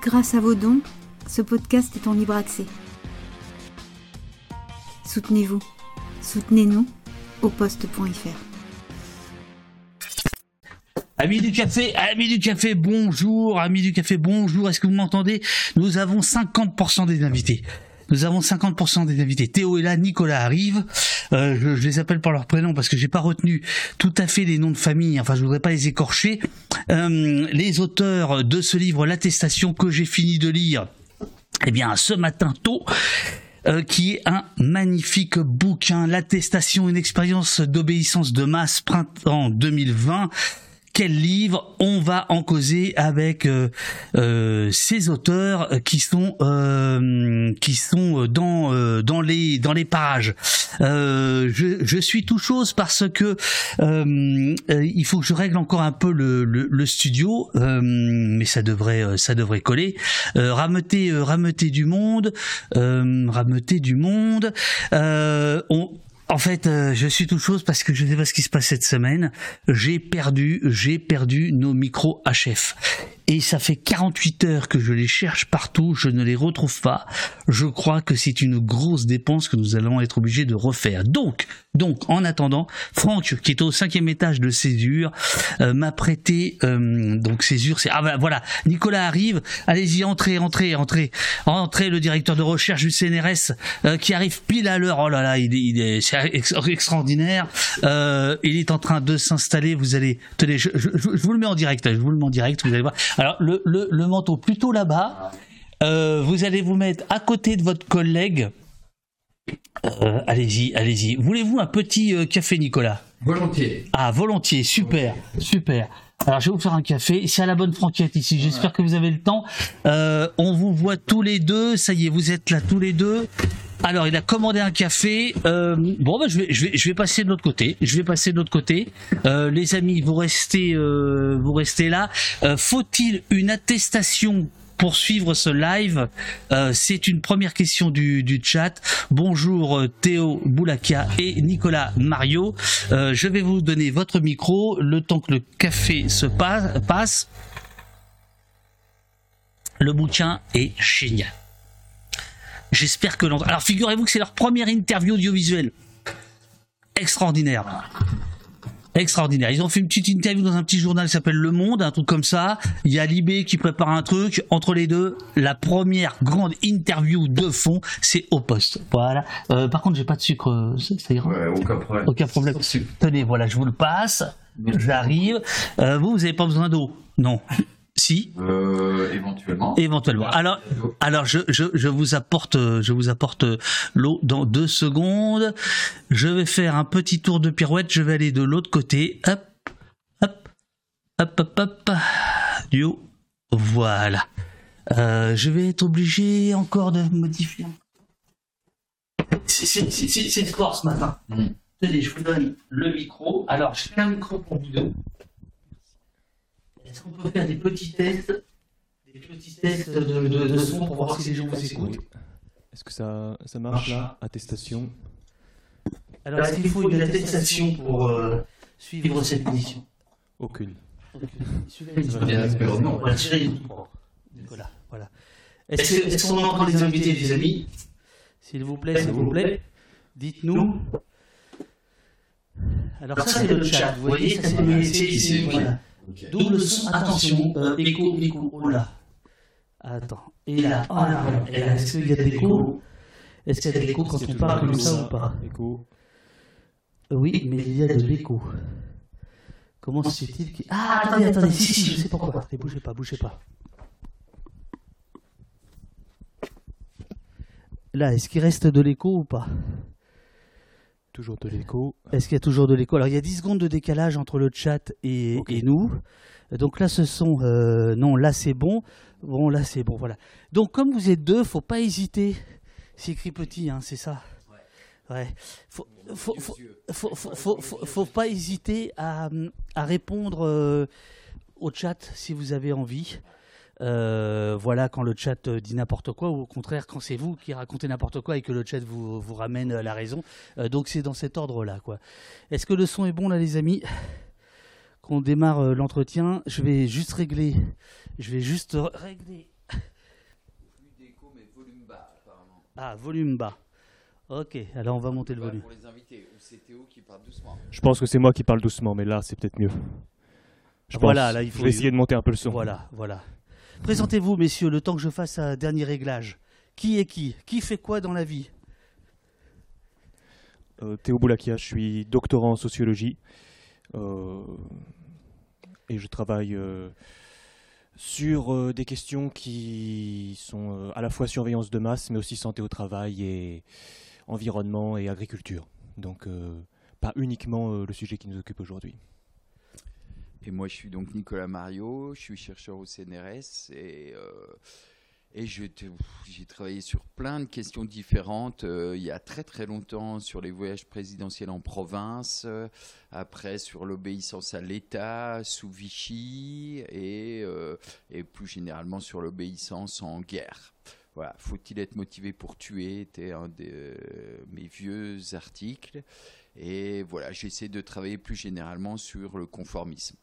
Grâce à vos dons, ce podcast est en libre accès. Soutenez-vous. Soutenez-nous au poste.fr. Amis du café, amis du café, bonjour, amis du café, bonjour, est-ce que vous m'entendez? Nous avons 50% des invités. Nous avons 50% des invités. Théo est là, Nicolas arrive. Euh, je, les appelle par leur prénom parce que j'ai pas retenu tout à fait les noms de famille. Enfin, je voudrais pas les écorcher. Euh, les auteurs de ce livre, l'attestation que j'ai fini de lire. Eh bien, ce matin tôt. euh, qui est un magnifique bouquin, l'attestation, une expérience d'obéissance de masse printemps 2020 quel livre on va en causer avec euh, euh, ces auteurs qui sont euh, qui sont dans dans les dans les parages. Je, je suis tout chose parce que il faut que je règle encore un peu le, le, le studio, mais ça devrait ça devrait coller. Rameuter euh, rameuter du monde, rameuter du monde. On en fait, euh, je suis toute chose parce que je ne sais pas ce qui se passe cette semaine. J'ai perdu, j'ai perdu nos micros HF. Et ça fait 48 heures que je les cherche partout, je ne les retrouve pas. Je crois que c'est une grosse dépense que nous allons être obligés de refaire. Donc, donc, en attendant, Franck, qui est au cinquième étage de Césure, euh, m'a prêté euh, donc Césure. C'est ah bah, voilà, Nicolas arrive. Allez-y, entrez, entrez, entrez, entrez. Le directeur de recherche du CNRS euh, qui arrive pile à l'heure. Oh là là, il est, c'est ex- extraordinaire. Il est en train de s'installer. Vous allez, tenez, je, je, je vous le mets en direct. Je vous le mets en direct. Vous allez voir. Alors le, le, le manteau plutôt là-bas. Euh, vous allez vous mettre à côté de votre collègue. Euh, allez-y, allez-y. Voulez-vous un petit euh, café, Nicolas? Volontiers. Ah, volontiers, super, super. Alors, je vais vous faire un café. C'est à la bonne franquette ici. J'espère que vous avez le temps. Euh, on vous voit tous les deux. Ça y est, vous êtes là tous les deux. Alors, il a commandé un café. Euh, bon, bah, je vais, je vais, je vais passer de l'autre côté. Je vais passer de l'autre côté. Euh, les amis, vous restez, euh, vous restez là. Euh, Faut-il une attestation pour suivre ce live Euh, C'est une première question du, chat. Bonjour euh, Théo Boulaka et Nicolas Mario. Euh, je vais vous donner votre micro le temps que le café se pa- passe. Le bouquin est génial. J'espère que l'on... Alors figurez-vous que c'est leur première interview audiovisuelle. Extraordinaire. Extraordinaire. Ils ont fait une petite interview dans un petit journal qui s'appelle Le Monde, un truc comme ça. Il y a Libé qui prépare un truc. Entre les deux, la première grande interview de fond, c'est au poste. Voilà. Euh, par contre, j'ai pas de sucre. euh, Ça ira Ouais, aucun problème. Aucun problème. Tenez, voilà, je vous le passe. J'arrive. Euh, vous, vous avez pas besoin d'eau Non. Si, Euh, éventuellement. éventuellement. Alors, alors je, je, je vous apporte, je vous apporte l'eau dans deux secondes. Je vais faire un petit tour de pirouette. Je vais aller de l'autre côté. Hop, hop, hop, hop, hop. Du haut. Voilà. Euh, je vais être obligé encore de modifier. C'est- c'est fort ce matin. Mm. Tenez, je vous donne le micro. Alors, je fais un micro pour vous deux. Est-ce qu'on peut faire des petits tests, des petits tests de, de, de son pour voir si les gens vous écoutent? Est-ce que ça, ça marche là? Attestation. Alors, est-ce qu'il faut une attestation pour euh, suivre cette mission? Aucune. Non. Tirez les tout Nicolas, voilà. Est-ce que- est-ce qu'on entend les invités, les amis? S'il vous plaît, s'il vous plaît, dites-nous. Alors, ça, c'est le chat. Vous voyez, ça, c'est le Double son, attention, euh, écho, écho, oh là. Attends, et là, oh là. Et là, est-ce qu'il y a de l'écho Est-ce qu'il y a de l'écho quand on parle comme ça ou pas Écho. Oui, mais il y a de l'écho. Comment se fait-il qu'il... Ah, attendez, attendez, si, si, je sais pourquoi. Attendez, bougez pas, bougez pas. Là, est-ce qu'il reste de l'écho ou pas? Toujours de l'écho. Est-ce qu'il y a toujours de l'écho? Alors, il y a 10 secondes de décalage entre le chat et, nous. Donc là, ce sont... euh, non, là, c'est bon. Bon, là, c'est bon, voilà. Donc, comme vous êtes deux, faut pas hésiter. C'est écrit petit, hein, c'est ça Ouais. Faut, faut, faut, faut, faut, faut, faut- faut pas hésiter à, à répondre euh, au chat si vous avez envie. Euh, voilà, quand le chat euh, dit n'importe quoi, ou au contraire, quand c'est vous qui racontez n'importe quoi et que le chat vous, vous ramène à la raison. Euh, donc c'est dans cet ordre-là. quoi. Est-ce que le son est bon là, les amis? Qu'on démarre euh, l'entretien, je vais juste régler. Je vais juste régler Ah, volume bas. Ok, alors on va monter le volume. Pour les invités, ou c'est Théo qui parle doucement. Je pense que c'est moi qui parle doucement, mais là, c'est peut-être mieux. Je Voilà, pense. là, il faut- Je vais essayer de monter un peu le son. Voilà, voilà. Présentez-vous, messieurs, le temps que je fasse un dernier réglage. Qui est qui? Qui fait quoi dans la vie? Euh, Théo Boulakia, je suis doctorant en sociologie euh, et je travaille euh, sur des questions qui sont à la fois surveillance de masse, mais aussi santé au travail et environnement et agriculture. Donc, pas uniquement le sujet qui nous occupe aujourd'hui. Et moi, je suis donc Nicolas Mario, je suis chercheur au CNRS et, euh, j'ai travaillé sur plein de questions différentes. euh, il y a très très longtemps sur les voyages présidentiels en province, euh, après sur l'obéissance à l'État sous Vichy et, plus généralement sur l'obéissance en guerre. Voilà, faut-il être motivé pour tuer? Était un de mes vieux articles. Et voilà, j'essaie de travailler plus généralement sur le conformisme.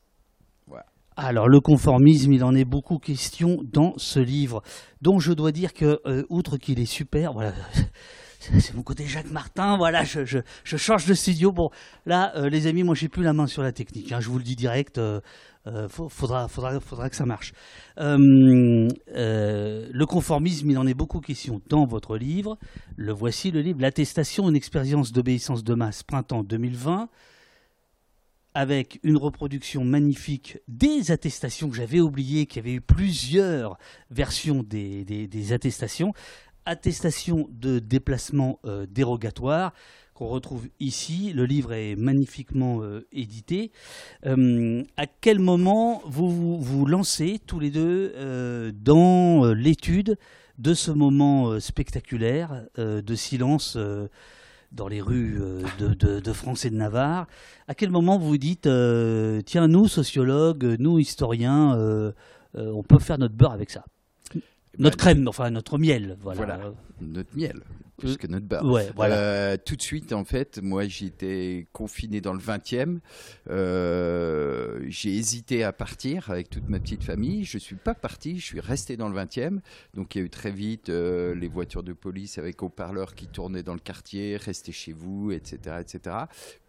Alors, le conformisme, il en est beaucoup question dans ce livre, dont je dois dire que, euh, outre qu'il est super, voilà, c'est mon côté Jacques Martin, voilà, je, change de studio. Bon, là, euh, les amis, moi, j'ai plus la main sur la technique, hein, je vous le dis direct, euh, euh, faudra, faudra, faudra que ça marche. Euh, le conformisme, il en est beaucoup question dans votre livre. Le voici, le livre L'attestation, une expérience d'obéissance de masse, printemps 2020 avec une reproduction magnifique des attestations que j'avais oublié, qu'il y avait eu plusieurs versions des, des- attestations. Attestation de déplacement euh, dérogatoire qu'on retrouve ici. Le livre est magnifiquement euh, édité. Euh, à quel moment vous vous, lancez tous les deux dans l'étude de ce moment spectaculaire de silence dans les rues euh, de, de- de France et de Navarre à quel moment vous vous dites, euh, tiens, nous, sociologues, nous, historiens, euh, euh, on peut faire notre beurre avec ça? Notre Bah, crème, enfin notre miel, voilà. Voilà. Notre miel, plus que notre. Ouais, voilà. Euh, tout de suite, en fait, moi j'étais confiné dans le 20e. Euh, j'ai hésité à partir avec toute ma petite famille. Je suis pas parti, je suis resté dans le 20e. Donc il y a eu très vite euh, les voitures de police avec haut-parleurs qui tournaient dans le quartier, restez chez vous, etc., etc.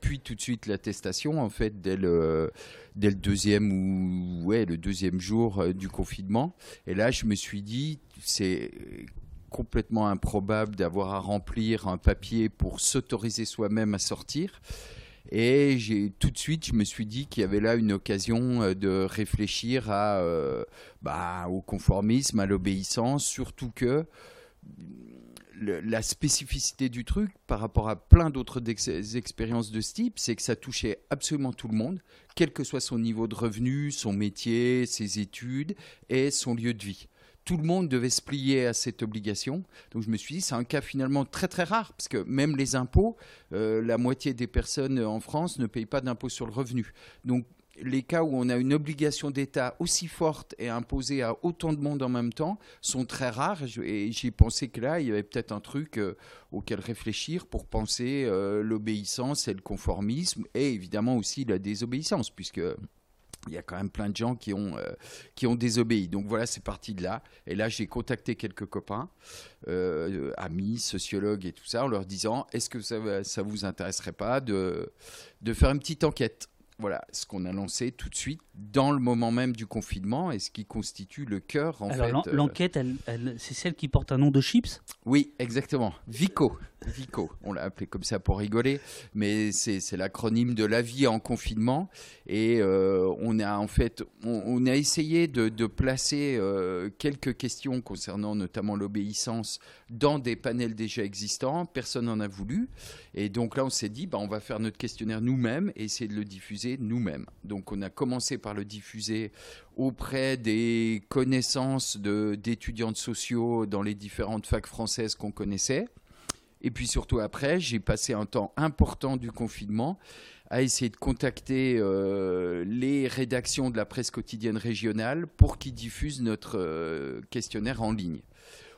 Puis tout de suite l'attestation, en fait, dès le, dès le deuxième ou ouais, le deuxième jour du confinement. Et là, je me suis dit, c'est complètement improbable d'avoir à remplir un papier pour s'autoriser soi-même à sortir. Et j'ai tout de suite, je me suis dit qu'il y avait là une occasion euh, de réfléchir à, euh, bah, au conformisme, à l'obéissance, surtout que le- la spécificité du truc par rapport à plein d'autres expériences de ce type, c'est que ça touchait absolument tout le monde, quel que soit son niveau de revenu, son métier, ses études et son lieu de vie tout le monde devait se plier à cette obligation. Donc je me suis dit, c'est un cas finalement très très rare, parce que même les impôts, euh, la moitié des personnes en France ne payent pas d'impôt sur le revenu. Donc les cas où on a une obligation d'État aussi forte et imposée à autant de monde en même temps sont très rares. Et j'ai pensé que là, il y avait peut-être un truc euh, auquel réfléchir pour penser euh, l'obéissance et le conformisme, et évidemment aussi la désobéissance, puisque il y a quand même plein de gens qui ont, euh, qui ont désobéi. Donc voilà, c'est parti de là. Et là, j'ai contacté quelques copains, euh, amis, sociologues et tout ça, en leur disant est-ce que ça, ça vous intéresserait pas de faire une petite enquête? Voilà ce qu'on a lancé tout de suite dans le moment même du confinement et ce qui constitue le cœur en Alors fait. euh, l'enquête, c'est celle qui porte un nom de chips? Oui, exactement. Vico. Vico. On l'a appelé comme ça pour rigoler, mais c'est c'est l'acronyme de la vie en confinement. Et euh, on a en fait, on, on a essayé de, de placer euh, quelques questions concernant notamment l'obéissance dans des panels déjà existants. Personne n'en a voulu. Et donc là, on s'est dit, bah, on va faire notre questionnaire nous-mêmes et essayer de le diffuser nous-mêmes. Donc on a commencé par le diffuser auprès des connaissances d'étudiants sociaux dans les différentes facs françaises qu'on connaissait. Et puis surtout après, j'ai passé un temps important du confinement à essayer de contacter euh, les rédactions de la presse quotidienne régionale pour qu'ils diffusent notre euh, questionnaire en ligne.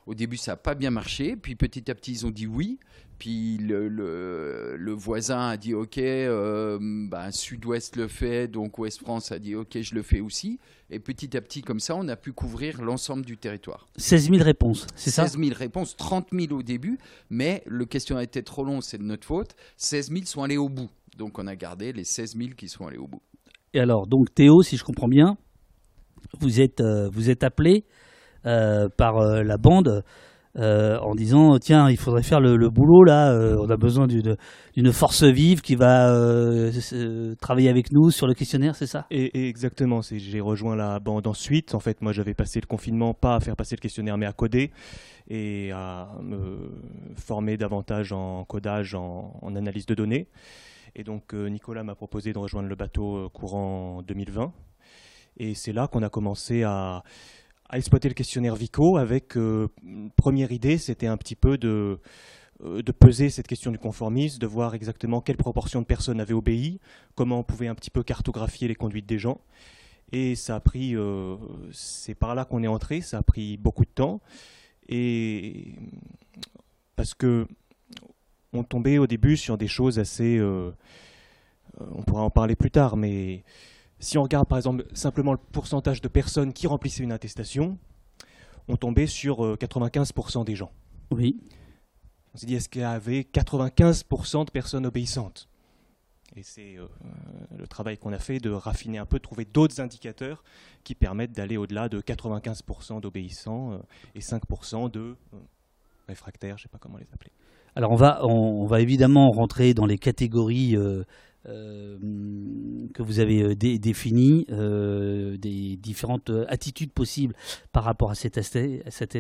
Au début, ça n'a pas bien marché. Puis petit à petit, ils ont dit oui. Puis le, le, le voisin a dit OK, euh, ben, Sud-Ouest le fait, donc Ouest-France a dit OK, je le fais aussi. Et petit à petit, comme ça, on a pu couvrir l'ensemble du territoire. 16 000 réponses, c'est ça? 16 000 réponses, 30 000 au début, mais le questionnaire était trop long, c'est de notre faute. 16 000 sont allés au bout. Donc on a gardé les 16 000 qui sont allés au bout. Et alors, donc Théo, si je comprends bien, vous êtes, euh, vous êtes appelé par euh, la bande euh, en disant tiens, il faudrait faire le, boulot là, euh, on a besoin d'une force vive qui va euh, euh, travailler avec nous sur le questionnaire, c'est ça? Et, exactement, c'est- j'ai rejoint la bande ensuite. En fait, moi, j'avais passé le confinement, pas à faire passer le questionnaire, mais à coder et à me former davantage en codage, en, analyse de données. Et donc, euh, Nicolas m'a proposé de rejoindre le bateau euh, courant 2020. Et c'est là qu'on a commencé à, à exploiter le questionnaire Vico avec euh, une première idée, c'était un petit peu de euh, de peser cette question du conformisme, de voir exactement quelle proportion de personnes avaient obéi, comment on pouvait un petit peu cartographier les conduites des gens. Et ça a pris, euh, c'est par là qu'on est entré, ça a pris beaucoup de temps. Et parce que on tombait au début sur des choses assez, on pourra en parler plus tard, mais si on regarde par exemple simplement le pourcentage de personnes qui remplissaient une attestation, on tombait sur euh, 95% des gens. Oui. On s'est dit, est-ce qu'il y avait 95% de personnes obéissantes? Et c'est euh, le travail qu'on a fait de raffiner un peu, de trouver d'autres indicateurs qui permettent d'aller au-delà de 95% d'obéissants euh, et 5% de euh, réfractaires, je ne sais pas comment les appeler. Alors on va, on, on va évidemment rentrer dans les catégories euh, que vous avez euh, dé- définies, euh, des différentes attitudes possibles par rapport à à cette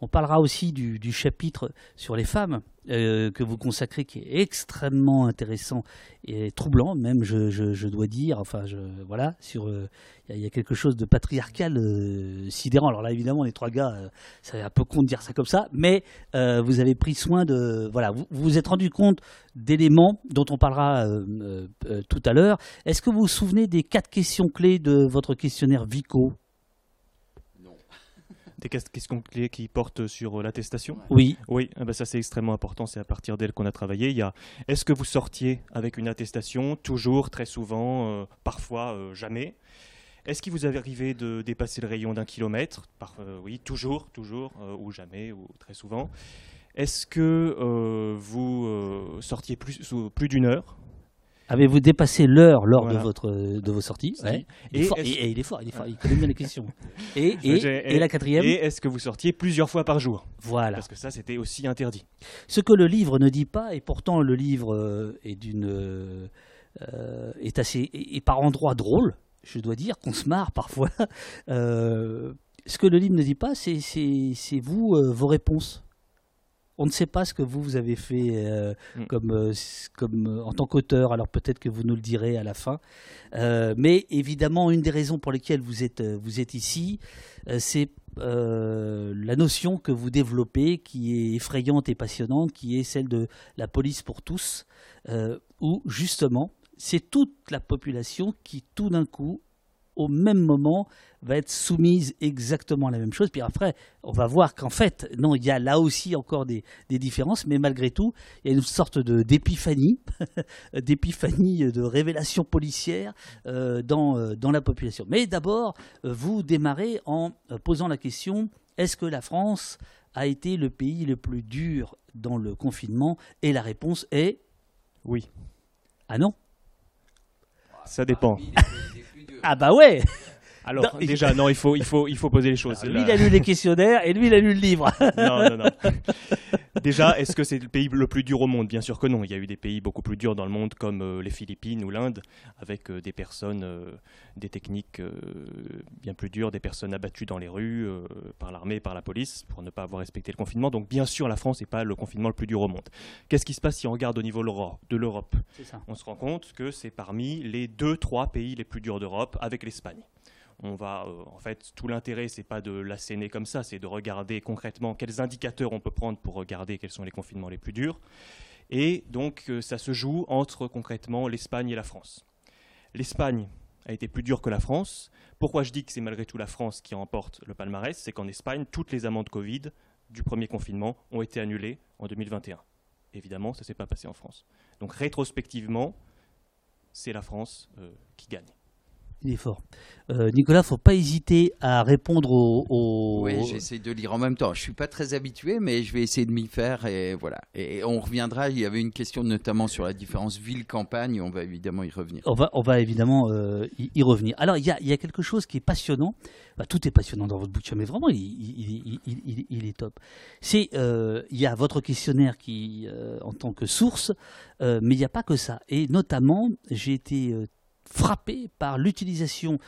On parlera aussi du, chapitre sur les femmes euh, que vous consacrez, qui est extrêmement intéressant et troublant, même je, dois dire. Enfin, voilà, euh, il y, a- quelque chose de patriarcal euh, sidérant. Alors là, évidemment, les trois gars, c'est un peu con de dire ça comme ça, mais vous avez pris soin de. Voilà, vous vous, êtes rendu compte d'éléments dont on parlera tout à l'heure. Est-ce que vous vous souvenez des quatre questions clés de votre questionnaire Vico? Des ques- questions clés qui portent sur euh, l'attestation Oui, Oui, ben ça c'est extrêmement important, c'est à partir d'elle qu'on a travaillé. Il y a est-ce que vous sortiez avec une attestation? Toujours, très souvent, euh, parfois, euh, jamais. Est-ce qu'il vous avait arrivé de dépasser le rayon d'un kilomètre? Par- euh, Oui, toujours, toujours, ou jamais, ou très souvent. Est-ce que vous sortiez plus, plus d'une heure? Avez-vous dépassé l'heure lors Voilà. de, votre, de vos sorties. Ouais. il, est Et fort, est-ce- et- et il est fort, il est fort, il connaît bien les questions. Et, la quatrième Et est-ce que vous sortiez plusieurs fois par jour? Voilà. Parce que ça, c'était aussi interdit. Ce que le livre ne dit pas, et pourtant le livre euh, est d'une euh, est assez est, par endroits drôle, je dois dire qu'on se marre parfois. Euh, ce que le livre ne dit pas, c'est vous euh, vos réponses. On ne sait pas ce que vous vous avez fait euh, Mm. comme euh, comme euh, en tant qu'auteur. Alors peut-être que vous nous le direz à la fin. Mais évidemment, une des raisons pour lesquelles vous êtes vous êtes ici, c'est la notion que vous développez, qui est effrayante et passionnante, qui est celle de la police pour tous, où justement, c'est toute la population qui, tout d'un coup, au même moment, va être soumise exactement à la même chose. Puis après, on va voir qu'en fait, non, il y a là aussi encore des, des différences, mais malgré tout, il y a une sorte de d'épiphanie, d'épiphanie, de révélation policière euh, dans, euh, dans la population. Mais d'abord, euh, vous démarrez en posant la question est-ce que la France a été le pays le plus dur dans le confinement? Et la réponse est Oui, ah non? ça dépend. Ah bah ouais Alors, Non, déjà, non, il faut, il, faut, il faut poser les choses. Lui, il a lu les questionnaires et lui, il a lu le livre. non, non, non. Déjà, est-ce que c'est le pays le plus dur au monde? Bien sûr que non. Il y a eu des pays beaucoup plus durs dans le monde, comme euh, les Philippines ou l'Inde, avec euh, des personnes, euh, des techniques bien plus dures, des personnes abattues dans les rues par l'armée, par la police, pour ne pas avoir respecté le confinement. Donc, bien sûr, la France n'est pas le confinement le plus dur au monde. Qu'est-ce qui se passe si on regarde au niveau de l'Europe? On se rend compte que c'est parmi les deux, trois pays les plus durs d'Europe avec l'Espagne. On va, euh, en fait, tout l'intérêt, c'est pas de l'asséner comme ça, c'est de regarder concrètement quels indicateurs on peut prendre pour regarder quels sont les confinements les plus durs. Et donc, euh, ça se joue entre concrètement l'Espagne et la France. L'Espagne a été plus dur que la France. Pourquoi je dis que c'est malgré tout la France qui remporte le palmarès? C'est qu'en Espagne, toutes les amendes Covid du premier confinement ont été annulées en 2021. Évidemment, ça ne s'est pas passé en France. Donc rétrospectivement, c'est la France euh, qui gagne. Il est fort. Euh, Nicolas, faut pas hésiter à répondre aux. Oui, j'essaie de lire en même temps. Je suis pas très habitué, mais je vais essayer de m'y faire et voilà. Et on reviendra. Il y avait une question notamment sur la différence ville-campagne. On va évidemment y revenir. On va, on va évidemment euh, y, revenir. Alors, il y a, y a, quelque chose qui est passionnant. Bah, tout est passionnant dans votre bouquin, mais vraiment, il, il, il, il est top. C'est, euh, il y a votre questionnaire qui, euh, en tant que source, mais il n'y a pas que ça. Et notamment, j'ai été frappé par l'utilisation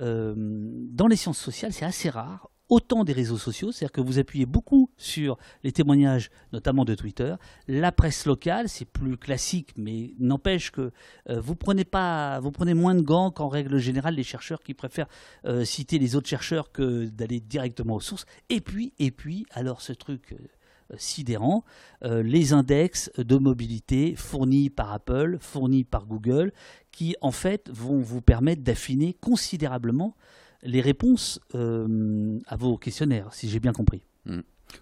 euh, dans les sciences sociales, c'est assez rare, autant des réseaux sociaux, c'est-à-dire que vous appuyez beaucoup sur les témoignages, notamment de Twitter. La presse locale, c'est plus classique, mais n'empêche que euh, vous prenez pas, vous prenez moins de gants qu'en règle générale les chercheurs qui préfèrent euh, citer les autres chercheurs que d'aller directement aux sources. Et puis, et puis, alors ce truc sidérant, les index de mobilité fournis par Apple, fournis par Google, qui en fait vont vous permettre d'affiner considérablement les réponses euh, à vos questionnaires, si j'ai bien compris.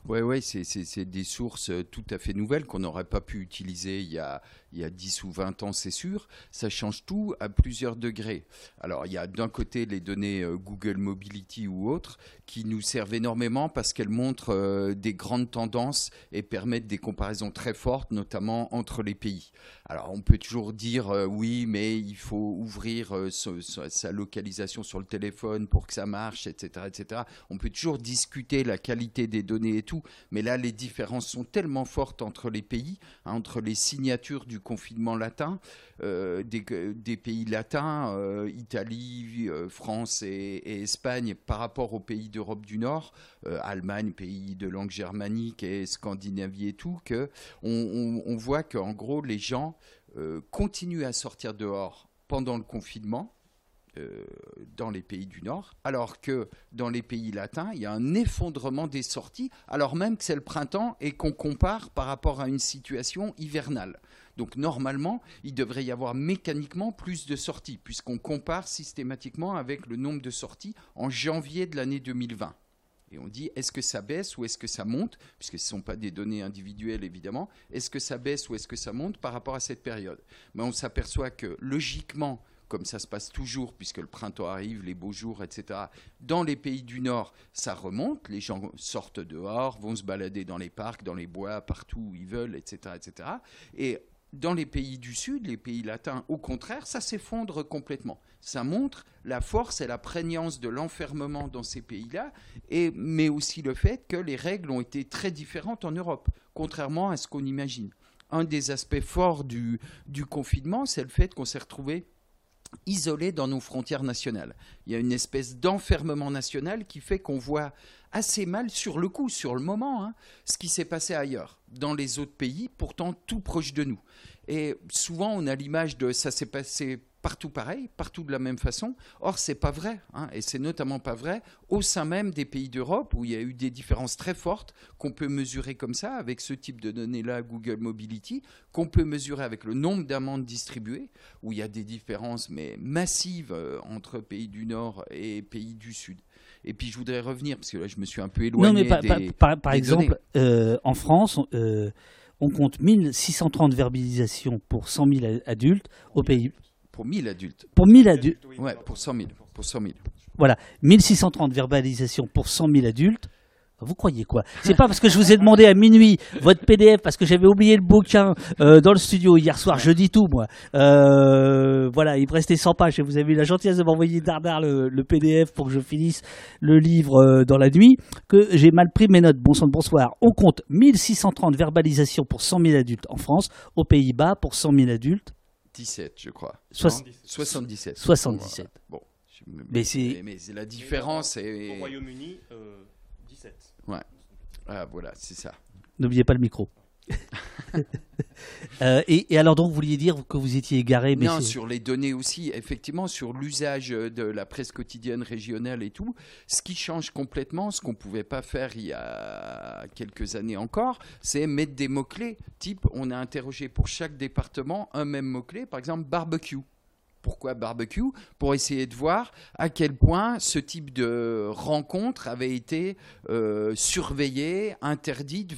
Oui. Ouais, c'est des sources euh, tout à fait nouvelles qu'on n'aurait pas pu utiliser il y a, il y a 10 ou 20 ans, c'est sûr. Ça change tout à plusieurs degrés. Alors, il y a d'un côté les données euh, Google Mobility ou autres qui nous servent énormément parce qu'elles montrent euh, des grandes tendances et permettent des comparaisons très fortes, notamment entre les pays. Alors, on peut toujours dire oui, mais il faut ouvrir sa localisation sur le téléphone pour que ça marche, etc., etc. On peut toujours discuter la qualité des données mais là, les différences sont tellement fortes entre les pays, hein, entre les signatures du confinement latin, euh, des, pays latins, euh, Italie, euh, France et, Espagne, par rapport aux pays d'Europe du Nord, Allemagne, pays de langue germanique et Scandinavie et tout, que on, on voit qu'en gros les gens continuent à sortir dehors pendant le confinement euh, dans les pays du Nord, alors que dans les pays latins, il y a un effondrement des sorties, alors même que c'est le printemps et qu'on compare par rapport à une situation hivernale. Donc normalement, il devrait y avoir mécaniquement plus de sorties, puisqu'on compare systématiquement avec le nombre de sorties en janvier de l'année 2020. Et on dit, est-ce que ça baisse ou est-ce que ça monte Puisque ce ne sont pas des données individuelles, évidemment. Est-ce que ça baisse ou est-ce que ça monte par rapport à cette période? Mais on s'aperçoit que, logiquement, comme ça se passe toujours, puisque le printemps arrive, les beaux jours, etc. Dans les pays du Nord, ça remonte, les gens sortent dehors, vont se balader dans les parcs, dans les bois, partout où ils veulent, etc. etc. Et dans les pays du Sud, les pays latins, au contraire, ça s'effondre complètement. Ça montre la force et la prégnance de l'enfermement dans ces pays-là, mais aussi le fait que les règles ont été très différentes en Europe, contrairement à ce qu'on imagine. Un des aspects forts du, du confinement, c'est le fait qu'on s'est retrouvé isolés dans nos frontières nationales. Il y a une espèce d'enfermement national qui fait qu'on voit assez mal sur le coup, sur le moment, hein, ce qui s'est passé ailleurs, dans les autres pays, pourtant tout proche de nous. Et souvent, on a l'image de ça s'est passé partout pareil, partout de la même façon. Or, c'est pas vrai, hein, et c'est notamment pas vrai au sein même des pays d'Europe où il y a eu des différences très fortes qu'on peut mesurer comme ça avec ce type de données-là, Google Mobility, qu'on peut mesurer avec le nombre d'amendes distribuées, où il y a des différences mais massives euh, entre pays du Nord et pays du Sud. Et puis je voudrais revenir parce que là je me suis un peu éloigné. Non, mais par, exemple, euh, en France. Euh, on compte 1630 verbalisations pour 100 000 adultes au pays, pour 1000 adultes. Pour 1000 adultes Ouais, pour 100 000. Pour 100 000. Voilà, 1630 verbalisations pour 100 000 adultes. Vous croyez quoi? C'est pas parce que je vous ai demandé à minuit votre PDF parce que j'avais oublié le bouquin euh, dans le studio hier soir. Je dis tout moi. Euh, voilà, il me restait 100 pages et vous avez eu la gentillesse de m'envoyer dardard le, le, PDF pour que je finisse le livre euh, dans la nuit. Que j'ai mal pris mes notes. Bon sang de bonsoir. On compte 1630 verbalisations pour 100 000 adultes en France. Aux Pays-Bas pour 100 000 adultes. 17, je crois. 77. 77. Bon. Mais, c'est mais, la différence. Au Royaume-Uni, 17. Ouais. Ah, voilà, c'est ça. N'oubliez pas le micro. Euh, et, alors donc vous vouliez dire que vous étiez égaré mais Non, sur les données aussi, effectivement, sur l'usage de la presse quotidienne régionale et tout, ce qui change complètement, ce qu'on ne pouvait pas faire il y a quelques années encore, c'est mettre des mots-clés. Type, on a interrogé pour chaque département un même mot-clé, par exemple barbecue. Pourquoi barbecue Pour essayer de voir à quel point ce type de rencontre avait été euh, surveillée, interdite,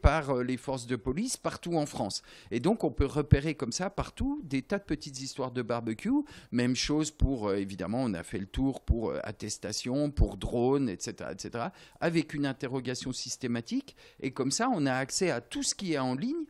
par euh, les forces de police partout en France. Et donc on peut repérer comme ça partout des tas de petites histoires de barbecue. Même chose pour, euh, évidemment, on a fait le tour pour attestation, pour drone, etc., etc., avec une interrogation systématique. Et comme ça, on a accès à tout ce qui est en ligne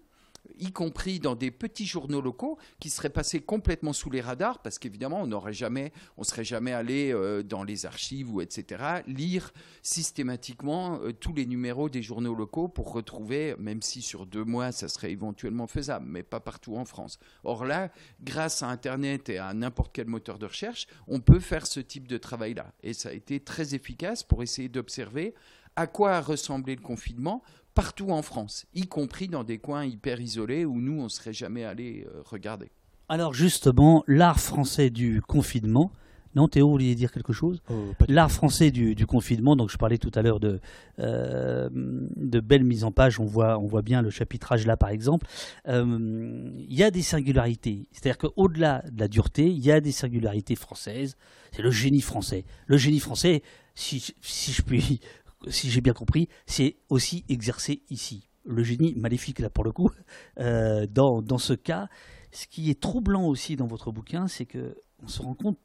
y compris dans des petits journaux locaux qui seraient passés complètement sous les radars, parce qu'évidemment, on n'aurait jamais, on serait jamais allé euh, dans les archives ou etc. lire systématiquement euh, tous les numéros des journaux locaux pour retrouver, même si sur deux mois, ça serait éventuellement faisable, mais pas partout en France. Or là, grâce à Internet et à n'importe quel moteur de recherche, on peut faire ce type de travail-là, et ça a été très efficace pour essayer d'observer à quoi a ressemblé le confinement partout en France, y compris dans des coins hyper isolés où nous, on ne serait jamais allé euh, regarder. Alors justement, l'art français du confinement, non, Théo, vous vouliez dire quelque chose? Euh, L'art français du, du confinement, donc je parlais tout à l'heure de, euh, de belles mises en page, on voit, on voit bien le chapitrage là par exemple. Euh, Il y a des singularités, c'est-à-dire qu'au-delà de la dureté, il y a des singularités françaises, c'est le génie français. Le génie français, si, si je puis, si j'ai bien compris, c'est aussi exercé ici. Le génie maléfique là pour le coup, euh, dans, dans ce cas, ce qui est troublant aussi dans votre bouquin, c'est que on se rend compte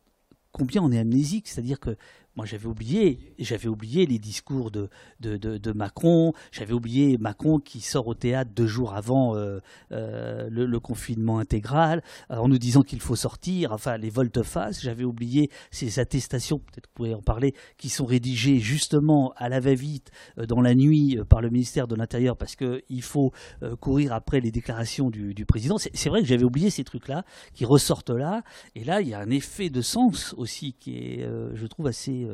combien on est amnésique, c'est-à-dire que moi j'avais oublié, j'avais oublié les discours de, de, de- Macron, j'avais oublié Macron qui sort au théâtre deux jours avant euh, euh, le, confinement intégral, euh, en nous disant qu'il faut sortir, enfin les volte-face, j'avais oublié ces attestations, peut-être que vous pourrez en parler, qui sont rédigées justement à la va-vite dans la nuit par le ministère de l'Intérieur parce qu'il faut courir après les déclarations du, président. C'est vrai que j'avais oublié ces trucs-là qui ressortent là, et là il y a un effet de sens aussi qui est, je trouve, assez,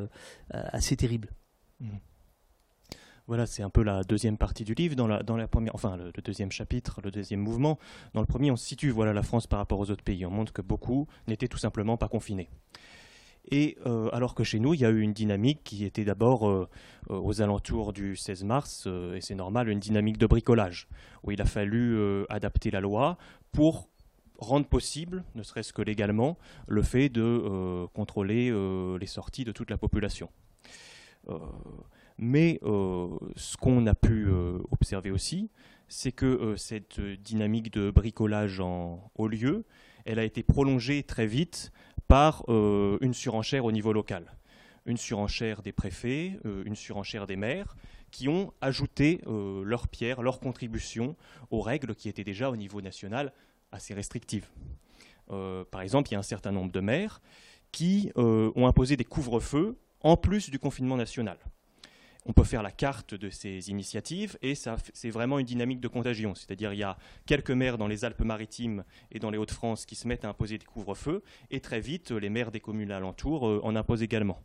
assez terrible. Voilà, c'est un peu la deuxième partie du livre. Dans la, première, enfin, le, deuxième chapitre, le deuxième mouvement. Dans le premier, on situe voilà, la France par rapport aux autres pays. On montre que beaucoup n'étaient tout simplement pas confinés. Et euh, alors que chez nous, il y a eu une dynamique qui était d'abord euh, euh, aux alentours du 16 mars, euh, et c'est normal, une dynamique de bricolage, où il a fallu euh, adapter la loi pour rendre possible, ne serait-ce que légalement, le fait de euh, contrôler euh, les sorties de toute la population. Euh, mais ce qu'on a pu observer aussi, c'est que cette dynamique de bricolage en haut lieu, elle a été prolongée très vite par une surenchère au niveau local. Une surenchère des préfets, une surenchère des maires, qui ont ajouté leur pierre, leur contribution aux règles qui étaient déjà au niveau national assez restrictives. Euh, par exemple, il y a un certain nombre de maires qui euh, ont imposé des couvre-feux en plus du confinement national. On peut faire la carte de ces initiatives et c'est vraiment une dynamique de contagion. C'est-à-dire il y a quelques maires dans les Alpes-Maritimes et dans les Hauts-de-France qui se mettent à imposer des couvre-feux et très vite les maires des communes alentours euh, en imposent également.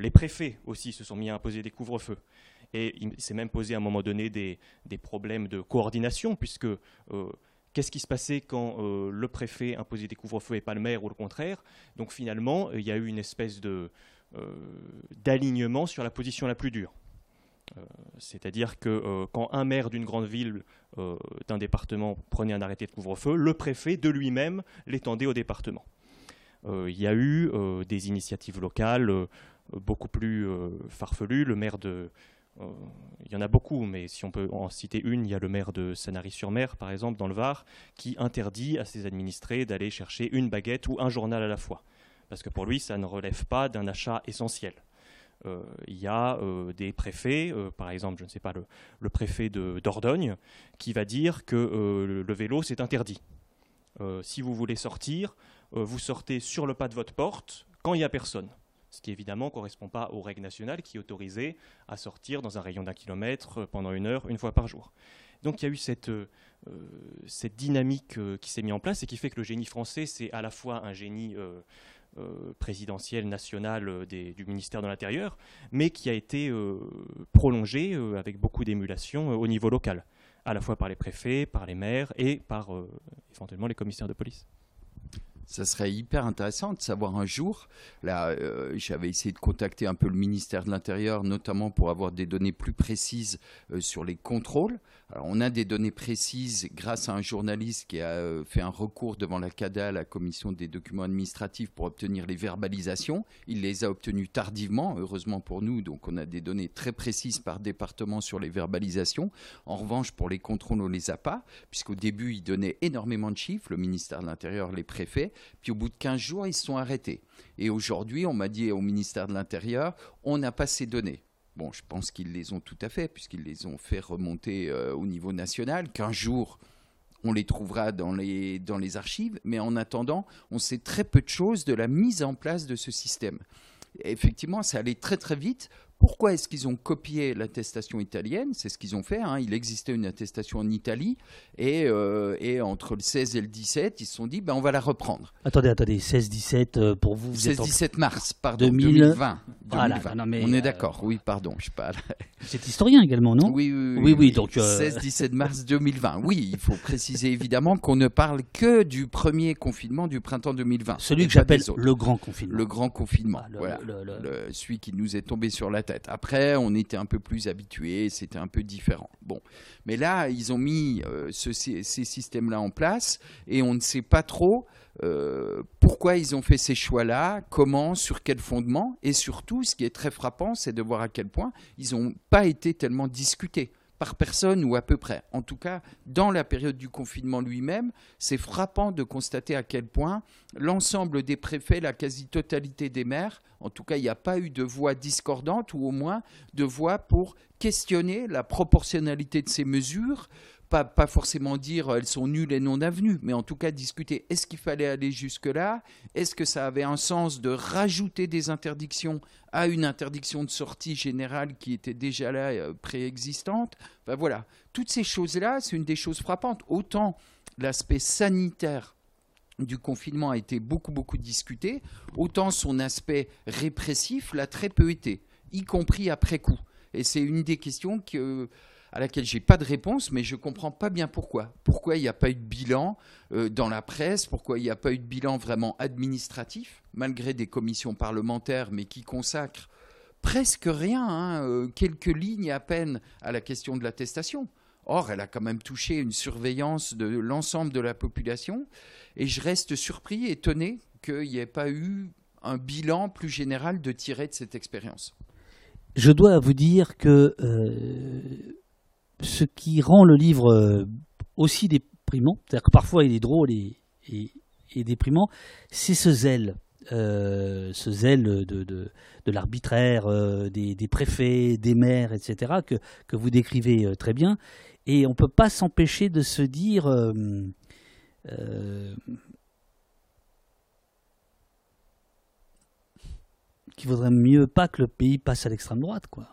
Les préfets aussi se sont mis à imposer des couvre-feux. Et il s'est même posé à un moment donné des, problèmes de coordination puisque qu'est-ce qui se passait quand euh, le préfet imposait des couvre-feux et pas le maire ou le contraire Donc finalement, euh, il y a eu une espèce de euh, d'alignement sur la position la plus dure. C'est-à-dire que quand un maire d'une grande ville, d'un département, prenait un arrêté de couvre-feu, le préfet de lui-même l'étendait au département. Il y a eu des initiatives locales beaucoup plus farfelues. Le maire de. Euh, il y en a beaucoup, mais si on peut en citer une, il y a le maire de Sanary-sur-Mer, par exemple, dans le Var, qui interdit à ses administrés d'aller chercher une baguette ou un journal à la fois. Parce que pour lui, ça ne relève pas d'un achat essentiel. Euh, il y a euh, des préfets, par exemple, je ne sais pas, le, préfet de Dordogne, qui va dire que le, le vélo, c'est interdit. Si vous voulez sortir, vous sortez sur le pas de votre porte quand il n'y a personne. Ce qui évidemment ne correspond pas aux règles nationales qui autorisaient à sortir dans un rayon d'un kilomètre euh, pendant une heure, une fois par jour. Donc il y a eu cette, euh, euh, dynamique qui s'est mise en place et qui fait que le génie français, c'est à la fois un génie présidentiel, national du ministère de l'Intérieur, mais qui a été prolongé avec beaucoup d'émulation au niveau local, à la fois par les préfets, par les maires et par éventuellement les commissaires de police. Ça serait hyper intéressant de savoir un jour. Là, euh, j'avais essayé de contacter un peu le ministère de l'Intérieur, notamment pour avoir des données plus précises euh, sur les contrôles. Alors, on a des données précises grâce à un journaliste qui a euh, fait un recours devant la CADA, la Commission des documents administratifs, pour obtenir les verbalisations. Il les a obtenues tardivement, heureusement pour nous. Donc, on a des données très précises par département sur les verbalisations. En revanche, pour les contrôles, on les a pas, puisqu'au début, il donnait énormément de chiffres, le ministère de l'Intérieur, les préfets. Puis au bout de 15 jours, ils se sont arrêtés. Et aujourd'hui, on m'a dit au ministère de l'Intérieur, on n'a pas ces données. Bon, je pense qu'ils les ont tout à fait, puisqu'ils les ont fait remonter euh, au niveau national. Qu'un jour, on les trouvera dans les, dans les archives. Mais en attendant, on sait très peu de choses de la mise en place de ce système. effectivement, ça allait très très vite. Pourquoi est-ce qu'ils ont copié l'attestation italienne? C'est ce qu'ils ont fait. Hein. Il existait une attestation en Italie et, euh, et, entre le 16 et le 17, ils se sont dit ben, on va la reprendre. Attendez, attendez, 16-17 euh, pour vous, vous 16-17 mars, pardon, 2020. Voilà, mais on est euh, d'accord, oui, pardon, je parle. C'est historien également, non? Oui, oui, oui. donc 16-17 mars 2020. Oui, il faut préciser évidemment qu'on ne parle que du premier confinement du printemps 2020. Celui que j'appelle le grand confinement. Le grand confinement, ah, voilà. Le, celui qui nous est tombé sur la Après, on était un peu plus habitués, c'était un peu différent. Bon, mais là, ils ont mis euh, ces systèmes-là en place et on ne sait pas trop euh, pourquoi ils ont fait ces choix-là, comment, sur quel fondement, et surtout, ce qui est très frappant, c'est de voir à quel point ils n'ont pas été tellement discutés par personne ou à peu près. En tout cas, dans la période du confinement lui-même, c'est frappant de constater à quel point l'ensemble des préfets, la quasi-totalité des maires, en tout cas, il n'y a pas eu de voix discordante ou au moins de voix pour questionner la proportionnalité de ces mesures, pas, forcément dire elles sont nulles et non avenues, mais en tout cas discuter est-ce qu'il fallait aller jusque-là? Est-ce que ça avait un sens de rajouter des interdictions à une interdiction de sortie générale qui était déjà là, euh, préexistante? Ben voilà, toutes ces choses-là, c'est une des choses frappantes. Autant l'aspect sanitaire du confinement a été beaucoup, beaucoup discuté, autant son aspect répressif l'a très peu été, y compris après coup. Et c'est une des questions que à laquelle j'ai pas de réponse, mais je comprends pas bien pourquoi. Pourquoi il n'y a pas eu de bilan euh, dans la presse? Pourquoi il n'y a pas eu de bilan vraiment administratif, malgré des commissions parlementaires, mais qui consacrent presque rien, hein, euh, quelques lignes à peine à la question de l'attestation? Or, elle a quand même touché une surveillance de l'ensemble de la population, et je reste surpris, étonné qu'il n'y ait pas eu un bilan plus général de tirer de cette expérience. Je dois vous dire que euh, ce qui rend le livre euh, aussi déprimant, c'est-à-dire que parfois il est drôle et, déprimant, c'est ce zèle. Euh, ce zèle de, l'arbitraire, euh, des, préfets, des maires, etc., que, que vous décrivez très bien. Et on ne peut pas s'empêcher de se dire qu'il vaudrait mieux pas que le pays passe à l'extrême droite, quoi.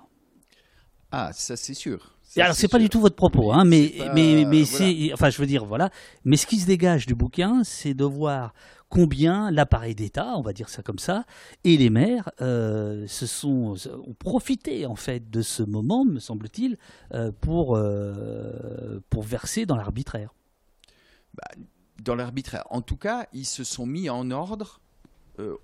Ah, ça c'est sûr alors c'est pas du tout votre propos, hein, mais mais mais c'est, enfin je veux dire voilà. Mais ce qui se dégage du bouquin, c'est de voir combien l'appareil d'État, on va dire ça comme ça, et les maires euh, se sont ont profité en fait de ce moment, me semble-t-il, euh, pour euh, pour verser dans l'arbitraire. Bah, dans l'arbitraire. En tout cas, ils se sont mis en ordre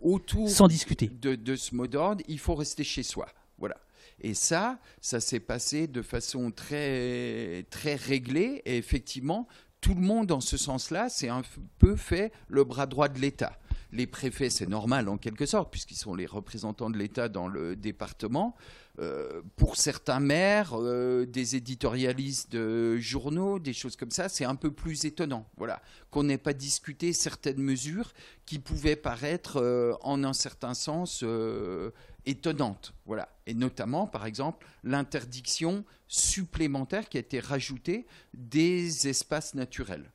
autour sans discuter de, de ce mot d'ordre. Il faut rester chez soi. Voilà. Et ça, ça s'est passé de façon très, très réglée. Et effectivement, tout le monde, en ce sens-là, c'est un peu fait le bras droit de l'État. Les préfets, c'est normal en quelque sorte, puisqu'ils sont les représentants de l'État dans le département. Euh, pour certains maires, euh, des éditorialistes de journaux, des choses comme ça, c'est un peu plus étonnant. Voilà, qu'on n'ait pas discuté certaines mesures qui pouvaient paraître, euh, en un certain sens, étonnantes. Voilà, et notamment, par exemple, l'interdiction supplémentaire qui a été rajoutée des espaces naturels.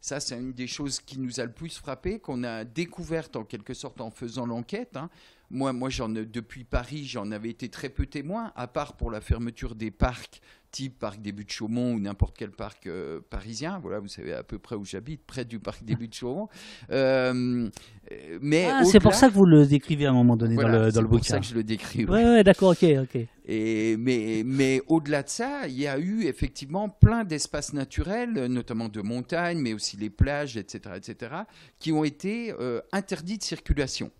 Ça, c'est une des choses qui nous a le plus frappé, qu'on a découverte en quelque sorte en faisant l'enquête. Hein. Moi, moi depuis Paris, j'en avais été très peu témoin, à part pour la fermeture des parcs type parc des Buttes Chaumont ou n'importe quel parc parisien. Voilà, vous savez à peu près où j'habite, près du parc des Buttes Chaumont. mais ah, c'est pour ça que vous le décrivez à un moment donné dans le, dans le bouquin. C'est pour ça que je le décris. Oui, ouais, d'accord, ok, ok. Et, mais mais au-delà de ça, il y a eu effectivement plein d'espaces naturels, notamment de montagnes, mais aussi les plages, etc., etc., qui ont été interdits de circulation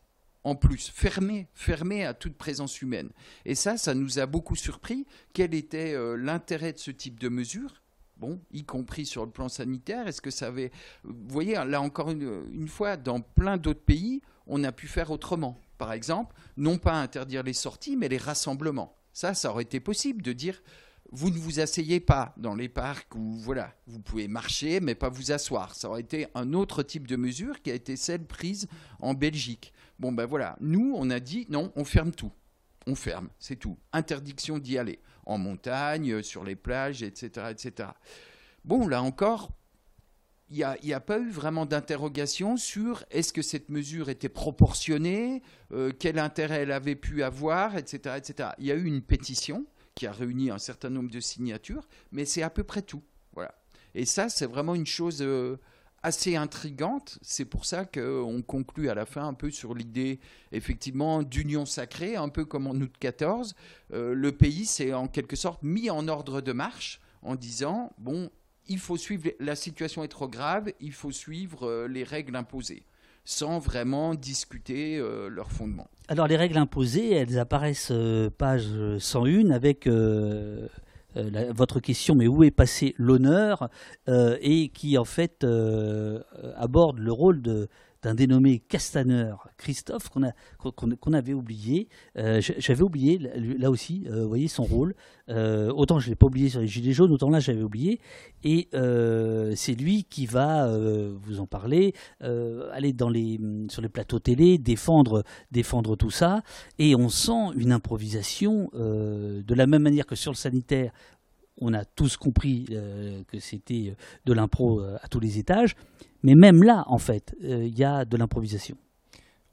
en plus, fermé, fermé à toute présence humaine. Et ça, ça nous a beaucoup surpris. Quel était euh, l'intérêt de ce type de mesure? Bon, y compris sur le plan sanitaire, est-ce que ça avait... Vous voyez, là encore une, fois, dans plein d'autres pays, on a pu faire autrement. Par exemple, non pas interdire les sorties, mais les rassemblements. Ça, ça aurait été possible de dire, vous ne vous asseyez pas dans les parcs où voilà, vous pouvez marcher mais pas vous asseoir. Ça aurait été un autre type de mesure qui a été celle prise en Belgique. Bon, ben voilà, nous, on a dit non, on ferme tout. On ferme, c'est tout. Interdiction d'y aller. En montagne, euh, sur les plages, etc. etc. Bon, là encore, il n'y a, pas eu vraiment d'interrogation sur est-ce que cette mesure était proportionnée, euh, quel intérêt elle avait pu avoir, etc., etc. Il y a eu une pétition qui a réuni un certain nombre de signatures, mais c'est à peu près tout. Voilà. Et ça, c'est vraiment une chose euh, assez intrigante. C'est pour ça qu'on conclut à la fin un peu sur l'idée, effectivement, d'union sacrée, un peu comme en août 14. Euh, le pays s'est en quelque sorte mis en ordre de marche en disant, bon, il faut suivre, la situation est trop grave, il faut suivre euh, les règles imposées sans vraiment discuter euh, leur fondement. Alors les règles imposées, elles apparaissent page 101 avec euh, votre question, mais où est passé l'honneur, euh, et qui en fait euh, aborde le rôle de, d'un dénommé Castaner, Christophe, qu'on, a, qu'on, avait oublié. j'avais oublié, là aussi, vous voyez, son rôle. autant je ne l'ai pas oublié sur les Gilets jaunes, autant là j'avais oublié. Et c'est lui qui va, vous en parler, aller dans les, sur les plateaux télé, défendre, défendre tout ça. Et on sent une improvisation, de la même manière que sur le sanitaire, on a tous compris euh, que c'était de l'impro euh, à tous les étages. Mais même là, en fait, euh, il y a de l'improvisation.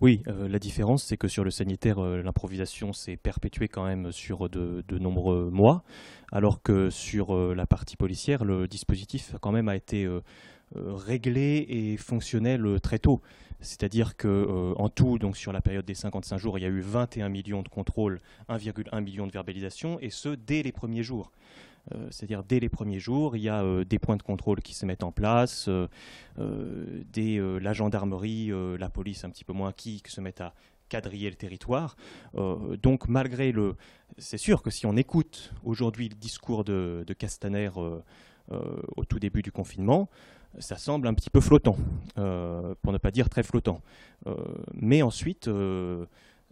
Oui, la différence, c'est que sur le sanitaire, l'improvisation s'est perpétuée quand même sur de, nombreux mois, alors que sur la partie policière, le dispositif quand même a été réglé et fonctionnel très tôt. C'est-à-dire que en tout, donc sur la période des 55 jours, il y a eu 21 millions de contrôles, 1,1 million de verbalisations, et ce dès les premiers jours. Euh, c'est-à-dire dès les premiers jours, il y a euh, des points de contrôle qui se mettent en place, euh, la gendarmerie, la police un petit peu moins qui, se mettent à quadriller le territoire. donc malgré le... C'est sûr que si on écoute aujourd'hui le discours de Castaner au tout début du confinement, ça semble un petit peu flottant, pour ne pas dire très flottant. mais ensuite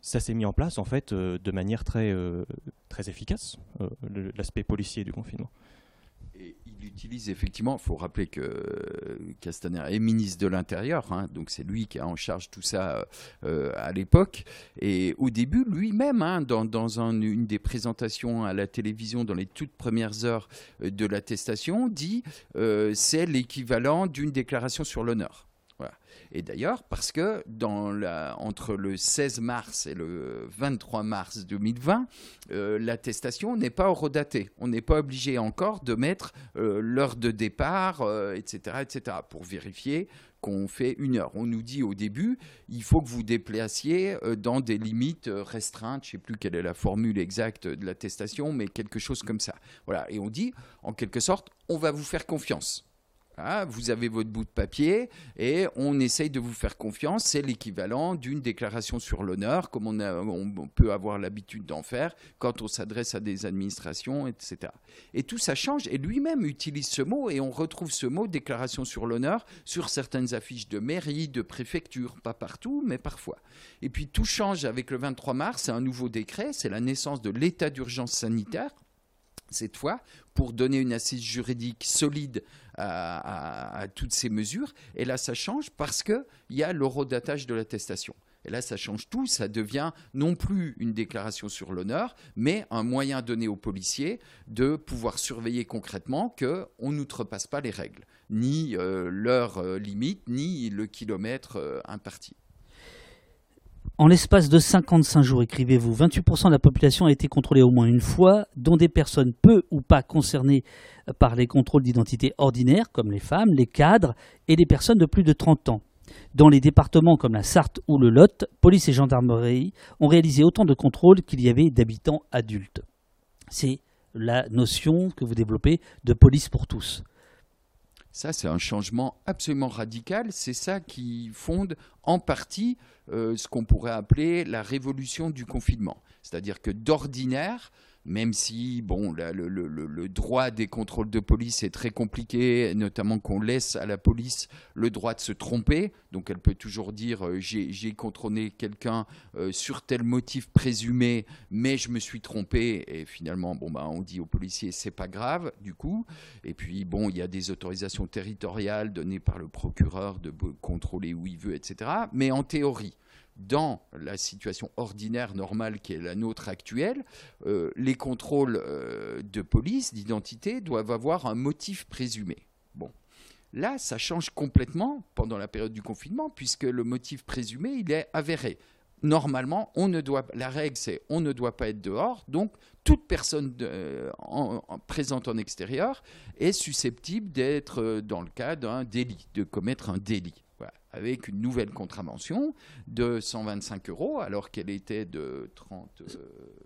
ça s'est mis en place en fait euh, de manière très, euh, très efficace, euh, l'aspect policier du confinement. Et il utilise effectivement, il faut rappeler que Castaner est ministre de l'Intérieur, hein, donc c'est lui qui a en charge tout ça à l'époque. Et au début, lui-même, hein, dans, dans une des présentations à la télévision, dans les toutes premières heures de l'attestation, dit c'est l'équivalent d'une déclaration sur l'honneur. Et d'ailleurs, parce que entre le 16 mars et le 23 mars 2020, euh, l'attestation n'est pas horodatée. On n'est pas obligé encore de mettre euh, l'heure de départ, etc., euh, etc., pour vérifier qu'on fait une heure. On nous dit au début, il faut que vous déplaciez dans des limites restreintes. Je ne sais plus quelle est la formule exacte de l'attestation, mais quelque chose comme ça. Voilà. Et on dit, en quelque sorte, on va vous faire confiance. Ah, vous avez votre bout de papier et on essaye de vous faire confiance. C'est l'équivalent d'une déclaration sur l'honneur, comme on, on, peut avoir l'habitude d'en faire quand on s'adresse à des administrations, etc. Et tout ça change. Et lui-même utilise ce mot et on retrouve ce mot déclaration sur l'honneur sur certaines affiches de mairie, de préfecture, pas partout, mais parfois. Et puis tout change avec le 23 mars. C'est un nouveau décret. C'est la naissance de l'état d'urgence sanitaire cette fois, pour donner une assise juridique solide à, toutes ces mesures. Et là, ça change parce qu'il y a l'eurodatage de l'attestation. Et là, ça change tout. Ça devient non plus une déclaration sur l'honneur, mais un moyen donné aux policiers de pouvoir surveiller concrètement qu'on n'outrepasse pas les règles, ni euh, l'heure euh, limite, ni le kilomètre euh, imparti. En l'espace de 55 jours, écrivez-vous, 28% de la population a été contrôlée au moins une fois, dont des personnes peu ou pas concernées par les contrôles d'identité ordinaires, comme les femmes, les cadres et les personnes de plus de 30 ans. Dans les départements comme la Sarthe ou le Lot, police et gendarmerie ont réalisé autant de contrôles qu'il y avait d'habitants adultes. C'est la notion que vous développez de police pour tous. Ça, c'est un changement absolument radical. C'est ça qui fonde en partie ce qu'on pourrait appeler la révolution du confinement. C'est-à-dire que d'ordinaire, même si bon, le, droit des contrôles de police est très compliqué, notamment qu'on laisse à la police le droit de se tromper. Donc elle peut toujours dire euh, j'ai contrôlé quelqu'un euh, sur tel motif présumé, mais je me suis trompé. Et finalement, bon, bah, on dit aux policiers c'est pas grave du coup. Et puis bon, il y a des autorisations territoriales données par le procureur de contrôler où il veut, etc. Mais en théorie, dans la situation ordinaire, normale qui est la nôtre actuelle, euh, les contrôles euh, de police, d'identité, doivent avoir un motif présumé. Bon. Là, ça change complètement pendant la période du confinement, puisque le motif présumé, il est avéré. Normalement, on ne doit, la règle, c'est on ne doit pas être dehors, donc toute personne présente en extérieur est susceptible d'être dans le cas d'un délit, de commettre un délit avec une nouvelle contravention de 125 euros, alors qu'elle était de 30,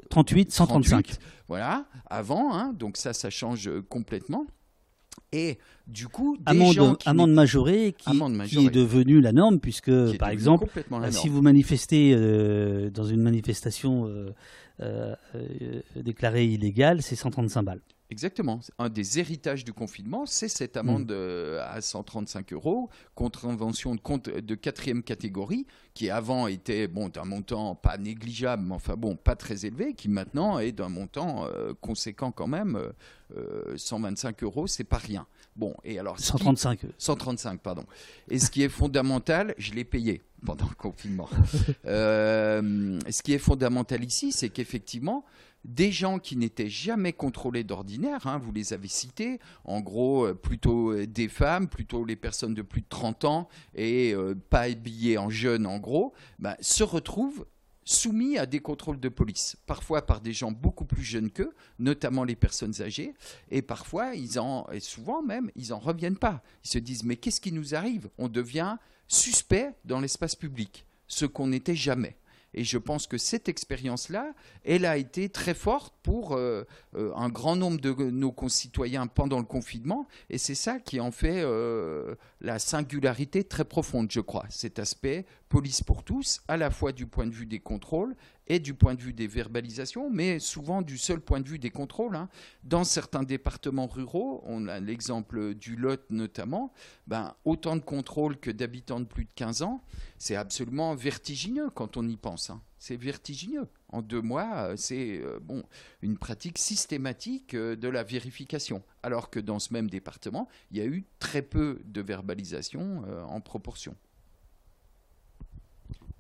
38, 135. voilà, avant. Hein, donc ça, ça change complètement. Et du coup, des amende, amende majorée, qui, qui, est devenue la norme, puisque, par exemple, si vous manifestez euh, dans une manifestation euh, euh, déclarée illégale, c'est 135 balles. Exactement. Un des héritages du confinement, c'est cette amende mm. euh, à 135 euros, contravention de, de quatrième catégorie, qui avant était bon, d'un montant pas négligeable, mais enfin bon, pas très élevé, qui maintenant est d'un montant euh, conséquent quand même. 125 euh, euros, c'est pas rien. Bon, et alors 135. 135, pardon. Et ce qui est fondamental, je l'ai payé pendant le confinement. ce qui est fondamental ici, c'est qu'effectivement, des gens qui n'étaient jamais contrôlés d'ordinaire, hein, vous les avez cités, en gros euh, plutôt euh, des femmes, plutôt les personnes de plus de 30 ans et euh, pas habillées en jeunes en gros, ben, se retrouvent soumis à des contrôles de police, parfois par des gens beaucoup plus jeunes qu'eux, notamment les personnes âgées, et parfois, ils en, et souvent même, ils n'en reviennent pas. Ils se disent, mais qu'est-ce qui nous arrive? On devient suspect dans l'espace public, ce qu'on n'était jamais. Et je pense que cette expérience-là, elle a été très forte pour euh, euh, un grand nombre de nos concitoyens pendant le confinement. Et c'est ça qui en fait euh, la singularité très profonde, je crois. Cet aspect police pour tous, à la fois du point de vue des contrôles et du point de vue des verbalisations, mais souvent du seul point de vue des contrôles. Hein. Dans certains départements ruraux, on a l'exemple du Lot notamment, ben, autant de contrôles que d'habitants de plus de 15 ans, c'est absolument vertigineux quand on y pense. Hein. C'est vertigineux. En deux mois, euh, c'est euh, bon, une pratique systématique euh, de la vérification. Alors que dans ce même département, il y a eu très peu de verbalisation en proportion.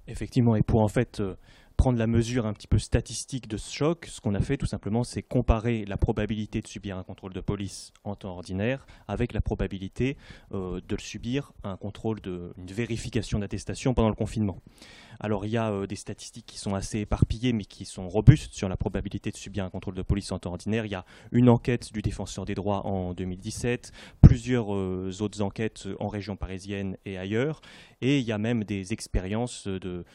Effectivement, et pour en fait prendre la mesure un petit peu statistique de ce choc, ce qu'on a fait tout simplement, c'est comparer la probabilité de subir un contrôle de police en temps ordinaire avec la probabilité euh, de le subir un contrôle de une vérification d'attestation pendant le confinement. Alors il y a euh, des statistiques qui sont assez éparpillées mais qui sont robustes sur la probabilité de subir un contrôle de police en temps ordinaire. Il y a une enquête du défenseur des droits en 2017, plusieurs euh, autres enquêtes en région parisienne et ailleurs, et il y a même des expériences de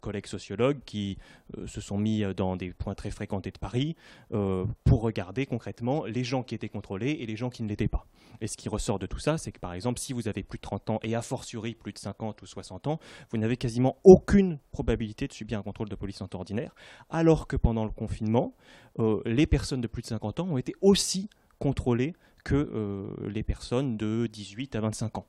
collègues sociologues qui euh, se sont mis dans des points très fréquentés de Paris euh, pour regarder concrètement les gens qui étaient contrôlés et les gens qui ne l'étaient pas. Et ce qui ressort de tout ça, c'est que par exemple, si vous avez plus de 30 ans et a fortiori plus de 50 ou 60 ans, vous n'avez quasiment aucune probabilité de subir un contrôle de police en ordinaire, alors que pendant le confinement, les personnes de plus de 50 ans ont été aussi contrôlées que les personnes de 18 à 25 ans.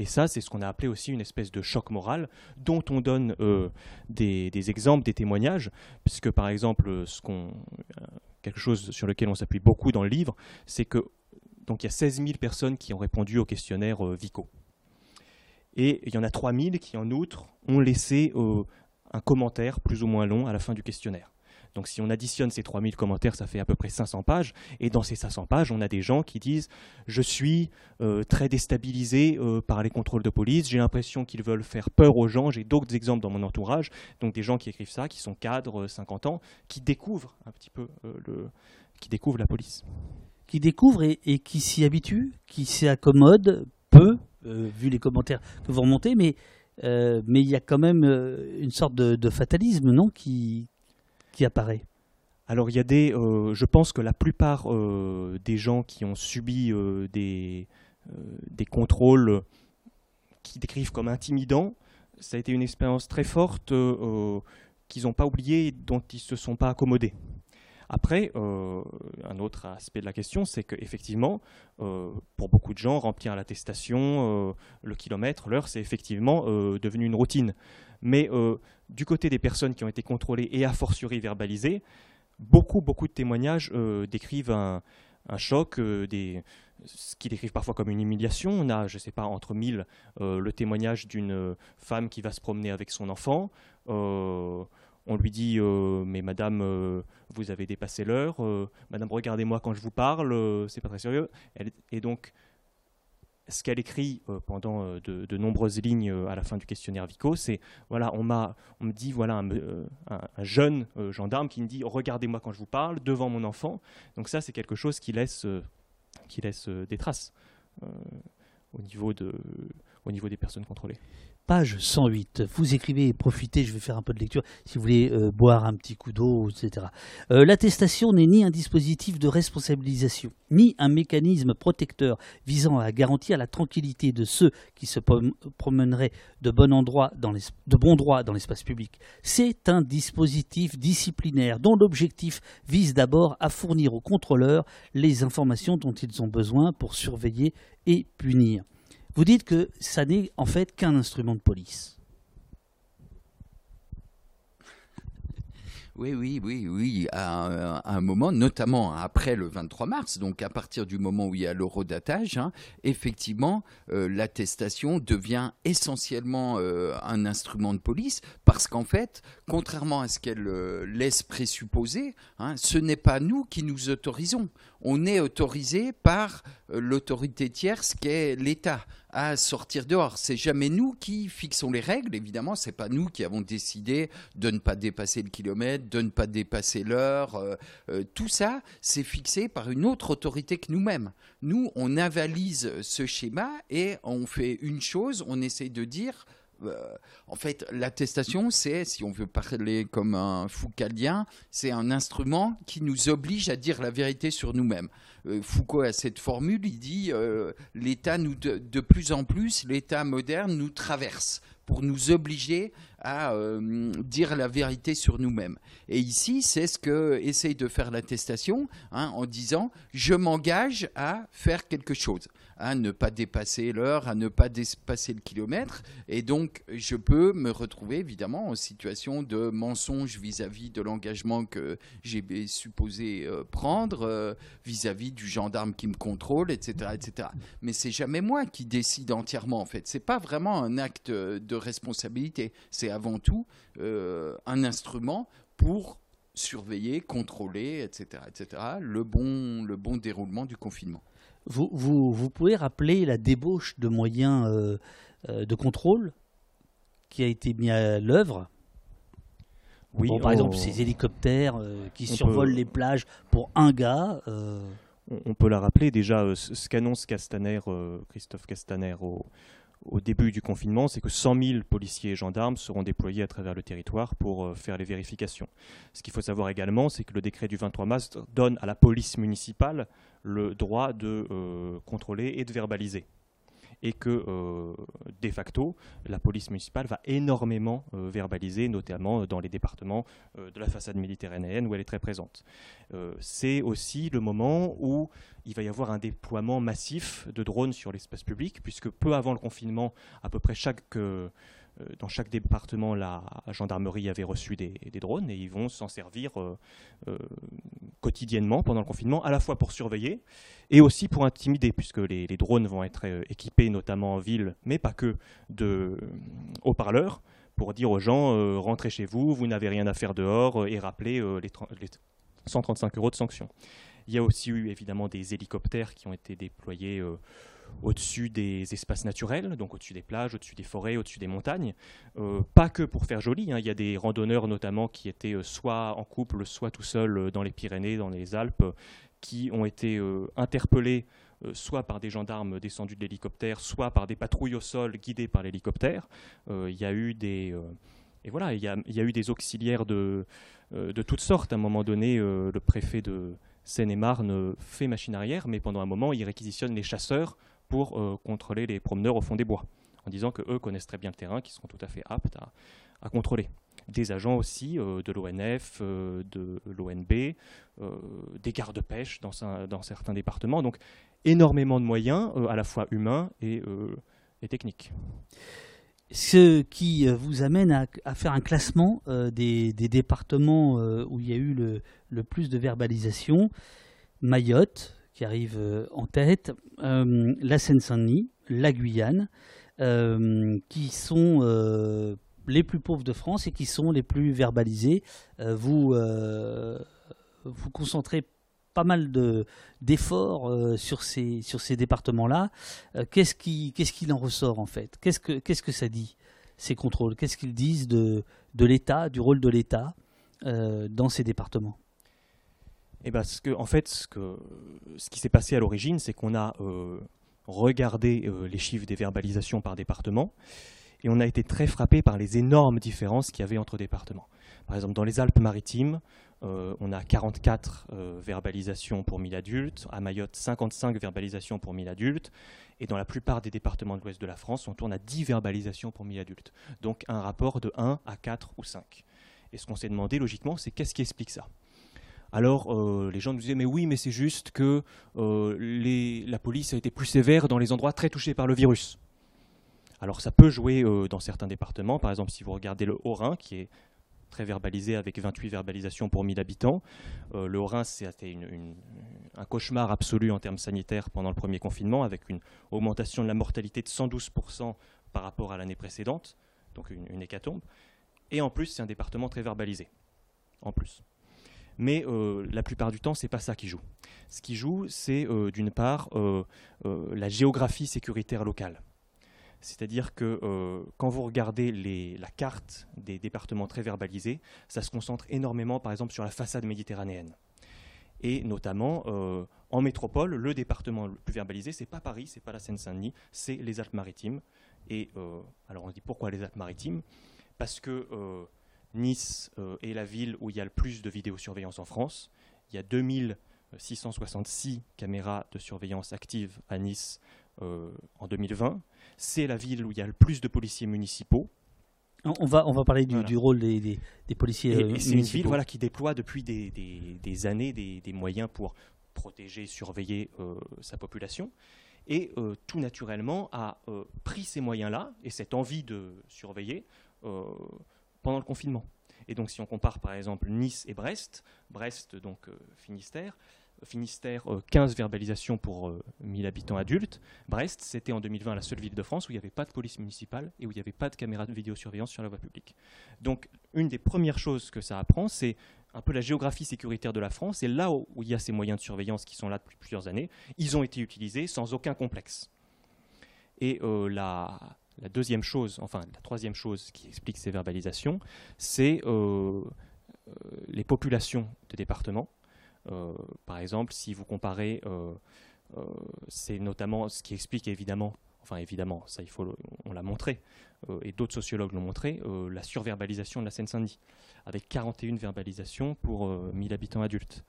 Et ça, c'est ce qu'on a appelé aussi une espèce de choc moral, dont on donne euh, des, exemples, des témoignages, puisque par exemple, ce euh, quelque chose sur lequel on s'appuie beaucoup dans le livre, c'est que donc il y a 16 000 personnes qui ont répondu au questionnaire euh, Vico. Et il y en a 3 000 qui, en outre, ont laissé un commentaire plus ou moins long à la fin du questionnaire. Donc si on additionne ces 3000 commentaires, ça fait à peu près 500 pages. Et dans ces 500 pages, on a des gens qui disent Je suis euh, très déstabilisé euh, par les contrôles de police, j'ai l'impression qu'ils veulent faire peur aux gens. J'ai d'autres exemples dans mon entourage. Donc des gens qui écrivent ça, qui sont cadres, 50 ans, qui découvrent un petit peu le, qui découvrent la police. Qui découvrent et, qui s'y habituent, qui s'y accommodent peu, vu les commentaires que vous remontez, mais euh, il y a quand même euh, une sorte de, fatalisme, non, qui, apparaît. Alors il y a des, euh, je pense que la plupart des gens qui ont subi des, des contrôles qui décrivent comme intimidants, ça a été une expérience très forte qu'ils n'ont pas oubliée et dont ils ne se sont pas accommodés. Après, euh, un autre aspect de la question, c'est qu'effectivement, euh, pour beaucoup de gens, remplir l'attestation, euh, le kilomètre, l'heure, c'est effectivement devenu une routine. Mais du côté des personnes qui ont été contrôlées et a fortiori verbalisées, beaucoup, beaucoup de témoignages décrivent un, choc, ce qu'ils décrivent parfois comme une humiliation. On a, je ne sais pas, entre mille, le témoignage d'une femme qui va se promener avec son enfant on lui dit euh, mais madame euh, vous avez dépassé l'heure euh, madame regardez-moi quand je vous parle c'est pas très sérieux et donc ce qu'elle écrit pendant de, nombreuses lignes à la fin du questionnaire Vico, c'est voilà, on m'a, on me dit voilà un, jeune gendarme qui me dit regardez-moi quand je vous parle devant mon enfant. Donc ça, c'est quelque chose qui laisse, qui laisse des traces au niveau au niveau des personnes contrôlées page 108. Vous écrivez et profitez, je vais faire un peu de lecture si vous voulez euh, boire un petit coup d'eau, etc. Euh, l'attestation n'est ni un dispositif de responsabilisation, ni un mécanisme protecteur visant à garantir la tranquillité de ceux qui se promèneraient de bon, droit dans l'espace public. C'est un dispositif disciplinaire dont l'objectif vise d'abord à fournir aux contrôleurs les informations dont ils ont besoin pour surveiller et punir. Vous dites que ça n'est en fait qu'un instrument de police. Oui, oui, oui, oui, à, un moment, notamment après le 23 mars, donc à partir du moment où il y a l'eurodatage, hein, effectivement, euh, l'attestation devient essentiellement euh, un instrument de police, parce qu'en fait, contrairement à ce qu'elle euh, laisse présupposer, hein, ce n'est pas nous qui nous autorisons. On est autorisé par l'autorité tierce qu'est l'État à sortir dehors. C'est jamais nous qui fixons les règles, évidemment, c'est pas nous qui avons décidé de ne pas dépasser le kilomètre, de ne pas dépasser l'heure. Euh, euh, tout ça, c'est fixé par une autre autorité que nous-mêmes. Nous, on avalise ce schéma et on fait une chose, on essaie de dire euh, en fait, l'attestation, c'est, si on veut parler comme un Foucaldien, c'est un instrument qui nous oblige à dire la vérité sur nous-mêmes. Euh, Foucault a cette formule, il dit euh, l'État nous de, plus en plus, l'État moderne nous traverse pour nous obliger à dire la vérité sur nous-mêmes. Et ici, c'est ce que essaye de faire l'attestation hein, en disant je m'engage à faire quelque chose à ne pas dépasser l'heure, à ne pas dépasser le kilomètre. Et donc, je peux me retrouver évidemment en situation de mensonge vis-à-vis de l'engagement que j'ai supposé euh, prendre, euh, vis-à-vis du gendarme qui me contrôle, etc. etc. Mais c'est jamais moi qui décide entièrement, en fait. C'est pas vraiment un acte de responsabilité. C'est avant tout euh, un instrument pour surveiller, contrôler, etc., etc., le bon, le bon déroulement du confinement. Vous, vous, pouvez rappeler la débauche de moyens euh, euh, de contrôle qui a été mis à l'œuvre? Oui, par exemple, ces hélicoptères euh, qui survolent les plages pour un gars. On, peut la rappeler déjà, ce qu'annonce Castaner, Christophe Castaner au, au début du confinement, c'est que 100 000 policiers et gendarmes seront déployés à travers le territoire pour euh, faire les vérifications. Ce qu'il faut savoir également, c'est que le décret du 23 mars donne à la police municipale le droit de euh, contrôler et de verbaliser et que euh, de facto, la police municipale va énormément verbaliser, notamment dans les départements de la façade méditerranéenne où elle est très présente. C'est aussi le moment où il va y avoir un déploiement massif de drones sur l'espace public, puisque peu avant le confinement, à peu près chaque euh, dans chaque département, la gendarmerie avait reçu des, drones et ils vont s'en servir euh, euh, quotidiennement pendant le confinement, à la fois pour surveiller et aussi pour intimider, puisque les, drones vont être équipés notamment en ville, mais pas que, de haut-parleurs pour dire aux gens rentrez chez vous, vous n'avez rien à faire dehors et rappelez les, 135 euros de sanctions. Il y a aussi eu évidemment des hélicoptères qui ont été déployés au-dessus des espaces naturels, donc au-dessus des plages, au-dessus des forêts, au-dessus des montagnes. Euh, pas que pour faire joli, hein. il y a des randonneurs notamment qui étaient euh, soit en couple, soit tout seuls euh, dans les Pyrénées, dans les Alpes, qui ont été interpellés soit par des gendarmes descendus de l'hélicoptère, soit par des patrouilles au sol guidées par l'hélicoptère. il y a eu des voilà, il y, a, eu des auxiliaires de, de toutes sortes. À un moment donné, le préfet de Seine-et-Marne fait machine arrière, mais pendant un moment, il réquisitionne les chasseurs pour euh, contrôler les promeneurs au fond des bois, en disant qu'eux connaissent très bien le terrain, qu'ils seront tout à fait aptes à, contrôler. Des agents aussi euh, de l'ONF, euh, de l'ONB, des gardes-pêche dans, certains départements. Donc énormément de moyens, à la fois humains et, techniques. Ce qui vous amène à, faire un classement des, départements où il y a eu le, plus de verbalisation. Mayotte, qui arrive euh, en tête, euh, la Seine-Saint-Denis, la Guyane, euh, qui sont les plus pauvres de France et qui sont les plus verbalisés. vous vous concentrez pas mal d'efforts sur ces, sur ces départements-là. qu'est-ce qu'il qui en ressort en fait? Qu'est-ce que que ça dit ces contrôles? Qu'est-ce qu'ils disent de, de l'État, du rôle de l'État dans ces départements? Eh ben, ce que, en fait, ce, que, ce qui s'est passé à l'origine, c'est qu'on a euh, regardé euh, les chiffres des verbalisations par département et on a été très frappé par les énormes différences qu'il y avait entre départements. Par exemple, dans les Alpes-Maritimes, euh, on a 44 verbalisations pour 1000 adultes, à Mayotte 55 verbalisations pour 1000 adultes, et dans la plupart des départements de l'ouest de la France, on tourne à 10 verbalisations pour 1000 adultes. Donc un rapport de 1 à 4 ou 5. Et ce qu'on s'est demandé logiquement, c'est qu'est-ce qui explique ça? Alors euh, les gens nous disaient mais oui mais c'est juste que euh, la police a été plus sévère dans les endroits très touchés par le virus. Alors ça peut jouer euh, dans certains départements, par exemple si vous regardez le Haut-Rhin qui est très verbalisé avec 28 verbalisations pour 1000 habitants. le Haut-Rhin c'était un cauchemar absolu en termes sanitaires pendant le premier confinement avec une augmentation de la mortalité de 112% par rapport à l'année précédente, donc une, une hécatombe. Et en plus c'est un département très verbalisé. En plus mais euh, la plupart du temps, c'est pas ça qui joue. Ce qui joue, c'est euh, d'une part euh, la géographie sécuritaire locale. C'est-à-dire que quand vous regardez la carte des départements très verbalisés, ça se concentre énormément, par exemple, sur la façade méditerranéenne. Et notamment, en métropole, le département le plus verbalisé, c'est pas Paris, c'est pas la Seine-Saint-Denis, c'est les Alpes-Maritimes. Et alors on dit pourquoi les Alpes-Maritimes? Parce que Nice euh, est la ville où il y a le plus de vidéosurveillance en France. Il y a 2666 caméras de surveillance actives à Nice euh, en 2020. C'est la ville où il y a le plus de policiers municipaux. On va, on va parler du, rôle des, policiers et, C'est une ville voilà, qui déploie depuis des, années des, moyens pour protéger, surveiller euh, sa population. Et tout naturellement a pris ces moyens-là et cette envie de surveiller pendant le confinement. Et donc si on compare par exemple Nice et Brest, Brest donc euh, Finistère, Finistère 15 euh, verbalisations pour 1000 euh, habitants adultes, Brest c'était en 2020 la seule ville de France où il n'y avait pas de police municipale et où il n'y avait pas de caméra de vidéosurveillance sur la voie publique. Donc une des premières choses que ça apprend c'est un peu la géographie sécuritaire de la France et là où, il y a ces moyens de surveillance qui sont là depuis plusieurs années, ils ont été utilisés sans aucun complexe. Et la, la deuxième chose, enfin la troisième chose qui explique ces verbalisations, c'est euh, euh, les populations de départements. Euh, par exemple, si vous comparez, c'est notamment ce qui explique évidemment, enfin évidemment, ça il faut, on l'a montré, et d'autres sociologues l'ont montré, la surverbalisation de la Seine-Saint-Denis, avec 41 verbalisations pour 1000 habitants adultes.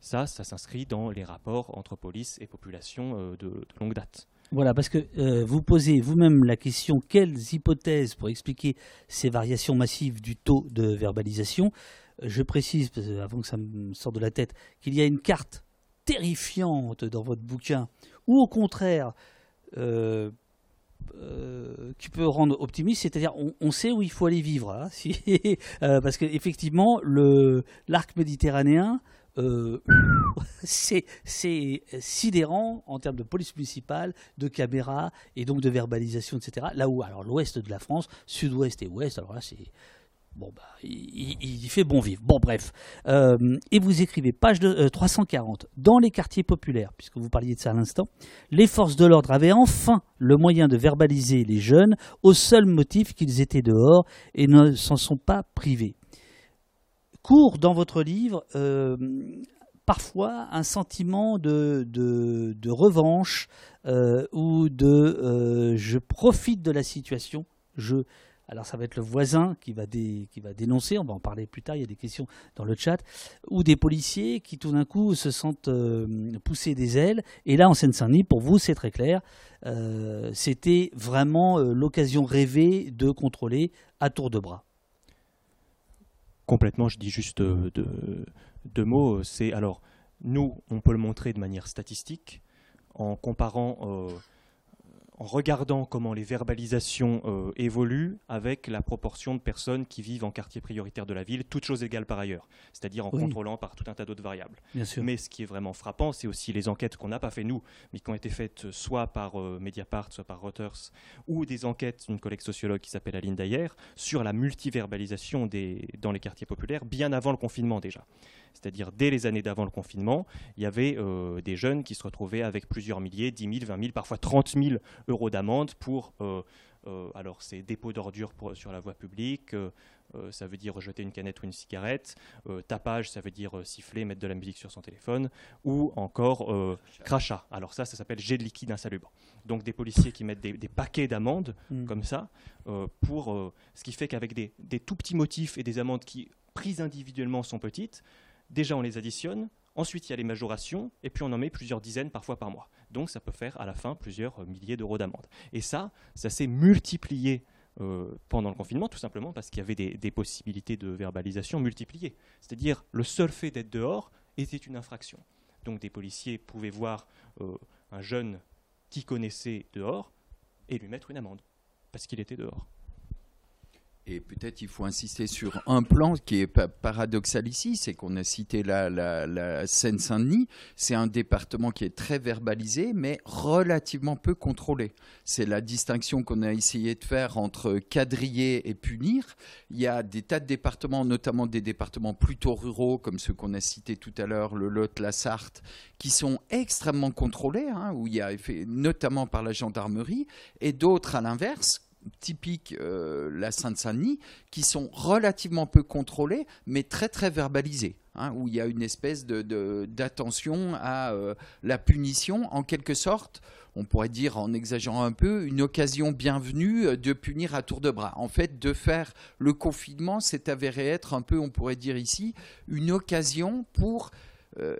Ça, ça s'inscrit dans les rapports entre police et population de longue date. Voilà, parce que euh, vous posez vous-même la question quelles hypothèses pour expliquer ces variations massives du taux de verbalisation? Je précise, avant que ça me sorte de la tête, qu'il y a une carte terrifiante dans votre bouquin, ou au contraire, euh, euh, qui peut rendre optimiste, c'est-à-dire on, sait où il faut aller vivre, hein, parce qu'effectivement, l'arc méditerranéen c'est sidérant en termes de police municipale, de caméras et donc de verbalisation, etc. Là où, alors l'ouest de la France, sud-ouest et ouest, alors là c'est Bon, bah, il, fait bon vivre. Bon, bref. Euh, et vous écrivez, page de, 340, euh, dans les quartiers populaires, puisque vous parliez de ça à l'instant, les forces de l'ordre avaient enfin le moyen de verbaliser les jeunes au seul motif qu'ils étaient dehors et ne s'en sont pas privés. Court dans votre livre, euh, parfois un sentiment de, de, revanche ou de je profite de la situation, je alors ça va être le voisin qui va, qui va dénoncer, on va en parler plus tard, il y a des questions dans le chat, ou des policiers qui tout d'un coup se sentent euh, pousser des ailes. Et là, en Seine-Saint-Denis, pour vous, c'est très clair, euh, c'était vraiment euh, l'occasion rêvée de contrôler à tour de bras. Complètement, je dis juste deux, mots. C'est alors, nous, on peut le montrer de manière statistique en comparant en regardant comment les verbalisations euh, évoluent avec la proportion de personnes qui vivent en quartier prioritaire de la ville, toutes choses égales par ailleurs, c'est-à-dire en contrôlant par tout un tas d'autres variables. Mais ce qui est vraiment frappant, c'est aussi les enquêtes qu'on n'a pas fait nous, mais qui ont été faites soit par euh, Mediapart, soit par Reuters, ou des enquêtes d'une collègue sociologue qui s'appelle Aline Dayer, sur la multiverbalisation des, dans les quartiers populaires, bien avant le confinement déjà c'est-à-dire dès les années d'avant le confinement, il y avait euh, des jeunes qui se retrouvaient avec plusieurs milliers, 10 000, 20 000, parfois 30 000 euros d'amende pour, euh, euh, alors c'est dépôt d'ordures sur la voie publique, ça veut dire jeter une canette ou une cigarette, tapage, ça veut dire siffler, mettre de la musique sur son téléphone, ou encore crachat. Alors ça, ça s'appelle jet de liquide insalubre. Donc des policiers qui mettent des, paquets d'amendes mmh. comme ça, pour, ce qui fait qu'avec des, des tout petits motifs et des amendes qui prises individuellement sont petites, Déjà, on les additionne, ensuite il y a les majorations, et puis on en met plusieurs dizaines parfois par mois. Donc ça peut faire à la fin plusieurs euh, milliers d'euros d'amende. Et ça, ça s'est multiplié euh, pendant le confinement, tout simplement parce qu'il y avait des, possibilités de verbalisation multipliées. C'est-à-dire, le seul fait d'être dehors était une infraction. Donc des policiers pouvaient voir euh, un jeune qui connaissait dehors et lui mettre une amende, parce qu'il était dehors. Et peut-être il faut insister sur un plan qui est paradoxal ici, c'est qu'on a cité la, la, Seine-Saint-Denis. C'est un département qui est très verbalisé, mais relativement peu contrôlé. C'est la distinction qu'on a essayé de faire entre quadriller et punir. Il y a des tas de départements, notamment des départements plutôt ruraux, comme ceux qu'on a cités tout à l'heure, le Lot, la Sarthe, qui sont extrêmement contrôlés, hein, où il y a notamment par la gendarmerie, et d'autres à l'inverse typiques, euh, la Seine-Saint-Denis, qui sont relativement peu contrôlées, mais très très verbalisées, hein, où il y a une espèce d'attention à euh, la punition, en quelque sorte, on pourrait dire en exagérant un peu, une occasion bienvenue euh, de punir à tour de bras. En fait, de faire le confinement, c'est avéré être un peu, on pourrait dire ici, une occasion pour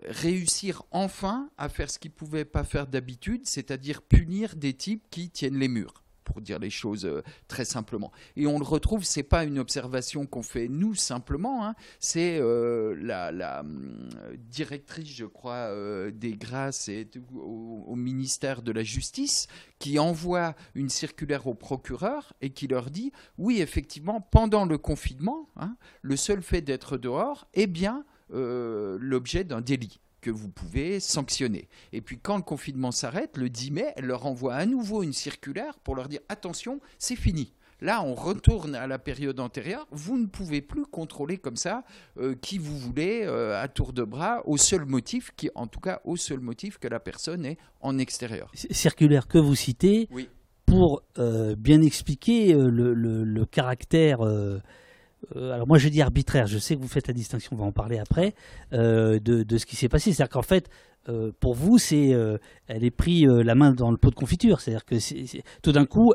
réussir enfin à faire ce qu'ils ne pouvaient pas faire d'habitude, c'est-à-dire punir des types qui tiennent les murs pour dire les choses euh, très simplement. Et on le retrouve, c'est pas une observation qu'on fait nous simplement, hein. c'est euh, la, hum, directrice, je crois, euh, des grâces au, ministère de la Justice qui envoie une circulaire au procureur et qui leur dit oui, effectivement, pendant le confinement, hein, le seul fait d'être dehors est bien l'objet d'un délit que vous pouvez sanctionner. Et puis quand le confinement s'arrête, le 10 mai, elle leur envoie à nouveau une circulaire pour leur dire attention, c'est fini. Là, on retourne à la période antérieure. Vous ne pouvez plus contrôler comme ça euh, qui vous voulez euh, à tour de bras, au seul motif, qui, en tout cas, au seul motif que la personne est en extérieur. Circulaire que vous citez pour euh, bien expliquer le, caractère euh, alors moi je dis arbitraire, je sais que vous faites la distinction, on va en parler après, euh, de, ce qui s'est passé. C'est-à-dire qu'en fait, euh, pour vous, c'est, elle est pris la main dans le pot de confiture. C'est-à-dire que tout d'un coup,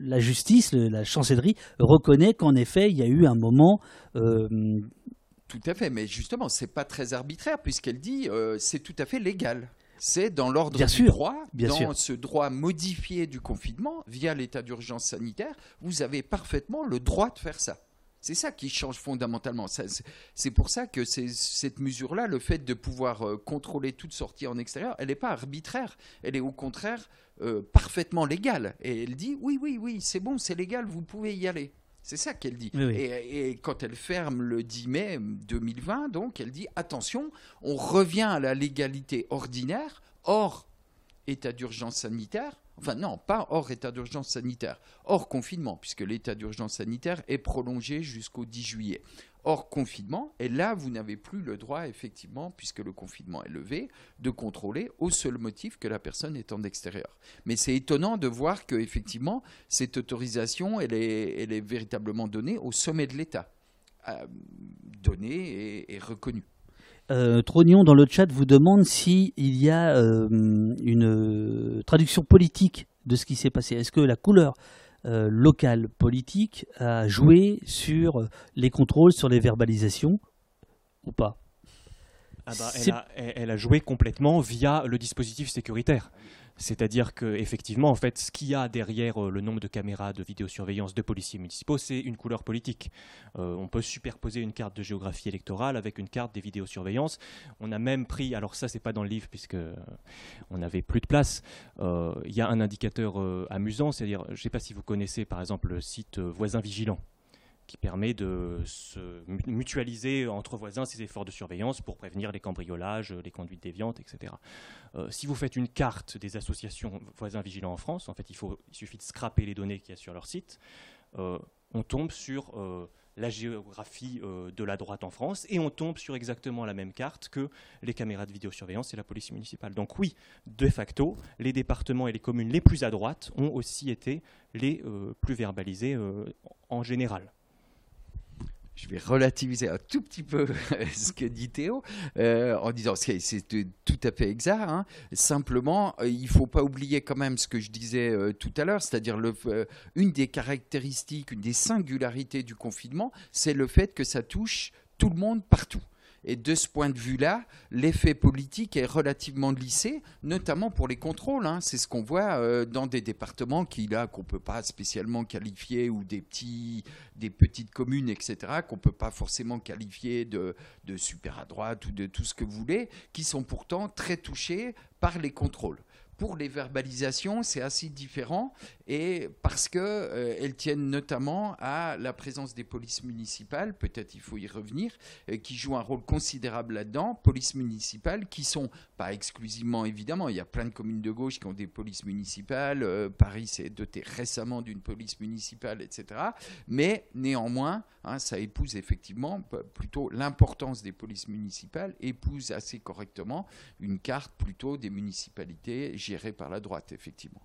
la justice, la chancellerie reconnaît qu'en effet, il y a eu un moment. tout à fait, mais justement, c'est pas très arbitraire puisqu'elle dit c'est tout à fait légal. C'est dans l'ordre du droit, dans ce droit modifié du confinement via l'état d'urgence sanitaire, vous avez parfaitement le droit de faire ça. C'est ça qui change fondamentalement. C'est pour ça que cette mesure-là, le fait de pouvoir euh, contrôler toute sortie en extérieur, elle n'est pas arbitraire, elle est au contraire euh, parfaitement légale. Et elle dit oui, oui, oui, c'est bon, c'est légal, vous pouvez y aller. C'est ça qu'elle dit. Oui, oui. Et, et quand elle ferme le 10 mai 2020, donc, elle dit attention, on revient à la légalité ordinaire, hors état d'urgence sanitaire. Enfin non, pas hors état d'urgence sanitaire, hors confinement, puisque l'état d'urgence sanitaire est prolongé jusqu'au 10 juillet. Hors confinement, et là, vous n'avez plus le droit, effectivement, puisque le confinement est levé, de contrôler au seul motif que la personne est en extérieur. Mais c'est étonnant de voir que, effectivement, cette autorisation, elle est, véritablement donnée au sommet de l'État, euh, donnée et reconnue. Euh, Trognon dans le chat vous demande s'il y a euh, une euh, traduction politique de ce qui s'est passé. Est-ce que la couleur euh, locale politique a joué sur les contrôles, sur les verbalisations ou pas? Ah bah, a, elle a joué complètement via le dispositif sécuritaire. C'est-à-dire que effectivement, en fait, ce qu'il y a derrière euh, le nombre de caméras de vidéosurveillance de policiers municipaux, c'est une couleur politique. Euh, on peut superposer une carte de géographie électorale avec une carte des vidéosurveillances. On a même pris, alors ça, c'est pas dans le livre puisque euh, on n'avait plus de place. Il y a un indicateur amusant, c'est-à-dire, je ne sais pas si vous connaissez par exemple le site Voisins Vigilants qui permet de se mu- mutualiser entre voisins ces efforts de surveillance pour prévenir les cambriolages, les conduites déviantes, etc. Euh, si vous faites une carte des associations voisins vigilants en France, en fait, il, faut, il suffit de scraper les données qu'il y a sur leur site. Euh, on tombe sur euh, la géographie de la droite en France et on tombe sur exactement la même carte que les caméras de vidéosurveillance et la police municipale. Donc oui, de facto, les départements et les communes les plus à droite ont aussi été les plus verbalisés en général. Je vais relativiser un tout petit peu ce que dit Théo euh, en disant c'est c'est tout à fait exact. hein. Simplement, euh, il faut pas oublier quand même ce que je disais euh, tout à l'heure, c'est-à-dire une des caractéristiques, une des singularités du confinement, c'est le fait que ça touche tout le monde partout. Et de ce point de vue-là, l'effet politique est relativement lissé, notamment pour les contrôles. hein. C'est ce qu'on voit euh, dans des départements qui là qu'on peut pas spécialement qualifier ou des petits, petites communes, etc. Qu'on peut pas forcément qualifier de, de super à droite ou de tout ce que vous voulez, qui sont pourtant très touchés par les contrôles. Pour les verbalisations, c'est assez différent et parce que euh, elles tiennent notamment à la présence des polices municipales, peut-être il faut y revenir, euh, qui jouent un rôle considérable là-dedans, polices municipales qui sont pas exclusivement évidemment, il y a plein de communes de gauche qui ont des polices municipales, euh, Paris s'est doté récemment d'une police municipale, etc. Mais néanmoins, hein, ça épouse effectivement plutôt l'importance des polices municipales, épouse assez correctement une carte plutôt des municipalités gérées par la droite, effectivement.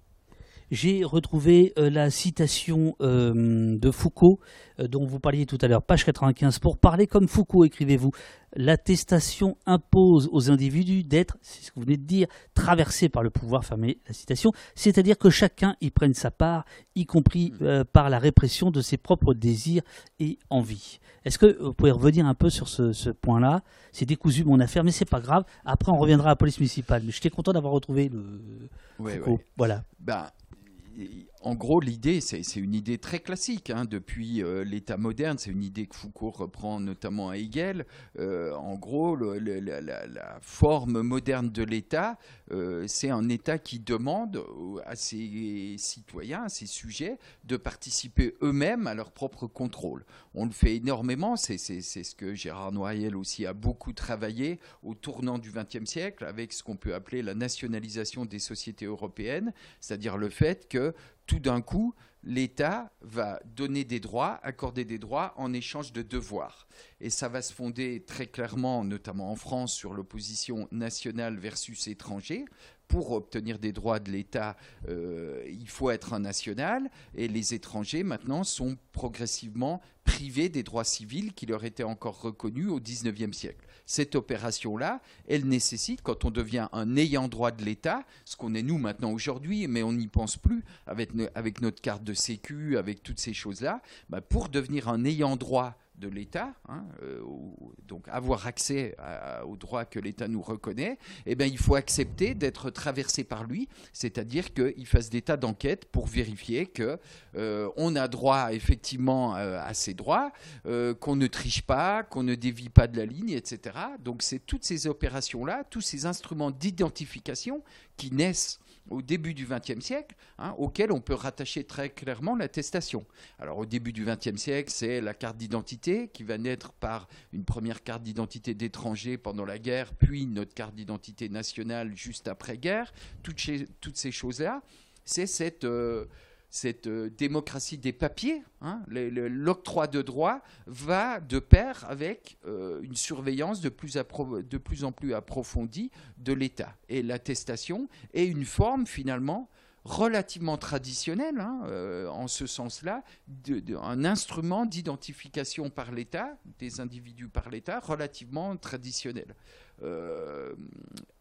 J'ai retrouvé euh, la citation euh, de Foucault euh, dont vous parliez tout à l'heure, page 95. Pour parler comme Foucault, écrivez-vous, l'attestation impose aux individus d'être, c'est ce que vous venez de dire, traversés par le pouvoir, fermé la citation, c'est-à-dire que chacun y prenne sa part, y compris euh, par la répression de ses propres désirs et envies. Est-ce que vous pouvez revenir un peu sur ce, ce point-là? C'est décousu mon affaire, mais c'est pas grave. Après, on reviendra à la police municipale. Mais j'étais content d'avoir retrouvé le Ouais, ouais. Voilà. Ben, en gros, l'idée, c'est une idée très classique. hein, depuis euh, l'État moderne, c'est une idée que Foucault reprend notamment à Hegel. Euh, en gros, la, forme moderne de l'État, euh, c'est un État qui demande à ses citoyens, à ses sujets, de participer eux-mêmes à leur propre contrôle. On le fait énormément. C'est ce que Gérard Noiriel aussi a beaucoup travaillé au tournant du XXe siècle avec ce qu'on peut appeler la nationalisation des sociétés européennes, c'est-à-dire le fait que tout d'un coup, l'État va donner des droits, accorder des droits en échange de devoirs. Et ça va se fonder très clairement, notamment en France, sur l'opposition nationale versus étranger. Pour obtenir des droits de l'État, euh, il faut être un national, et les étrangers maintenant sont progressivement privés des droits civils qui leur étaient encore reconnus au XIXe siècle. Cette opération-là, elle nécessite, quand on devient un ayant droit de l'État, ce qu'on est nous maintenant aujourd'hui, mais on n'y pense plus avec, no- avec notre carte de sécu, avec toutes ces choses-là, bah, pour devenir un ayant droit de l'État, hein, euh, donc avoir accès aux droits que l'État nous reconnaît, eh ben, il faut accepter d'être traversé par lui, c'est-à-dire qu'il fasse des tas d'enquêtes pour vérifier que euh, a droit effectivement euh, à ces droits, qu'on ne triche pas, qu'on ne dévie pas de la ligne, etc. Donc c'est toutes ces opérations-là, tous ces instruments d'identification qui naissent au début du XXe siècle, hein, auquel on peut rattacher très clairement l'attestation. Alors au début du XXe siècle, c'est la carte d'identité qui va naître par une première carte d'identité d'étranger pendant la guerre, puis notre carte d'identité nationale juste après-guerre. Toutes, toutes, ces choses-là, c'est cette... Euh, cette euh, démocratie des papiers, hein, l'octroi de droit, va de pair avec euh, une surveillance de plus, de plus, en plus approfondie de l'État. Et l'attestation est une forme finalement relativement traditionnelle, hein, euh, en ce sens-là, un instrument d'identification par l'État, des individus par l'État, relativement traditionnel. Euh,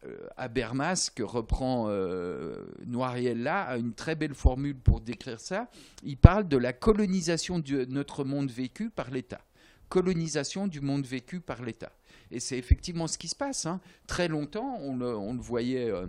euh, Habermas, que reprend euh, Noiriel a une très belle formule pour décrire ça. Il parle de la colonisation de notre monde vécu par l'État. Colonisation du monde vécu par l'État. Et c'est effectivement ce qui se passe. Hein. Très longtemps, on le, voyait. Euh,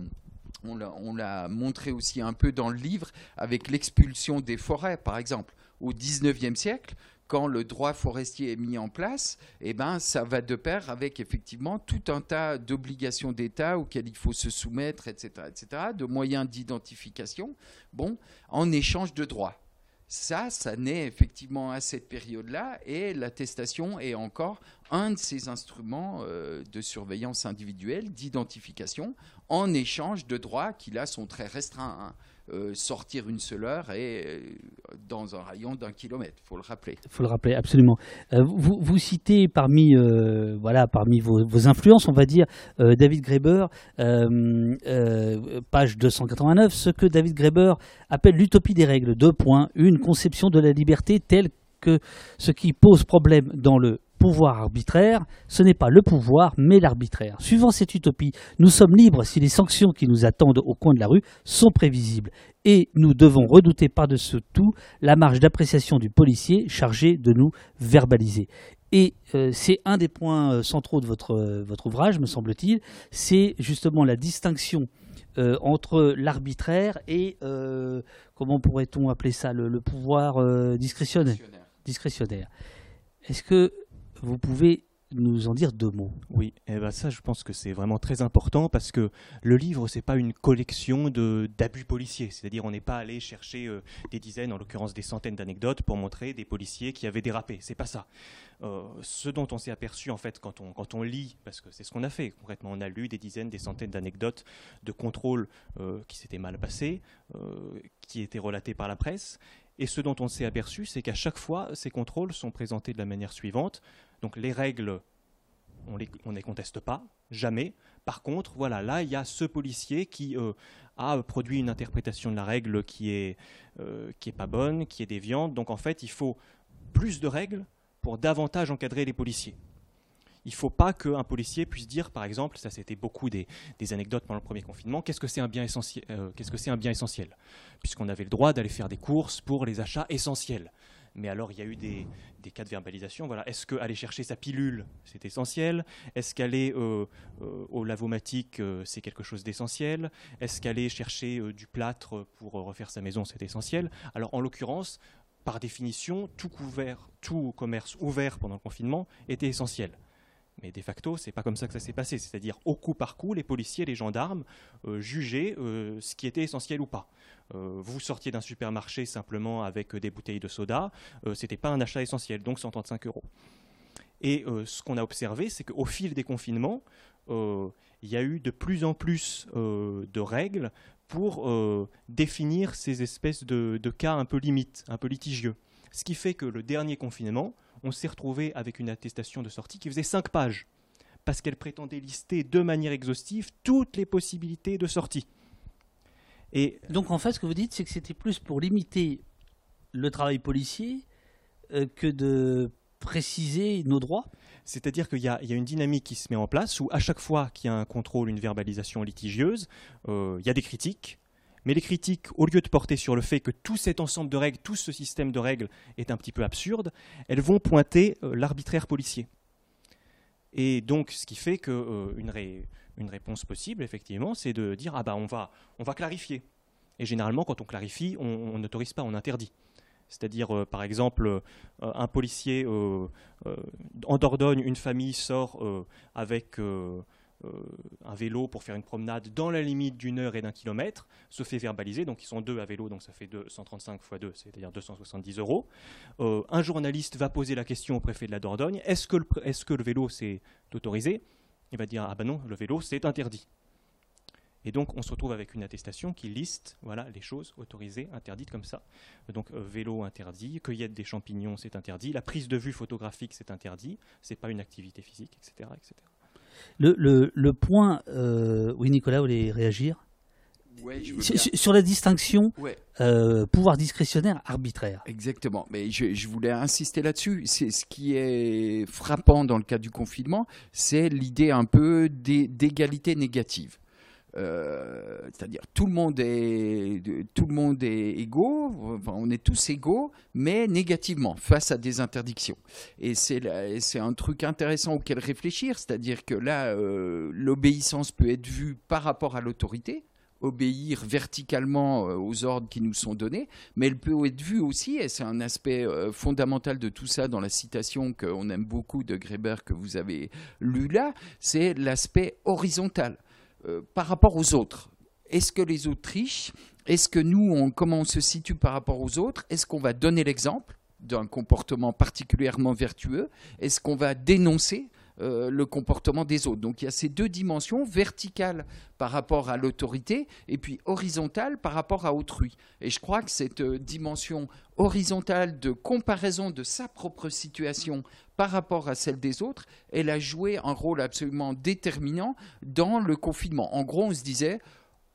on l'a montré aussi un peu dans le livre avec l'expulsion des forêts, par exemple. Au XIXe siècle, quand le droit forestier est mis en place, eh ben, ça va de pair avec effectivement tout un tas d'obligations d'État auxquelles il faut se soumettre, etc., etc., de moyens d'identification, bon, en échange de droits. Ça, ça naît effectivement à cette période-là et l'attestation est encore un de ces instruments euh, de surveillance individuelle, d'identification, en échange de droits qui là sont très restreints. Hein. Euh, sortir une seule heure et euh, dans un rayon d'un kilomètre, il faut le rappeler. Il faut le rappeler, absolument. Euh, vous, vous, citez parmi, voilà, parmi vos, influences, on va dire, David Graeber, page 289, ce que David Graeber appelle l'utopie des règles. Deux points. Une conception de la liberté telle que ce qui pose problème dans le pouvoir arbitraire, ce n'est pas le pouvoir, mais l'arbitraire. Suivant cette utopie, nous sommes libres si les sanctions qui nous attendent au coin de la rue sont prévisibles. Et nous devons redouter par-dessus tout la marge d'appréciation du policier chargé de nous verbaliser. Et euh, c'est un des points euh, centraux de votre, euh, votre ouvrage, me semble-t-il, c'est justement la distinction entre l'arbitraire et, comment pourrait-on appeler ça, le, pouvoir discrétionnaire. discrétionnaire. Est-ce que vous pouvez nous en dire deux mots Oui, et eh ben ça je pense que c'est vraiment très important parce que le livre c'est pas une collection de d'abus policiers, c'est-à-dire on n'est pas allé chercher euh, des dizaines, en l'occurrence des centaines d'anecdotes pour montrer des policiers qui avaient dérapé, c'est pas ça. Euh, ce dont on s'est aperçu en fait quand on, quand on lit, parce que c'est ce qu'on a fait concrètement, on a lu des dizaines, des centaines d'anecdotes de contrôles euh, qui s'étaient mal passés, qui étaient relatés par la presse, et ce dont on s'est aperçu, c'est qu'à chaque fois, ces contrôles sont présentés de la manière suivante. Donc les règles, on ne les conteste pas, jamais. Par contre, voilà, là, il y a ce policier qui euh, a produit une interprétation de la règle qui est, euh, qui est pas bonne, qui est déviante. Donc en fait, il faut plus de règles pour davantage encadrer les policiers il ne faut pas qu'un policier puisse dire, par exemple, ça c'était beaucoup des, anecdotes pendant le premier confinement, qu'est-ce que c'est un bien essentiel, euh, qu'est-ce que c'est un bien essentiel, puisqu'on avait le droit d'aller faire des courses pour les achats essentiels. Mais alors, il y a eu des, cas de verbalisation. Voilà. Est-ce qu'aller chercher sa pilule, c'est essentiel? Est-ce qu'aller euh, euh, au lavomatique, c'est quelque chose d'essentiel? Est-ce qu'aller chercher du plâtre pour refaire sa maison, c'est essentiel? Alors, en l'occurrence, par définition, tout, couvert, tout commerce ouvert pendant le confinement était essentiel. Mais de facto, c'est pas comme ça que ça s'est passé. C'est-à-dire, au coup par coup, les policiers, les gendarmes euh, jugeaient euh, ce qui était essentiel ou pas. Euh, vous sortiez d'un supermarché simplement avec des bouteilles de soda, c'était pas un achat essentiel, donc 135 euros. Et ce qu'on a observé, c'est qu'au fil des confinements, il y a eu de plus en plus de règles pour définir ces espèces de, de cas un peu limites, un peu litigieux. Ce qui fait que le dernier confinement, on s'est retrouvé avec une attestation de sortie qui faisait 5 pages, parce qu'elle prétendait lister de manière exhaustive toutes les possibilités de sortie. Et donc en fait, ce que vous dites, c'est que c'était plus pour limiter le travail policier euh, que de préciser nos droits c'est-à-dire qu'il y, a une dynamique qui se met en place où à chaque fois qu'il y a un contrôle, une verbalisation litigieuse, euh, il y a des critiques, mais les critiques, au lieu de porter sur le fait que tout cet ensemble de règles, tout ce système de règles est un petit peu absurde, elles vont pointer euh, l'arbitraire policier. Et donc, ce qui fait qu'une euh, réponse possible, effectivement, c'est de dire ah bah on va, on va clarifier. Et généralement, quand on clarifie, on n'autorise pas, on interdit. C'est-à-dire, euh, par exemple, un policier en Dordogne, une famille sort avec un vélo pour faire une promenade dans la limite d'une heure et d'un kilomètre se fait verbaliser. Donc ils sont deux à vélo, donc ça fait 135 fois 2, c'est-à-dire 270 euros. un journaliste va poser la question au préfet de la Dordogne est-ce que, est que, le vélo c'est autorisé? Il va dire ah ben non, le vélo c'est interdit. Et donc, on se retrouve avec une attestation qui liste voilà, les choses autorisées, interdites comme ça. Donc, euh, vélo interdit, cueillette des champignons, c'est interdit, la prise de vue photographique, c'est interdit, c'est pas une activité physique, etc. etc. Le, le, point, euh, oui, Nicolas, vous voulez réagir sur, la distinction euh, pouvoir discrétionnaire arbitraire. Exactement, mais je, je voulais insister là-dessus. C'est ce qui est frappant dans le cas du confinement, c'est l'idée un peu d'égalité négative. Euh, c'est-à-dire tout le monde est tout le monde est égaux, on est tous égaux, mais négativement face à des interdictions. Et c'est c'est un truc intéressant auquel réfléchir, c'est-à-dire que là euh, l'obéissance peut être vue par rapport à l'autorité, obéir verticalement euh, aux ordres qui nous sont donnés, mais elle peut être vue aussi, et c'est un aspect fondamental de tout ça dans la citation qu'on aime beaucoup de Greber que vous avez lu là, c'est l'aspect horizontal. Euh, par rapport aux autres. Est-ce que les autres trichent Est-ce que nous, comment on se situe par rapport aux autres Est-ce qu'on va donner l'exemple d'un comportement particulièrement vertueux? Est-ce qu'on va dénoncer euh, le comportement des autres. Donc il y a ces deux dimensions, verticales par rapport à l'autorité et puis horizontale par rapport à autrui. Et je crois que cette euh, dimension horizontale de comparaison de sa propre situation par rapport à celle des autres, elle a joué un rôle absolument déterminant dans le confinement. En gros, on se disait,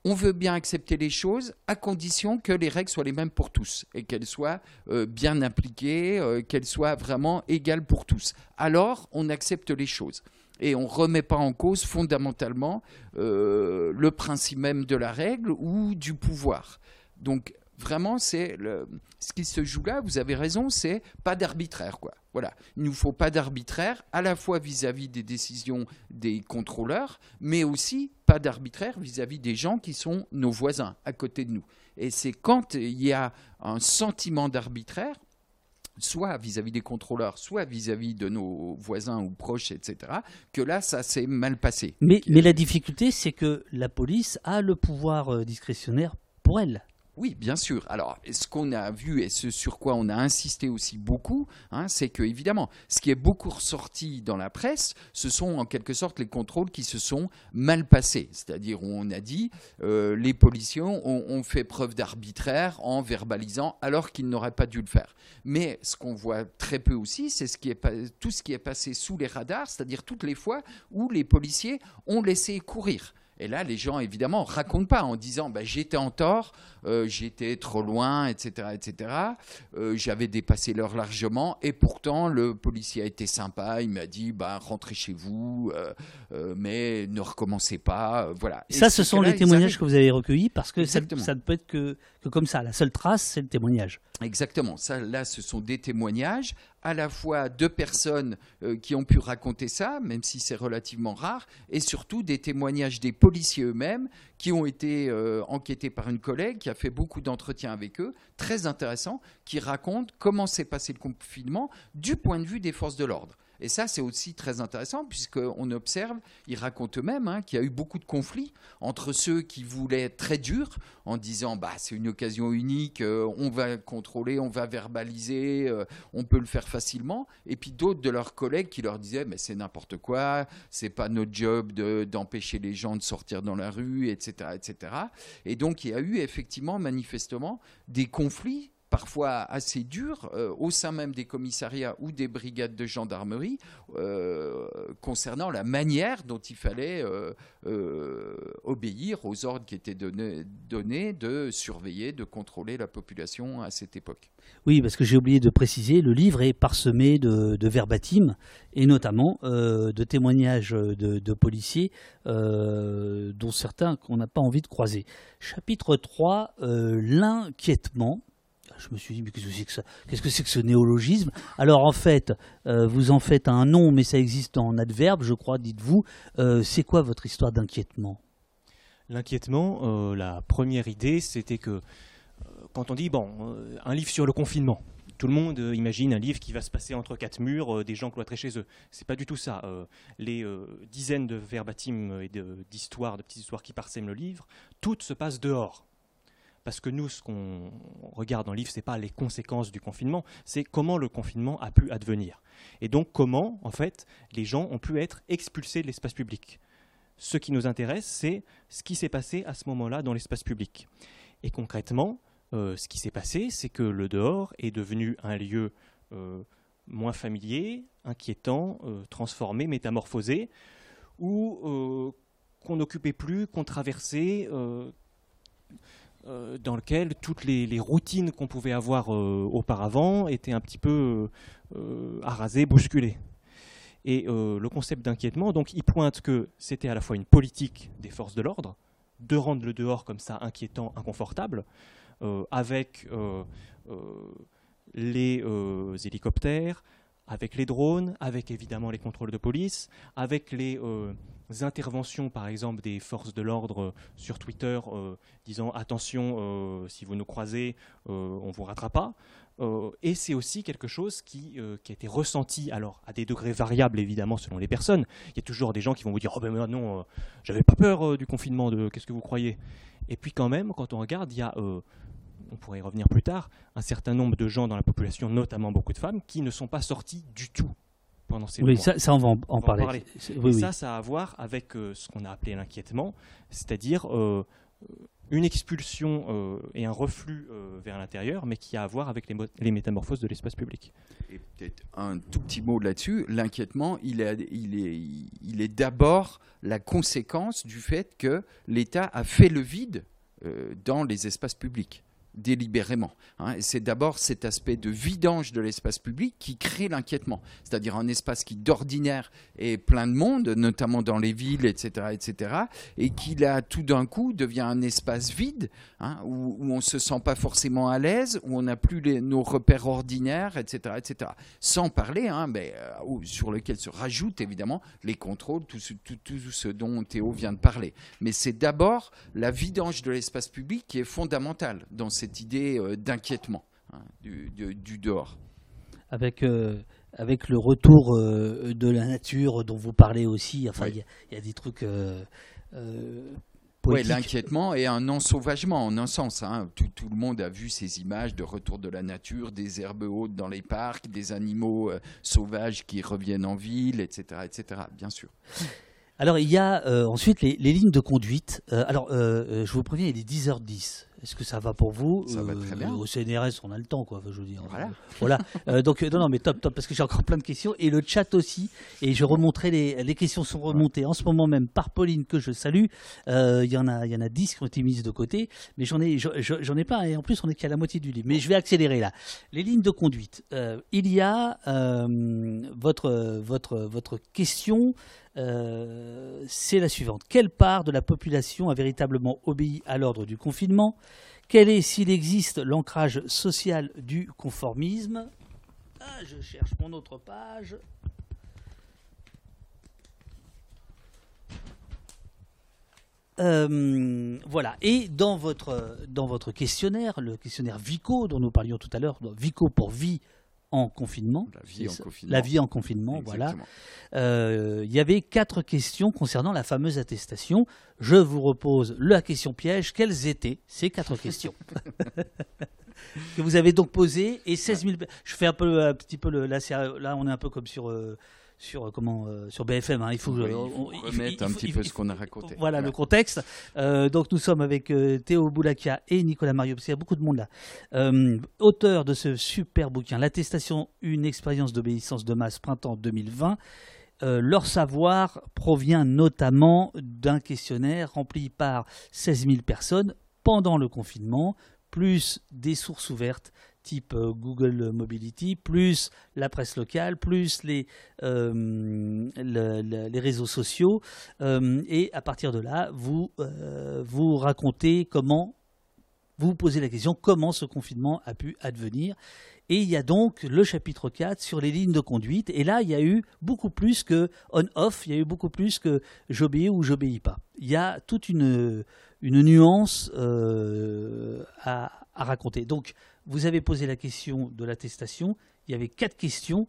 on veut bien accepter les choses à condition que les règles soient les mêmes pour tous et qu'elles soient euh, bien appliquées, euh, qu'elles soient vraiment égales pour tous. Alors, on accepte les choses et on ne remet pas en cause fondamentalement euh, le principe même de la règle ou du pouvoir. Donc, vraiment, c'est ce qui se joue là, vous avez raison, c'est pas d'arbitraire, quoi. Voilà, il ne nous faut pas d'arbitraire, à la fois vis-à-vis des décisions des contrôleurs, mais aussi pas d'arbitraire vis-à-vis des gens qui sont nos voisins, à côté de nous. Et c'est quand il y a un sentiment d'arbitraire, soit vis-à-vis des contrôleurs, soit vis-à-vis de nos voisins ou proches, etc., que là, ça s'est mal passé. Mais, mais la difficulté, c'est que la police a le pouvoir euh, discrétionnaire pour elle. Oui, bien sûr. Alors, ce qu'on a vu et ce sur quoi on a insisté aussi beaucoup, hein, c'est que évidemment, ce qui est beaucoup ressorti dans la presse, ce sont en quelque sorte les contrôles qui se sont mal passés. C'est-à-dire, on a dit euh, les policiers ont, fait preuve d'arbitraire en verbalisant alors qu'ils n'auraient pas dû le faire. Mais ce qu'on voit très peu aussi, c'est tout ce qui est passé sous les radars, c'est-à-dire toutes les fois où les policiers ont laissé courir. Et là, les gens, évidemment, racontent pas en disant bah, j'étais en tort, euh, j'étais trop loin, etc. etc. Euh, j'avais dépassé l'heure largement, et pourtant, le policier a été sympa, il m'a dit bah, rentrez chez vous, euh, mais ne recommencez pas. voilà. ça, ce sont les témoignages que vous avez recueillis, parce que ça, ça, ne peut être que, que comme ça. La seule trace, c'est le témoignage. Exactement. Ça, là, ce sont des témoignages à la fois de personnes euh, qui ont pu raconter ça, même si c'est relativement rare, et surtout des témoignages des policiers eux-mêmes qui ont été euh, enquêtés par une collègue qui a fait beaucoup d'entretiens avec eux, très intéressant, qui raconte comment s'est passé le confinement du point de vue des forces de l'ordre. Et ça, c'est aussi très intéressant, puisqu'on observe, ils racontent eux-mêmes, hein, qu'il y a eu beaucoup de conflits entre ceux qui voulaient être très durs, en disant bah, c'est une occasion unique, euh, on va contrôler, on va verbaliser, euh, on peut le faire facilement, et puis d'autres de leurs collègues qui leur disaient mais c'est n'importe quoi, c'est pas notre job d'empêcher les gens de sortir dans la rue, etc., etc. Et donc il y a eu effectivement, manifestement, des conflits parfois assez dur euh, au sein même des commissariats ou des brigades de gendarmerie euh, concernant la manière dont il fallait euh, obéir aux ordres qui étaient donnés, donnés, de surveiller, de contrôler la population à cette époque. Oui, parce que j'ai oublié de préciser, le livre est parsemé de, verbatim et notamment de témoignages de, de policiers dont certains qu'on n'a pas envie de croiser. Chapitre 3, l'inquiètement je me suis dit, mais qu'est-ce que c'est que ça? Qu'est-ce que ce néologisme? Alors en fait, euh, vous en faites un nom, mais ça existe en adverbe, je crois, dites-vous. Euh, c'est quoi votre histoire d'inquiètement L'inquiètement, euh, la première idée, c'était que quand on dit, bon, un livre sur le confinement, tout le monde imagine un livre qui va se passer entre quatre murs, des gens cloîtrés chez eux. C'est pas du tout ça. Les dizaines de verbatims et d'histoires, de, petites histoires qui parsèment le livre, toutes se passent dehors. Parce que nous, ce qu'on regarde dans le livre, c'est pas les conséquences du confinement, c'est comment le confinement a pu advenir. Et donc comment, en fait, les gens ont pu être expulsés de l'espace public. Ce qui nous intéresse, c'est ce qui s'est passé à ce moment-là dans l'espace public. Et concrètement, euh, ce qui s'est passé, c'est que le dehors est devenu un lieu euh, moins familier, inquiétant, euh, transformé, métamorphosé, où qu'on n'occupait plus, qu'on traversait, dans lequel toutes les, routines qu'on pouvait avoir auparavant étaient un petit peu arasées, bousculées. Et le concept d'inquiétement, donc, il pointe que c'était à la fois une politique des forces de l'ordre, de rendre le dehors comme ça inquiétant, inconfortable, euh, avec euh, euh, les hélicoptères, avec les drones, avec évidemment les contrôles de police, avec les interventions par exemple des forces de l'ordre sur Twitter disant attention si vous nous croisez on vous rattrape pas et c'est aussi quelque chose qui, qui, a été ressenti alors à des degrés variables évidemment selon les personnes. Il y a toujours des gens qui vont vous dire oh ben non j'avais pas peur du confinement de qu'est-ce que vous croyez? Et puis quand même quand on regarde il y a on pourrait y revenir plus tard, un certain nombre de gens dans la population, notamment beaucoup de femmes, qui ne sont pas sortis du tout pendant ces oui, mois. Ça, ça, on va en, parler. et ça, ça a à voir avec euh, ce qu'on a appelé l'inquiétement, c'est-à-dire euh, une expulsion euh, et un reflux vers l'intérieur, mais qui a à voir avec les, les métamorphoses de l'espace public. Et peut-être un tout petit mot là-dessus. L'inquiétement, il est, il est, il est d'abord la conséquence du fait que l'État a fait le vide dans les espaces publics délibérément. Hein. C'est d'abord cet aspect de vidange de l'espace public qui crée l'inquiétement, c'est-à-dire un espace qui d'ordinaire est plein de monde, notamment dans les villes, etc., etc., et qui là tout d'un coup devient un espace vide hein, où, on on se sent pas forcément à l'aise, où on n'a plus nos repères ordinaires, etc., etc. Sans parler, hein, mais, euh, sur lequel se rajoutent évidemment les contrôles, tout ce, tout ce dont Théo vient de parler. Mais c'est d'abord la vidange de l'espace public qui est fondamentale dans ces cette idée euh, d'inquiétement hein, du, dehors. Avec, euh, avec le retour euh, de la nature dont vous parlez aussi, enfin, il y, a des trucs. Oui, l'inquiétement et un ensauvagement en un sens. Hein. Tout, tout, le monde a vu ces images de retour de la nature, des herbes hautes dans les parcs, des animaux sauvages qui reviennent en ville, etc., etc. Bien sûr. Alors il y a ensuite les, les, lignes de conduite. alors je vous préviens, il est 10h10. Est-ce que ça va pour vous Ça va très bien. Euh, au CNRS, on a le temps, quoi. Je veux dire. Voilà. voilà. Euh, donc non, non, mais top, top, parce que j'ai encore plein de questions et le chat aussi. Et je remonterai les, les questions sont remontées en ce moment même par Pauline que je salue. Euh, il y en a, il y en a 10 qui ont été mises de côté, mais j'en ai, j'en ai pas. Et en plus, on est qu'à la moitié du livre. Mais je vais accélérer là. Les lignes de conduite. il y a votre, votre, votre question. C'est la suivante. Quelle part de la population a véritablement obéi à l'ordre du confinement? Quel est, s'il existe, l'ancrage social du conformisme? Ah, Je cherche mon autre page. Euh, voilà. Et dans votre questionnaire, le questionnaire VICO dont nous parlions tout à l'heure, VICO pour vie en confinement. La vie en confinement. La vie en confinement, voilà. Euh, il y avait quatre questions concernant la fameuse attestation. Je vous repose la question piège. Quelles étaient ces quatre questions que vous avez donc posées et 16 000. Je fais un peu un petit peu le, là, là on est un peu comme sur euh, sur euh, comment euh, sur BFM. Hein. Il faut, remettre un petit peu ce qu'on a raconté. Voilà, le contexte. Euh, donc nous sommes avec Théo Boulakia et Nicolas Mario, parce qu'il y a beaucoup de monde là. auteur de ce super bouquin, L'attestation, une expérience d'obéissance de masse, printemps 2020. leur savoir provient notamment d'un questionnaire rempli par 16 000 personnes pendant le confinement, plus des sources ouvertes type euh, Google Mobility, plus la presse locale, plus les, euh, réseaux sociaux. Euh, et à partir de là, vous, vous racontez comment, vous posez la question comment ce confinement a pu advenir. Et il y a donc le chapitre 4 sur les lignes de conduite. Et là, il y a eu beaucoup plus que on-off, il y a eu beaucoup plus que j'obéis ou j'obéis pas. Il y a toute une, une nuance à, à raconter. Donc, vous avez posé la question de l'attestation. Il y avait quatre questions.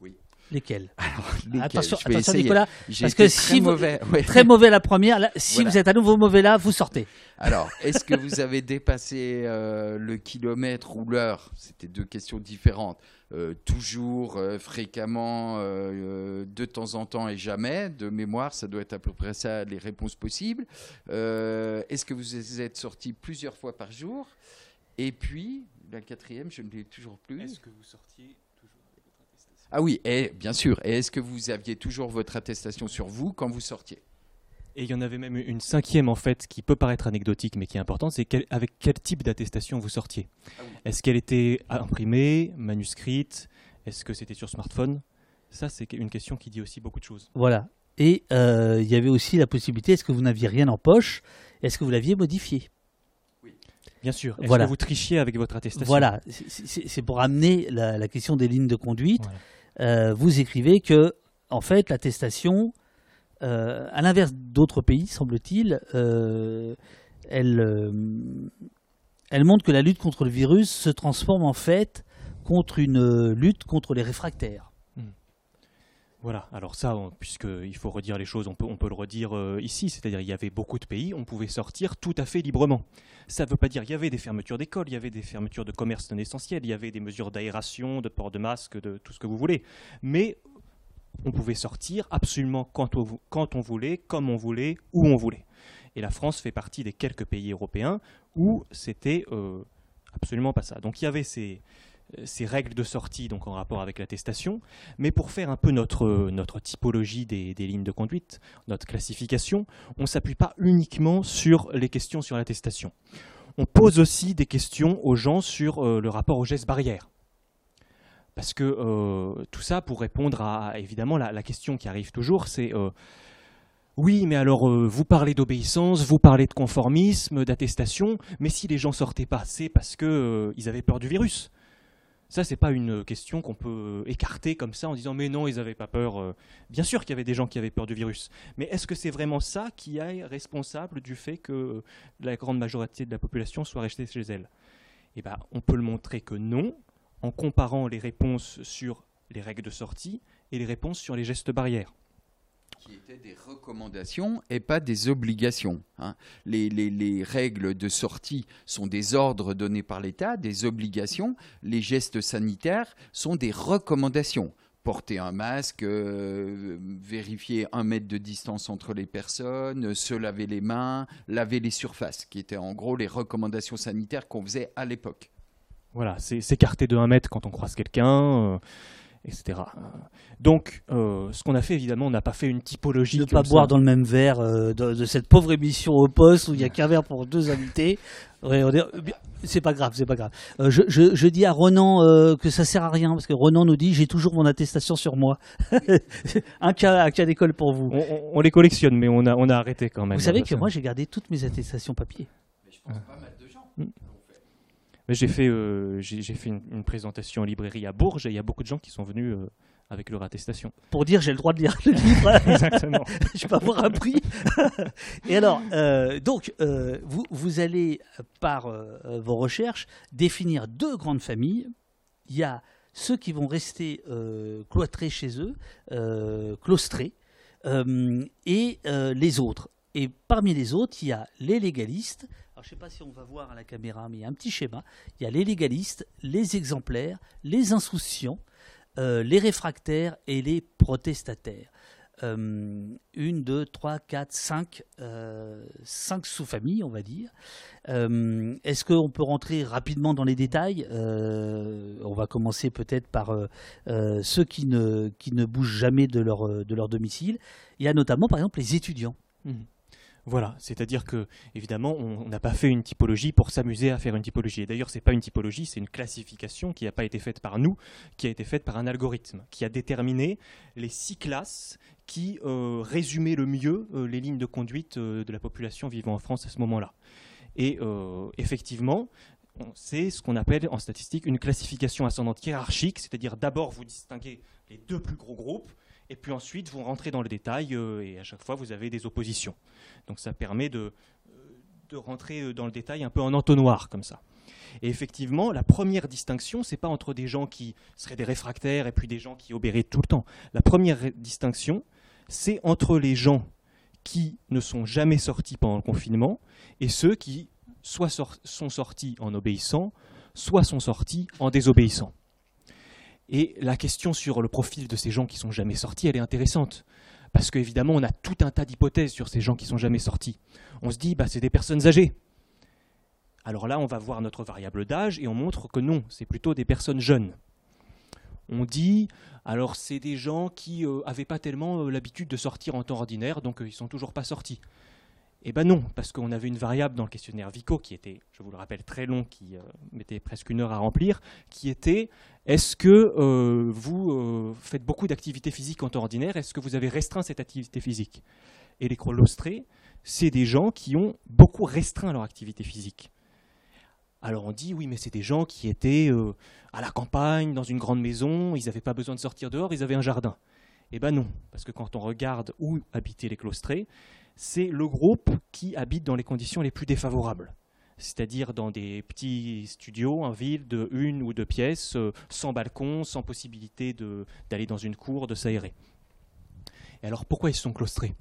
Oui. Lesquelles Lesquelles Attention, attention. Nicolas, parce que très si vous- ouais. très mauvais la première. Là, si Voilà. vous êtes à nouveau mauvais là, vous sortez. Alors, est-ce que vous avez dépassé euh, le kilomètre ou l'heure? C'était deux questions différentes. Euh, toujours, euh, fréquemment, de temps en temps et jamais. De mémoire, ça doit être à peu près ça les réponses possibles. Est-ce que vous êtes sorti plusieurs fois par jour? Et puis, la quatrième, je ne l'ai toujours plus. que vous sortiez toujours avec votre attestation? Ah oui, et bien sûr. Et est-ce que vous aviez toujours votre attestation sur vous quand vous sortiez? Et il y en avait même une cinquième en fait qui peut paraître anecdotique mais qui est importante, c'est quel- avec quel type d'attestation vous sortiez? Ah oui. Est-ce qu'elle était imprimée, manuscrite? Est-ce que c'était sur smartphone? Ça c'est une question qui dit aussi beaucoup de choses. Voilà. Et euh, il y avait aussi la possibilité est-ce que vous n'aviez rien en poche? Est-ce que vous l'aviez modifié? Bien sûr. Est-ce Voilà. que vous trichiez avec votre attestation Voilà. C'est- pour amener la, la question des lignes de conduite. Voilà. Euh, vous écrivez que, en fait, l'attestation, euh, à l'inverse d'autres pays, semble-t-il, euh, elle, euh, elle montre que la lutte contre le virus se transforme en fait contre une lutte contre les réfractaires. Voilà, alors ça, puisqu'il faut redire les choses, on peut, le redire euh, ici, c'est-à-dire il y avait beaucoup de pays, on pouvait sortir tout à fait librement. Ça ne veut pas dire il y avait des fermetures d'écoles, il y avait des fermetures de commerce non essentiels, il y avait des mesures d'aération, de port de masque, de tout ce que vous voulez. Mais on pouvait sortir absolument quand on, vou- quand on voulait, comme on voulait, où on voulait. Et la France fait partie des quelques pays européens où c'était euh, absolument pas ça. Donc il y avait ces, ces règles de sortie donc en rapport avec l'attestation, mais pour faire un peu notre, typologie des, lignes de conduite, notre classification, on ne s'appuie pas uniquement sur les questions sur l'attestation. On pose aussi des questions aux gens sur euh, le rapport aux gestes barrières. Parce que euh, tout ça pour répondre à, évidemment, la, question qui arrive toujours, c'est euh, oui, mais alors vous parlez d'obéissance, vous parlez de conformisme, d'attestation, mais si les gens sortaient pas, c'est parce que euh, ils avaient peur du virus. Ça, c'est pas une question qu'on peut écarter comme ça en disant mais non, ils n'avaient pas peur. euh. Bien sûr qu'il y avait des gens qui avaient peur du virus, mais est-ce que c'est vraiment ça qui est responsable du fait que euh, la grande majorité de la population soit restée chez elle? Eh ben, on peut le montrer que non, en comparant les réponses sur les règles de sortie et les réponses sur les gestes barrières. Qui étaient des recommandations et pas des obligations. hein. Les, les- les règles de sortie sont des ordres donnés par l'État, des obligations. Les gestes sanitaires sont des recommandations. Porter un masque, euh, vérifier un mètre de distance entre les personnes, se laver les mains, laver les surfaces, qui étaient en gros les recommandations sanitaires qu'on faisait à l'époque. Voilà, c'est s'écarter de 1 mètre quand on croise quelqu'un, euh, etc. Donc, euh, ce qu'on a fait, évidemment, on n'a pas fait une typologie. Ne pas ça. boire dans le même verre euh, de, de cette pauvre émission au poste où il n'y a qu'un verre pour deux invités. Ouais, euh, c'est pas grave, c'est pas grave. Euh, je, je- je dis à Renan euh, que ça sert à rien parce que Renan nous dit j'ai toujours mon attestation sur moi. un cas, un cas d'école pour vous. On, on- on les collectionne, mais on a, on a arrêté quand même. Vous savez que moi j'ai gardé toutes mes attestations papier. Mais je pense pas mal de gens. Mais J'ai fait, euh, j'ai fait une, une présentation en librairie à Bourges et il y a beaucoup de gens qui sont venus euh, avec leur attestation. Pour dire j'ai le droit de lire le livre. Exactement. je peux avoir un prix. Et alors, euh, donc, vous, vous allez, par vos recherches, définir deux grandes familles. Il y a ceux qui vont rester cloîtrés chez eux, claustrés, euh, et les autres. Et parmi les autres, il y a les légalistes. Je ne sais pas si on va voir à la caméra, mais il y a un petit schéma. Il y a les légalistes, les exemplaires, les insouciants, euh, les réfractaires et les protestataires. Euh, une, deux, trois, quatre, cinq, euh, cinq sous-familles, on va dire. Est-ce qu'on peut rentrer rapidement dans les détails? On va commencer peut-être par ceux qui ne, bougent jamais de leur, de leur domicile. Il y a notamment, par exemple, les étudiants. Voilà, c'est-à-dire que évidemment, on n'a pas fait une typologie pour s'amuser à faire une typologie. Et d'ailleurs, c'est pas une typologie, c'est une classification qui n'a pas été faite par nous, qui a été faite par un algorithme qui a déterminé les six classes qui euh, résumaient le mieux euh, les lignes de conduite euh, de la population vivant en France à ce moment-là. Et effectivement, c'est ce qu'on appelle en statistique une classification ascendante hiérarchique, c'est-à-dire d'abord vous distinguez les deux plus gros groupes, et puis ensuite vous rentrez dans le détail, euh, et à chaque fois vous avez des oppositions. Donc ça permet de, euh, rentrer euh, dans le détail un peu en entonnoir comme ça. Et effectivement, la première distinction, c'est pas entre des gens qui seraient des réfractaires et puis des gens qui obéiraient tout le temps. La première distinction, c'est entre les gens qui ne sont jamais sortis pendant le confinement et ceux qui soit sont sortis en obéissant, soit sont sortis en désobéissant. Et la question sur le profil de ces gens qui sont jamais sortis, elle est intéressante. Parce qu'évidemment, on a tout un tas d'hypothèses sur ces gens qui sont jamais sortis. On se dit, bah, c'est des personnes âgées. Alors là, on va voir notre variable d'âge et on montre que non, c'est plutôt des personnes jeunes. On dit, alors c'est des gens qui n'avaient euh, pas tellement euh, l'habitude de sortir en temps ordinaire, donc euh, ils sont toujours pas sortis. Eh bien non, parce qu'on avait une variable dans le questionnaire Vico qui était, je vous le rappelle, très long, qui euh, mettait presque une heure à remplir, qui était est-ce que euh, vous euh, faites beaucoup d'activités physiques en temps ordinaire Est-ce que vous avez restreint cette activité physique? Et les crolostrés, c'est des gens qui ont beaucoup restreint leur activité physique. Alors on dit oui, mais c'est des gens qui étaient à la campagne, dans une grande maison, ils n'avaient pas besoin de sortir dehors, ils avaient un jardin. Eh bien non, parce que quand on regarde où habitaient les claustrés, c'est le groupe qui habite dans les conditions les plus défavorables c'est-à-dire dans des petits studios en ville de une ou deux pièces, euh, sans balcon, sans possibilité d'aller dans une cour, de s'aérer. Alors pourquoi ils sont claustrés?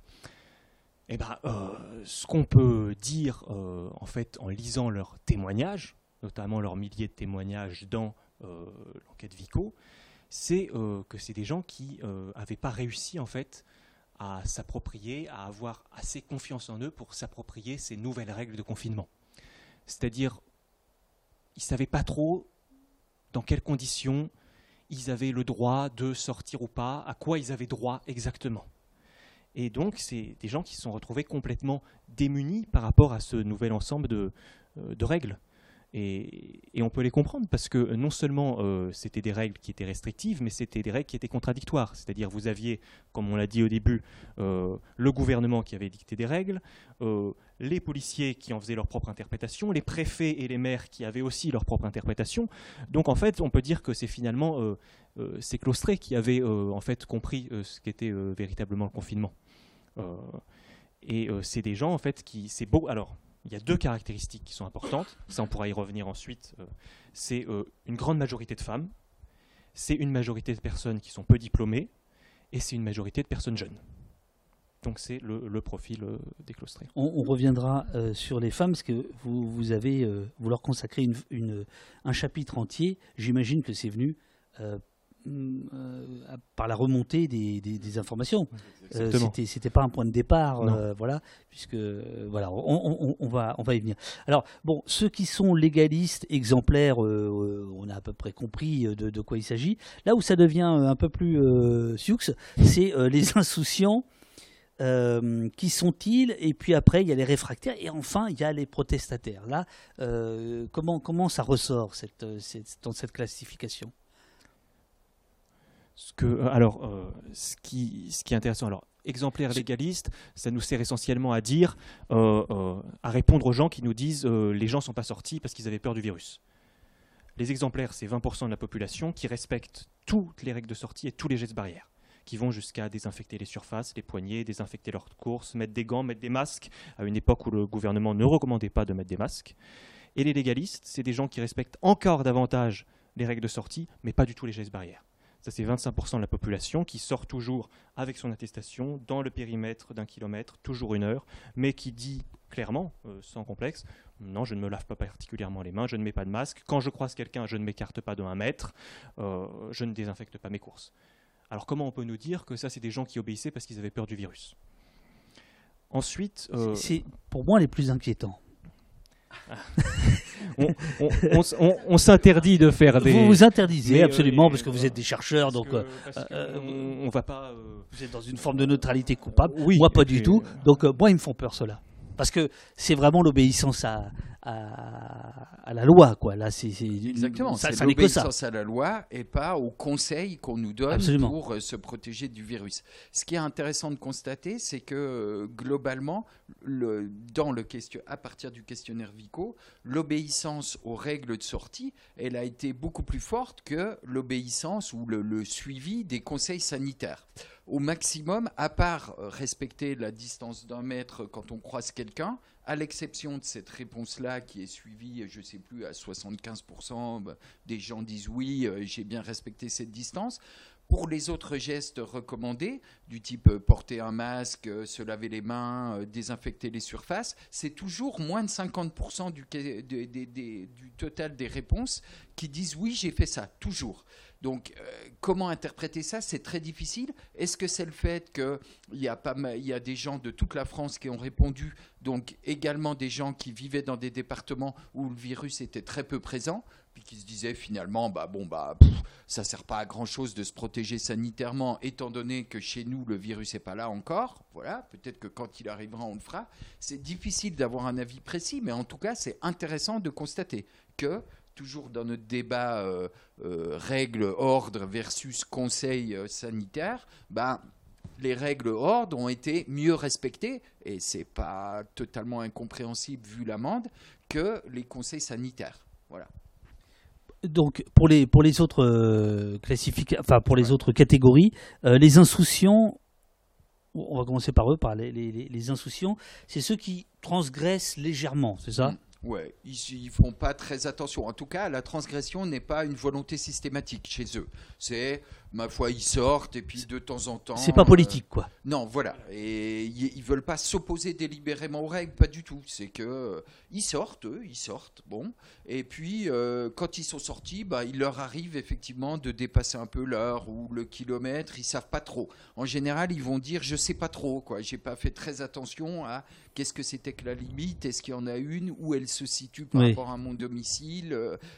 Eh ben, euh, ce qu'on peut dire euh, en fait en lisant leurs témoignages, notamment leurs milliers de témoignages dans l'enquête Vico, c'est que c'est des gens qui n'avaient pas réussi en fait à s'approprier, à avoir assez confiance en eux pour s'approprier ces nouvelles règles de confinement. C'est-à-dire, ils ne savaient pas trop dans quelles conditions ils avaient le droit de sortir ou pas, à quoi ils avaient droit exactement. Et donc, c'est des gens qui se sont retrouvés complètement démunis par rapport à ce nouvel ensemble de, euh, de règles. Et, on peut les comprendre parce que non seulement euh, c'était des règles qui étaient restrictives, mais c'était des règles qui étaient contradictoires. C'est-à-dire vous aviez, comme on l'a dit au début, euh, le gouvernement qui avait dicté des règles, euh, les policiers qui en faisaient leur propre interprétation, les préfets et les maires qui avaient aussi leur propre interprétation. Donc en fait, on peut dire que c'est finalement ces claustrés qui avaient en fait compris ce qu'était véritablement le confinement. et c'est des gens en fait qui, c'est beau. Alors il y a deux caractéristiques qui sont importantes, ça on pourra y revenir ensuite, euh, c'est euh, une grande majorité de femmes, c'est une majorité de personnes qui sont peu diplômées, et c'est une majorité de personnes jeunes. Donc c'est le, profil euh, des claustrés. On, reviendra sur les femmes, parce que vous, vous avez, vous leur consacrez une, un chapitre entier, j'imagine que c'est venu euh, par la remontée des, informations. Euh, c'était pas un point de départ, euh, voilà, puisque voilà, on, va on va y venir. Alors bon, ceux qui sont légalistes exemplaires, on a à peu près compris de, quoi il s'agit. Là où ça devient un peu plus sioux, c'est les insouciants. qui sont-ils Et puis après, il y a les réfractaires, et enfin, il y a les protestataires. Là, comment, comment ça ressort cette, cette, dans cette classification? Ce que, euh, alors, euh, ce, qui, ce qui est intéressant, alors, exemplaire légaliste, ça nous sert essentiellement à dire, euh, à répondre aux gens qui nous disent les gens ne sont pas sortis parce qu'ils avaient peur du virus. Les exemplaires, c'est 20% de la population qui respectent toutes les règles de sortie et tous les gestes barrières, qui vont jusqu'à désinfecter les surfaces, les poignets, désinfecter leurs courses, mettre des gants, mettre des masques, à une époque où le gouvernement ne recommandait pas de mettre des masques. Et les légalistes, c'est des gens qui respectent encore davantage les règles de sortie, mais pas du tout les gestes barrières. Ça, c'est 25% de la population qui sort toujours avec son attestation dans le périmètre d'un kilomètre, toujours une heure, mais qui dit clairement, euh, sans complexe, non, je ne me lave pas particulièrement les mains, je ne mets pas de masque. Quand je croise quelqu'un, je ne m'écarte pas de un mètre, euh, je ne désinfecte pas mes courses. Alors comment on peut nous dire que ça, c'est des gens qui obéissaient parce qu'ils avaient peur du virus? Ensuite... Euh, c'est pour moi les plus inquiétants. on, s'interdit de faire des. Vous vous interdisez absolument parce que vous êtes des chercheurs, donc euh, euh, on, va pas. Euh, vous êtes dans une forme de neutralité coupable. Oui, moi pas du tout. Donc moi ils me font peur cela parce que c'est vraiment l'obéissance à, à, la loi, quoi. Là, c'est exactement. Ça, c'est l'obéissance à la loi et pas aux conseils qu'on nous donne pour euh, se protéger du virus. Ce qui est intéressant de constater, c'est que euh, globalement, le, dans le question, à partir du questionnaire Vico, l'obéissance aux règles de sortie, elle a été beaucoup plus forte que l'obéissance ou le suivi des conseils sanitaires au maximum, à part euh, respecter la distance d'un mètre quand on croise quelqu'un, à l'exception de cette réponse-là qui est suivie, je ne sais plus, à 75%, bah, des gens disent oui, euh, j'ai bien respecté cette distance. Pour les autres gestes recommandés, du type euh, porter un masque, se laver les mains, désinfecter les surfaces, c'est toujours moins de 50% du, du, total des réponses qui disent oui, j'ai fait ça, toujours. Donc, euh, comment interpréter ça? C'est très difficile. Est-ce que c'est le fait qu'il y, a y a des gens de toute la France qui ont répondu, donc également des gens qui vivaient dans des départements où le virus était très peu présent puis qui se disaient finalement, bah bon, bah ça sert pas à grand chose de se protéger sanitairement, étant donné que chez nous le virus n'est pas là encore. Voilà, peut-être que quand il arrivera, on le fera. C'est difficile d'avoir un avis précis, mais en tout cas, c'est intéressant de constater que toujours dans notre débat euh, euh, règles, ordre versus conseil euh, sanitaire, ben, les règles ordre ont été mieux respectées, et c'est pas totalement incompréhensible vu l'amende, que les conseils sanitaires. Voilà. Donc pour les pour les autres classifications, enfin pour les autres catégories, les insouciants, on va commencer par eux, par les, les, insouciants, c'est ceux qui transgressent légèrement, c'est ça? Mm. Ouais, ils, ne font pas très attention. En tout cas, la transgression n'est pas une volonté systématique chez eux. C'est ma foi, ils sortent et puis de temps en temps. C'est pas politique, quoi. Euh, non, voilà. Et ils, veulent pas s'opposer délibérément aux règles, pas du tout. C'est que euh, ils sortent, eux, ils sortent, bon. Et puis euh, quand ils sont sortis, bah, il leur arrive effectivement de dépasser un peu l'heure ou le kilomètre. Ils savent pas trop. En général, ils vont dire, je sais pas trop, quoi. J'ai pas fait très attention à qu'est-ce que c'était que la limite, est-ce qu'il y en a une, où elle se situe par rapport à mon domicile,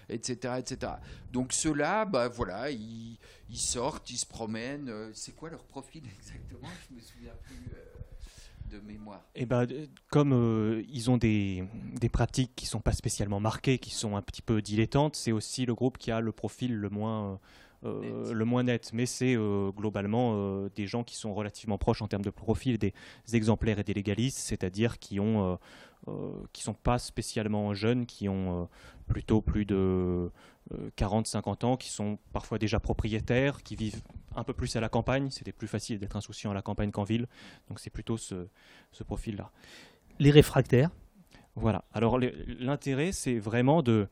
etc., etc. Donc ceux-là, bah voilà, ils ils sortent, ils se promènent. Euh, c'est quoi leur profil exactement? Je me souviens plus euh, de mémoire. Eh ben, comme euh, ils ont des, des, pratiques qui sont pas spécialement marquées, qui sont un petit peu dilettantes, c'est aussi le groupe qui a le profil le moins net. le moins net. Mais c'est globalement des gens qui sont relativement proches en termes de profil des exemplaires et des légalistes, c'est-à-dire qui ont qui sont pas spécialement jeunes, qui ont plutôt plus de 40-50 euh, ans, qui sont parfois déjà propriétaires, qui vivent un peu plus à la campagne. C'était plus facile d'être insouciant à la campagne qu'en ville. Donc c'est plutôt ce, profil-là. Les réfractaires Voilà. Alors l'intérêt, c'est vraiment de...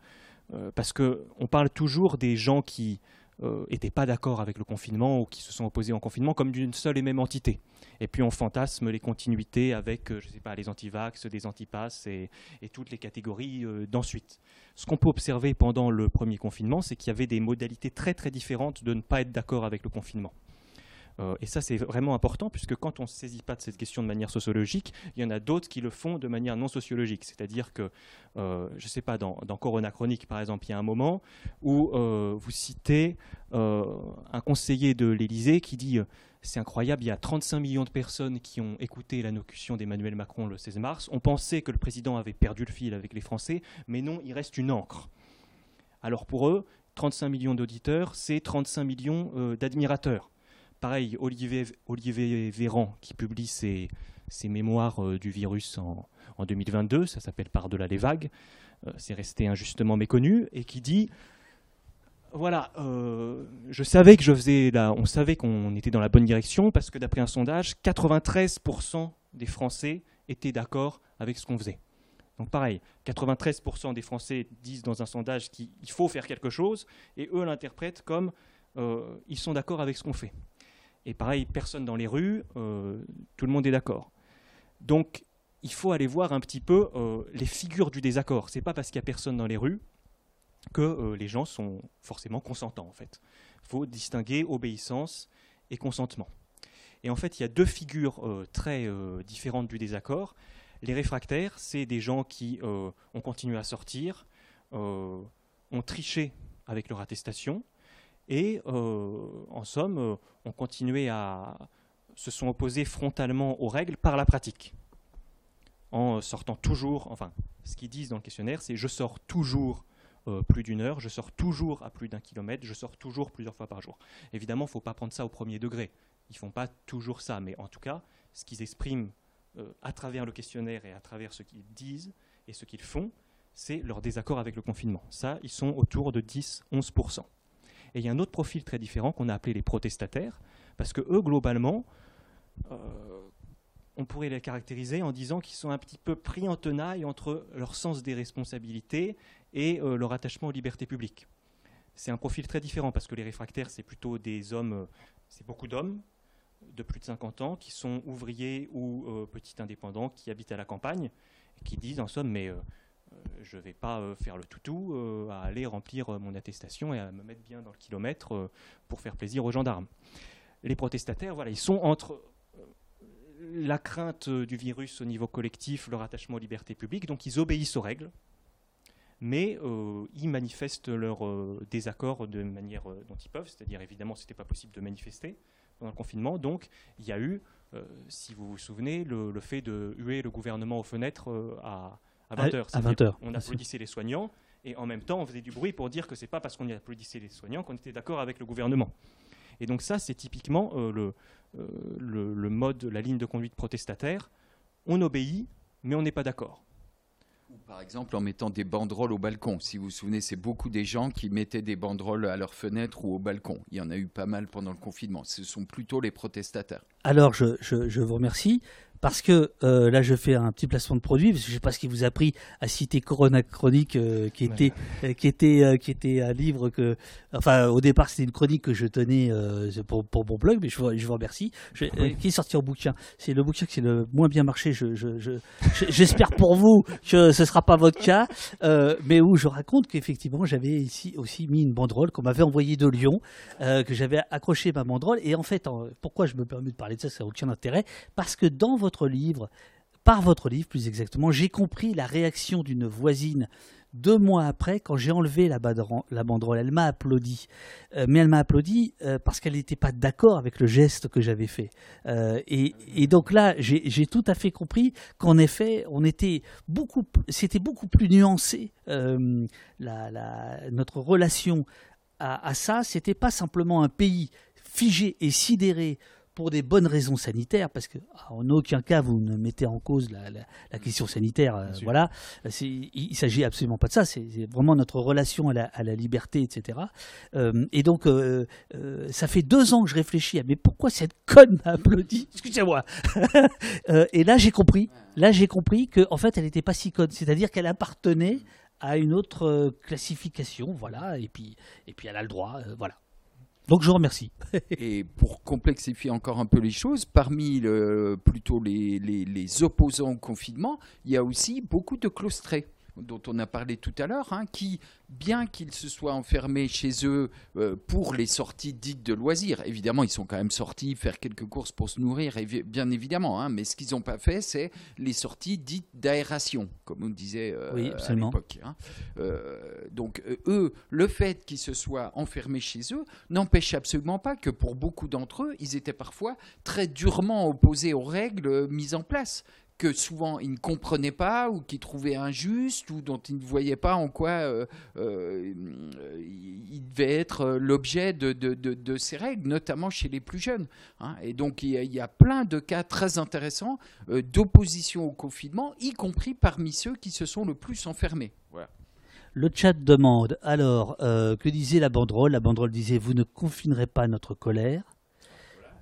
Euh, parce qu'on parle toujours des gens qui n'étaient euh, pas d'accord avec le confinement ou qui se sont opposés au confinement comme d'une seule et même entité. Et puis on fantasme les continuités avec, je sais pas, les antivax, des antipasses et, et toutes les catégories d'ensuite. Ce qu'on peut observer pendant le premier confinement, c'est qu'il y avait des modalités très très différentes de ne pas être d'accord avec le confinement. Euh, et ça, c'est vraiment important, puisque quand on ne saisit pas de cette question de manière sociologique, il y en a d'autres qui le font de manière non sociologique. C'est-à-dire que, euh, je ne sais pas, dans, Corona Chronique, par exemple, il y a un moment où euh, vous citez un conseiller de l'Élysée qui dit c'est incroyable, il y a 35 millions de personnes qui ont écouté l'allocution d'Emmanuel Macron le 16 mars. On pensait que le président avait perdu le fil avec les Français, mais non, il reste une encre. Alors pour eux, 35 millions d'auditeurs, c'est 35 millions d'admirateurs. Pareil, Olivier, Véran qui publie ses, mémoires euh, du virus en, 2022, ça s'appelle Par-delà les vagues, euh, c'est resté injustement méconnu, et qui dit voilà, euh, je savais que je faisais là, on savait qu'on était dans la bonne direction parce que d'après un sondage, 93% des Français étaient d'accord avec ce qu'on faisait. Donc pareil, 93% des Français disent dans un sondage qu'il faut faire quelque chose et eux l'interprètent comme ils sont d'accord avec ce qu'on fait. Et pareil, personne dans les rues, euh, tout le monde est d'accord. Donc, il faut aller voir un petit peu euh, les figures du désaccord. C'est pas parce qu'il y a personne dans les rues que euh, les gens sont forcément consentants, en fait. Il faut distinguer obéissance et consentement. Et en fait, il y a deux figures très différentes du désaccord. Les réfractaires, c'est des gens qui ont continué à sortir, ont triché avec leur attestation, et euh, en somme, euh, on continuait à se sont opposés frontalement aux règles par la pratique. en sortant toujours, enfin, ce qu'ils disent dans le questionnaire, c'est je sors toujours euh, plus d'une heure, je sors toujours à plus d'un kilomètre, je sors toujours plusieurs fois par jour. Évidemment, il ne faut pas prendre ça au premier degré. Ils ne font pas toujours ça, mais en tout cas, ce qu'ils expriment à travers le questionnaire et à travers ce qu'ils disent et ce qu'ils font, c'est leur désaccord avec le confinement. Ça, ils sont autour de 10-11%. Et il y a un autre profil très différent qu'on a appelé les protestataires, parce que eux, globalement, euh, on pourrait les caractériser en disant qu'ils sont un petit peu pris en tenaille entre leur sens des responsabilités et euh, leur attachement aux libertés publiques. C'est un profil très différent parce que les réfractaires, c'est plutôt des hommes, euh, c'est beaucoup d'hommes de plus de 50 ans qui sont ouvriers ou petits indépendants qui habitent à la campagne et qui disent en somme, mais je ne vais pas faire le toutou à aller remplir mon attestation et à me mettre bien dans le kilomètre pour faire plaisir aux gendarmes. Les protestataires, voilà, ils sont entre euh, la crainte du virus au niveau collectif, leur attachement aux libertés publiques, donc ils obéissent aux règles, mais euh, ils manifestent leur euh, désaccord de manière dont ils peuvent, c'est-à-dire évidemment, ce n'était pas possible de manifester pendant le confinement, donc il y a eu, si vous vous souvenez, le, fait de huer le gouvernement aux fenêtres à, 20h. À, 20h. On applaudissait les soignants, et en même temps, on faisait du bruit pour dire que ce n'est pas parce qu'on applaudissait les soignants qu'on était d'accord avec le gouvernement. Et donc ça, c'est typiquement euh, euh, le, le, mode, la ligne de conduite protestataire. On obéit, mais on n'est pas d'accord. Par exemple, en mettant des banderoles au balcon. Si vous vous souvenez, c'est beaucoup des gens qui mettaient des banderoles à leur fenêtre ou au balcon. Il y en a eu pas mal pendant le confinement. Ce sont plutôt les protestataires. Alors, je, je vous remercie parce que euh, là je fais un petit placement de produit parce que je sais pas ce qui vous a pris à citer Corona Chronique euh, qui était euh, qui était qui était un livre que enfin au départ c'était une chronique que je tenais pour, pour mon blog mais je vous, je vous remercie. Qui est sorti en bouquin? C'est le bouquin qui est le moins bien marché je, j'espère pour vous que ce sera pas votre cas mais où je raconte qu'effectivement j'avais ici aussi mis une banderole qu'on m'avait envoyée de Lyon que j'avais accroché ma banderole. Et en fait pourquoi je me permets de parler de ça? Ça n'a aucun intérêt. Parce que dans votre livre, par votre livre plus exactement, j'ai compris la réaction d'une voisine deux mois après, quand j'ai enlevé la, banderole, elle m'a applaudi. Euh, mais elle m'a applaudi euh, parce qu'elle n'était pas d'accord avec le geste que j'avais fait. Euh, et, donc là, j'ai tout à fait compris qu'en effet, on était beaucoup, c'était beaucoup plus nuancé. notre relation à ça, c'était pas simplement un pays figé et sidéré pour des bonnes raisons sanitaires, parce que ah, en aucun cas vous ne mettez en cause la, question sanitaire. Euh, voilà, il, il s'agit absolument pas de ça. C'est vraiment notre relation à la, liberté, etc. Euh, et donc, euh, ça fait deux ans que je réfléchis à mais pourquoi cette conne m'a applaudi? Excusez-moi. et là, j'ai compris. Là, j'ai compris que en fait, elle n'était pas si conne. C'est-à-dire qu'elle appartenait à une autre classification, voilà. Et puis, et puis, elle a le droit, voilà. Donc je vous remercie. et pour complexifier encore un peu les choses, parmi plutôt les, les, les opposants au confinement, il y a aussi beaucoup de claustrés dont on a parlé tout à l'heure, hein, qui, bien qu'ils se soient enfermés chez eux euh, pour les sorties dites de loisirs, évidemment, ils sont quand même sortis faire quelques courses pour se nourrir, bien évidemment, hein, mais ce qu'ils n'ont pas fait, c'est les sorties dites d'aération, comme on disait euh, à l'époque. Hein. Euh, donc, eux, le fait qu'ils se soient enfermés chez eux n'empêche absolument pas que pour beaucoup d'entre eux, ils étaient parfois très durement opposés aux règles mises en place que souvent ils ne comprenaient pas ou qu'ils trouvaient injustes ou dont ils ne voyaient pas en quoi euh, euh, il devait être l'objet de, de, ces règles, notamment chez les plus jeunes. Hein. Et donc il y, a, plein de cas très intéressants euh, d'opposition au confinement, y compris parmi ceux qui se sont le plus enfermés. Le chat demande alors que disait la banderole? La banderole disait Vous ne confinerez pas notre colère.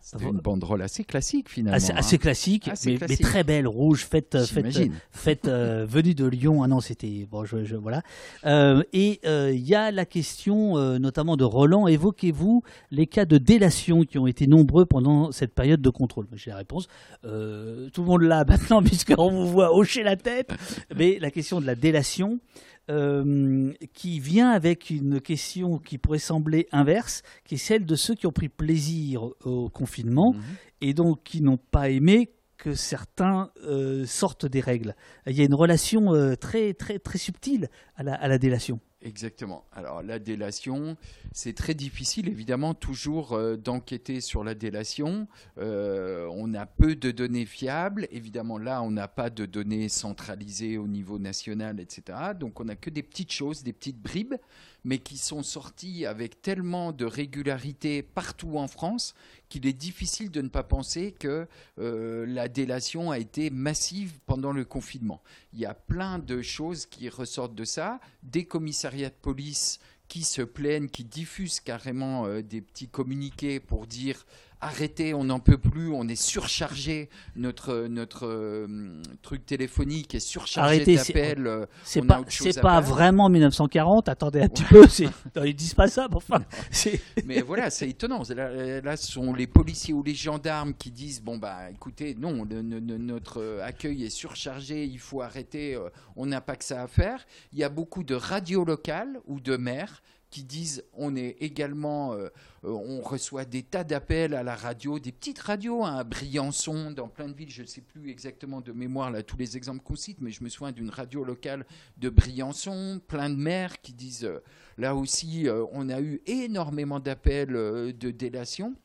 C'était une banderole assez classique finalement. Assez, hein. classique, mais, très belle, rouge, faite, faite, faite euh, venue de Lyon. Ah non, c'était bon, je, voilà. Euh, et euh, il y a la question, notamment de Roland. Évoquez-vous les cas de délation qui ont été nombreux pendant cette période de contrôle? J'ai la réponse. tout le monde l'a maintenant puisqu'on vous voit hocher la tête. Mais la question de la délation. Euh, qui vient avec une question qui pourrait sembler inverse, qui est celle de ceux qui ont pris plaisir au confinement mhm. et donc qui n'ont pas aimé que certains euh, sortent des règles. Il y a une relation euh, très, très, très subtile à la, à la délation. Exactement. Alors la délation, c'est très difficile évidemment toujours euh, d'enquêter sur la délation. Euh, on a peu de données fiables. Évidemment là, on n'a pas de données centralisées au niveau national, etc. Donc on n'a que des petites choses, des petites bribes, mais qui sont sorties avec tellement de régularité partout en France qu'il est difficile de ne pas penser que euh, la délation a été massive pendant le confinement. Il y a plein de choses qui ressortent de ça, des commissariats de police qui se plaignent, qui diffusent carrément euh, des petits communiqués pour dire arrêtez, on n'en peut plus, on est surchargé, notre, notre euh, truc téléphonique est surchargé d'appels. euh, C'est pas, pas vraiment 1940. Attendez un petit peu. ils disent pas ça. mais Enfin, c'est- Mais voilà, c'est étonnant. Là, là, ce sont les policiers ou les gendarmes qui disent bon bah écoutez, non, le- le- le- notre accueil est surchargé, il faut arrêter, euh, on n'a pas que ça à faire. Il y a beaucoup de radios locales ou de maires qui disent on est également, euh, on reçoit des tas d'appels à la radio, des petites radios hein, à Briançon, dans plein de villes, je ne sais plus exactement de mémoire tous les exemples qu'on cite, mais je me souviens d'une radio locale de Briançon, plein de maires qui disent euh, là aussi euh, on a eu énormément d'appels euh, de délation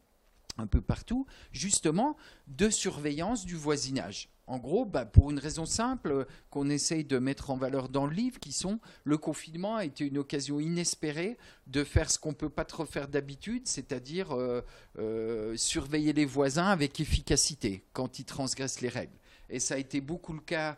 un peu partout, justement de surveillance du voisinage. En gros, bah, pour une raison simple qu'on essaye de mettre en valeur dans le livre, qui sont le confinement a été une occasion inespérée de faire ce qu'on peut pas trop faire d'habitude, c'est-à-dire euh, euh, surveiller les voisins avec efficacité quand ils transgressent les règles. Et ça a été beaucoup le cas.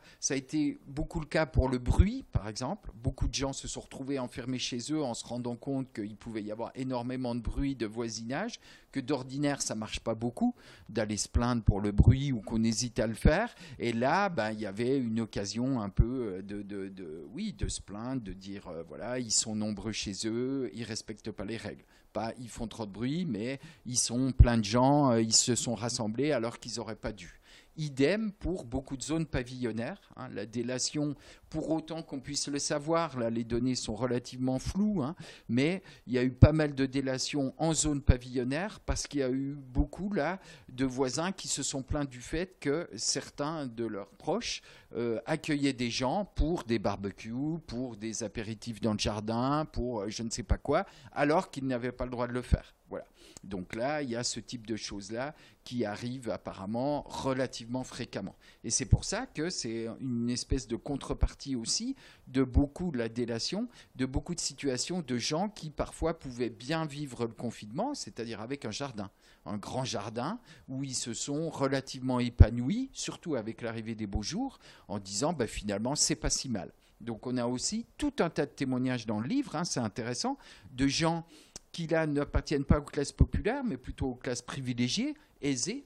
Pour le bruit, par exemple. Beaucoup de gens se sont retrouvés enfermés chez eux en se rendant compte qu'il pouvait y avoir énormément de bruit de voisinage, que d'ordinaire ça marche pas beaucoup d'aller se plaindre pour le bruit ou qu'on hésite à le faire. Et là, ben, il y avait une occasion un peu euh, de- oui, de se plaindre, de dire euh, voilà, ils sont nombreux chez eux, ils respectent pas les règles. Pas, ils font trop de bruit, mais ils sont plein de gens, euh, ils se sont rassemblés alors qu'ils n'auraient pas dû. Idem pour beaucoup de zones pavillonnaires. hein. la délation, pour autant qu'on puisse le savoir, là les données sont relativement floues, hein, mais il y a eu pas mal de délations en zone pavillonnaire parce qu'il y a eu beaucoup là de voisins qui se sont plaints du fait que certains de leurs proches euh, accueillaient des gens pour des barbecues, pour des apéritifs dans le jardin, pour euh, je ne sais pas quoi, alors qu'ils n'avaient pas le droit de le faire. Voilà. Donc là, il y a ce type de choses-là qui arrivent apparemment relativement fréquemment. Et c'est pour ça que c'est une espèce de contrepartie aussi de beaucoup de la délation, de beaucoup de situations de gens qui parfois pouvaient bien vivre le confinement, c'est-à-dire avec un jardin, un grand jardin où ils se sont relativement épanouis, surtout avec l'arrivée des beaux jours, en disant bah, finalement c'est pas si mal. Donc on a aussi tout un tas de témoignages dans le livre, hein, c'est intéressant, de gens qui là n'appartiennent pas aux classes populaires, mais plutôt aux classes privilégiées, aisées,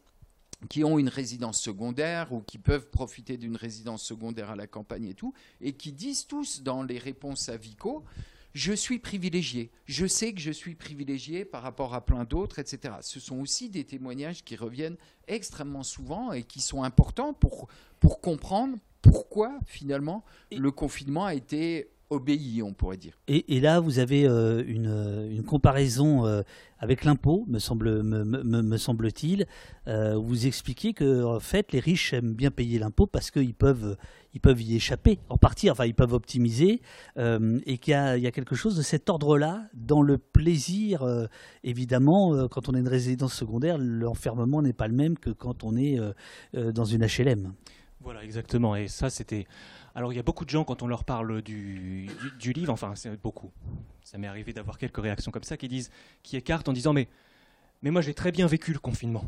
qui ont une résidence secondaire ou qui peuvent profiter d'une résidence secondaire à la campagne et tout, et qui disent tous dans les réponses à Vico, je suis privilégié, je sais que je suis privilégié par rapport à plein d'autres, etc. Ce sont aussi des témoignages qui reviennent extrêmement souvent et qui sont importants pour, pour comprendre pourquoi finalement Et- le confinement a été obéi, on pourrait dire. Et, et là, vous avez euh, une, euh, une comparaison euh, avec l'impôt, me, semble, me, me- me semble-t-il. Euh, vous expliquez que en fait, les riches aiment bien payer l'impôt parce qu'ils peuvent, ils peuvent y échapper, en partie, enfin, ils peuvent optimiser, euh, et qu'il y a, il y a quelque chose de cet ordre-là dans le plaisir. euh, évidemment, euh, quand on a une résidence secondaire, l'enfermement n'est pas le même que quand on est euh, euh, dans une HLM. Voilà, exactement. Et ça, c'était. Alors, il y a beaucoup de gens, quand on leur parle du, livre, enfin, c'est beaucoup. Ça m'est arrivé d'avoir quelques réactions comme ça qui disent, qui écartent en disant Mais, mais moi, j'ai très bien vécu le confinement.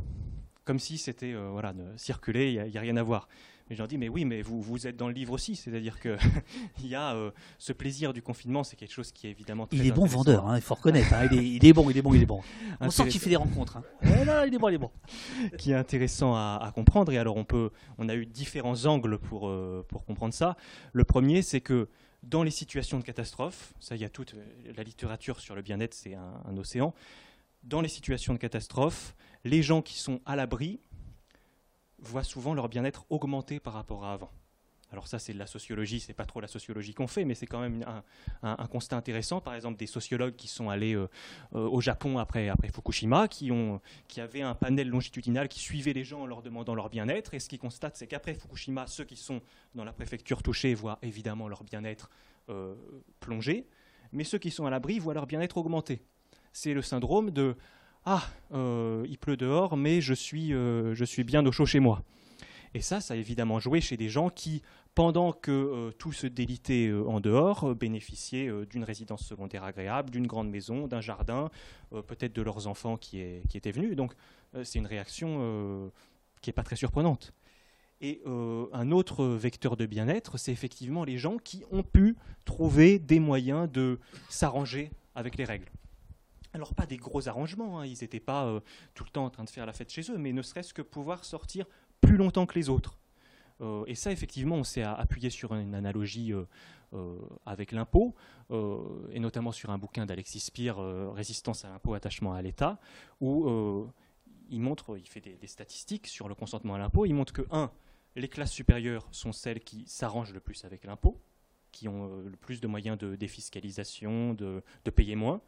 Comme si c'était, euh, voilà, circuler, il n'y a, rien à voir. Mais je leur dis Mais oui, mais vous, vous êtes dans le livre aussi. C'est-à-dire qu'il y a euh, ce plaisir du confinement, c'est quelque chose qui est évidemment très Il est bon vendeur, hein, il faut reconnaître. hein, il, est, il est bon, il est bon, il est bon. On sent qu'il fait des rencontres. hein. Ouais, non, il est bon, il est bon. qui est intéressant à, à comprendre. Et alors, on, peut, on a eu différents angles pour, euh, pour comprendre ça. Le premier, c'est que dans les situations de catastrophe, ça, il y a toute euh, la littérature sur le bien-être, c'est un, un océan. Dans les situations de catastrophe, les gens qui sont à l'abri voient souvent leur bien-être augmenter par rapport à avant. Alors ça, c'est de la sociologie, c'est pas trop la sociologie qu'on fait, mais c'est quand même un, constat intéressant. Par exemple, des sociologues qui sont allés euh, euh, au Japon après, après Fukushima, qui ont qui avait un panel longitudinal qui suivait les gens en leur demandant leur bien-être. Et ce qu'ils constatent, c'est qu'après Fukushima, ceux qui sont dans la préfecture touchée voient évidemment leur bien-être euh, plonger. mais ceux qui sont à l'abri voient leur bien-être augmenter. C'est le syndrome de Ah, il pleut dehors, mais je suis, je suis bien au chaud chez moi. Et ça, ça a évidemment joué chez des gens qui, pendant que euh, tout se délitait euh, en dehors, euh, bénéficiaient d'une résidence secondaire agréable, d'une grande maison, d'un jardin, peut-être de leurs enfants qui, étaient venus. Donc c'est une réaction qui n'est pas très surprenante. Et un autre vecteur de bien-être, c'est effectivement les gens qui ont pu trouver des moyens de s'arranger avec les règles. Alors pas des gros arrangements, hein, ils n'étaient pas tout le temps en train de faire la fête chez eux, mais ne serait-ce que pouvoir sortir plus longtemps que les autres. Euh, et ça, effectivement, on s'est appuyé sur une analogie euh, euh, avec l'impôt, et notamment sur un bouquin d'Alexis Spire, Résistance à l'impôt, attachement à l'État, où il montre, il fait des, statistiques sur le consentement à l'impôt. Il montre que, un, les classes supérieures sont celles qui s'arrangent le plus avec l'impôt, qui ont le plus de moyens de défiscalisation, de payer moins,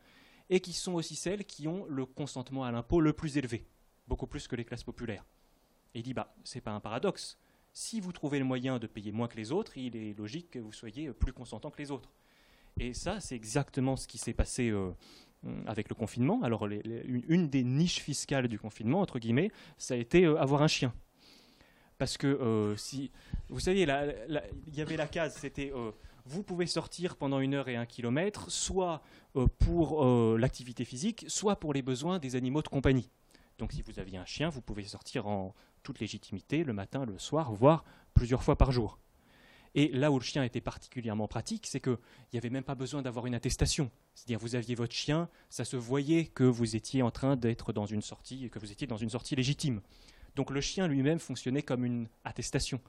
et qui sont aussi celles qui ont le consentement à l'impôt le plus élevé, beaucoup plus que les classes populaires. Et il dit, bah, c'est pas un paradoxe. Si vous trouvez le moyen de payer moins que les autres, il est logique que vous soyez plus consentant que les autres. Et ça, c'est exactement ce qui s'est passé euh, avec le confinement. Alors, une, des niches fiscales du confinement, entre guillemets, ça a été euh, avoir un chien. Parce que euh, si, vous savez, il y avait la case, c'était vous pouvez sortir pendant une heure et un kilomètre, soit pour l'activité physique, soit pour les besoins des animaux de compagnie. Donc si vous aviez un chien, vous pouvez sortir en toute légitimité le matin, le soir, voire plusieurs fois par jour. Et là où le chien était particulièrement pratique, c'est qu'il n'y avait même pas besoin d'avoir une attestation. C'est-à-dire vous aviez votre chien, ça se voyait que vous étiez en train d'être dans une sortie, que vous étiez dans une sortie légitime. Donc le chien lui-même fonctionnait comme une attestation.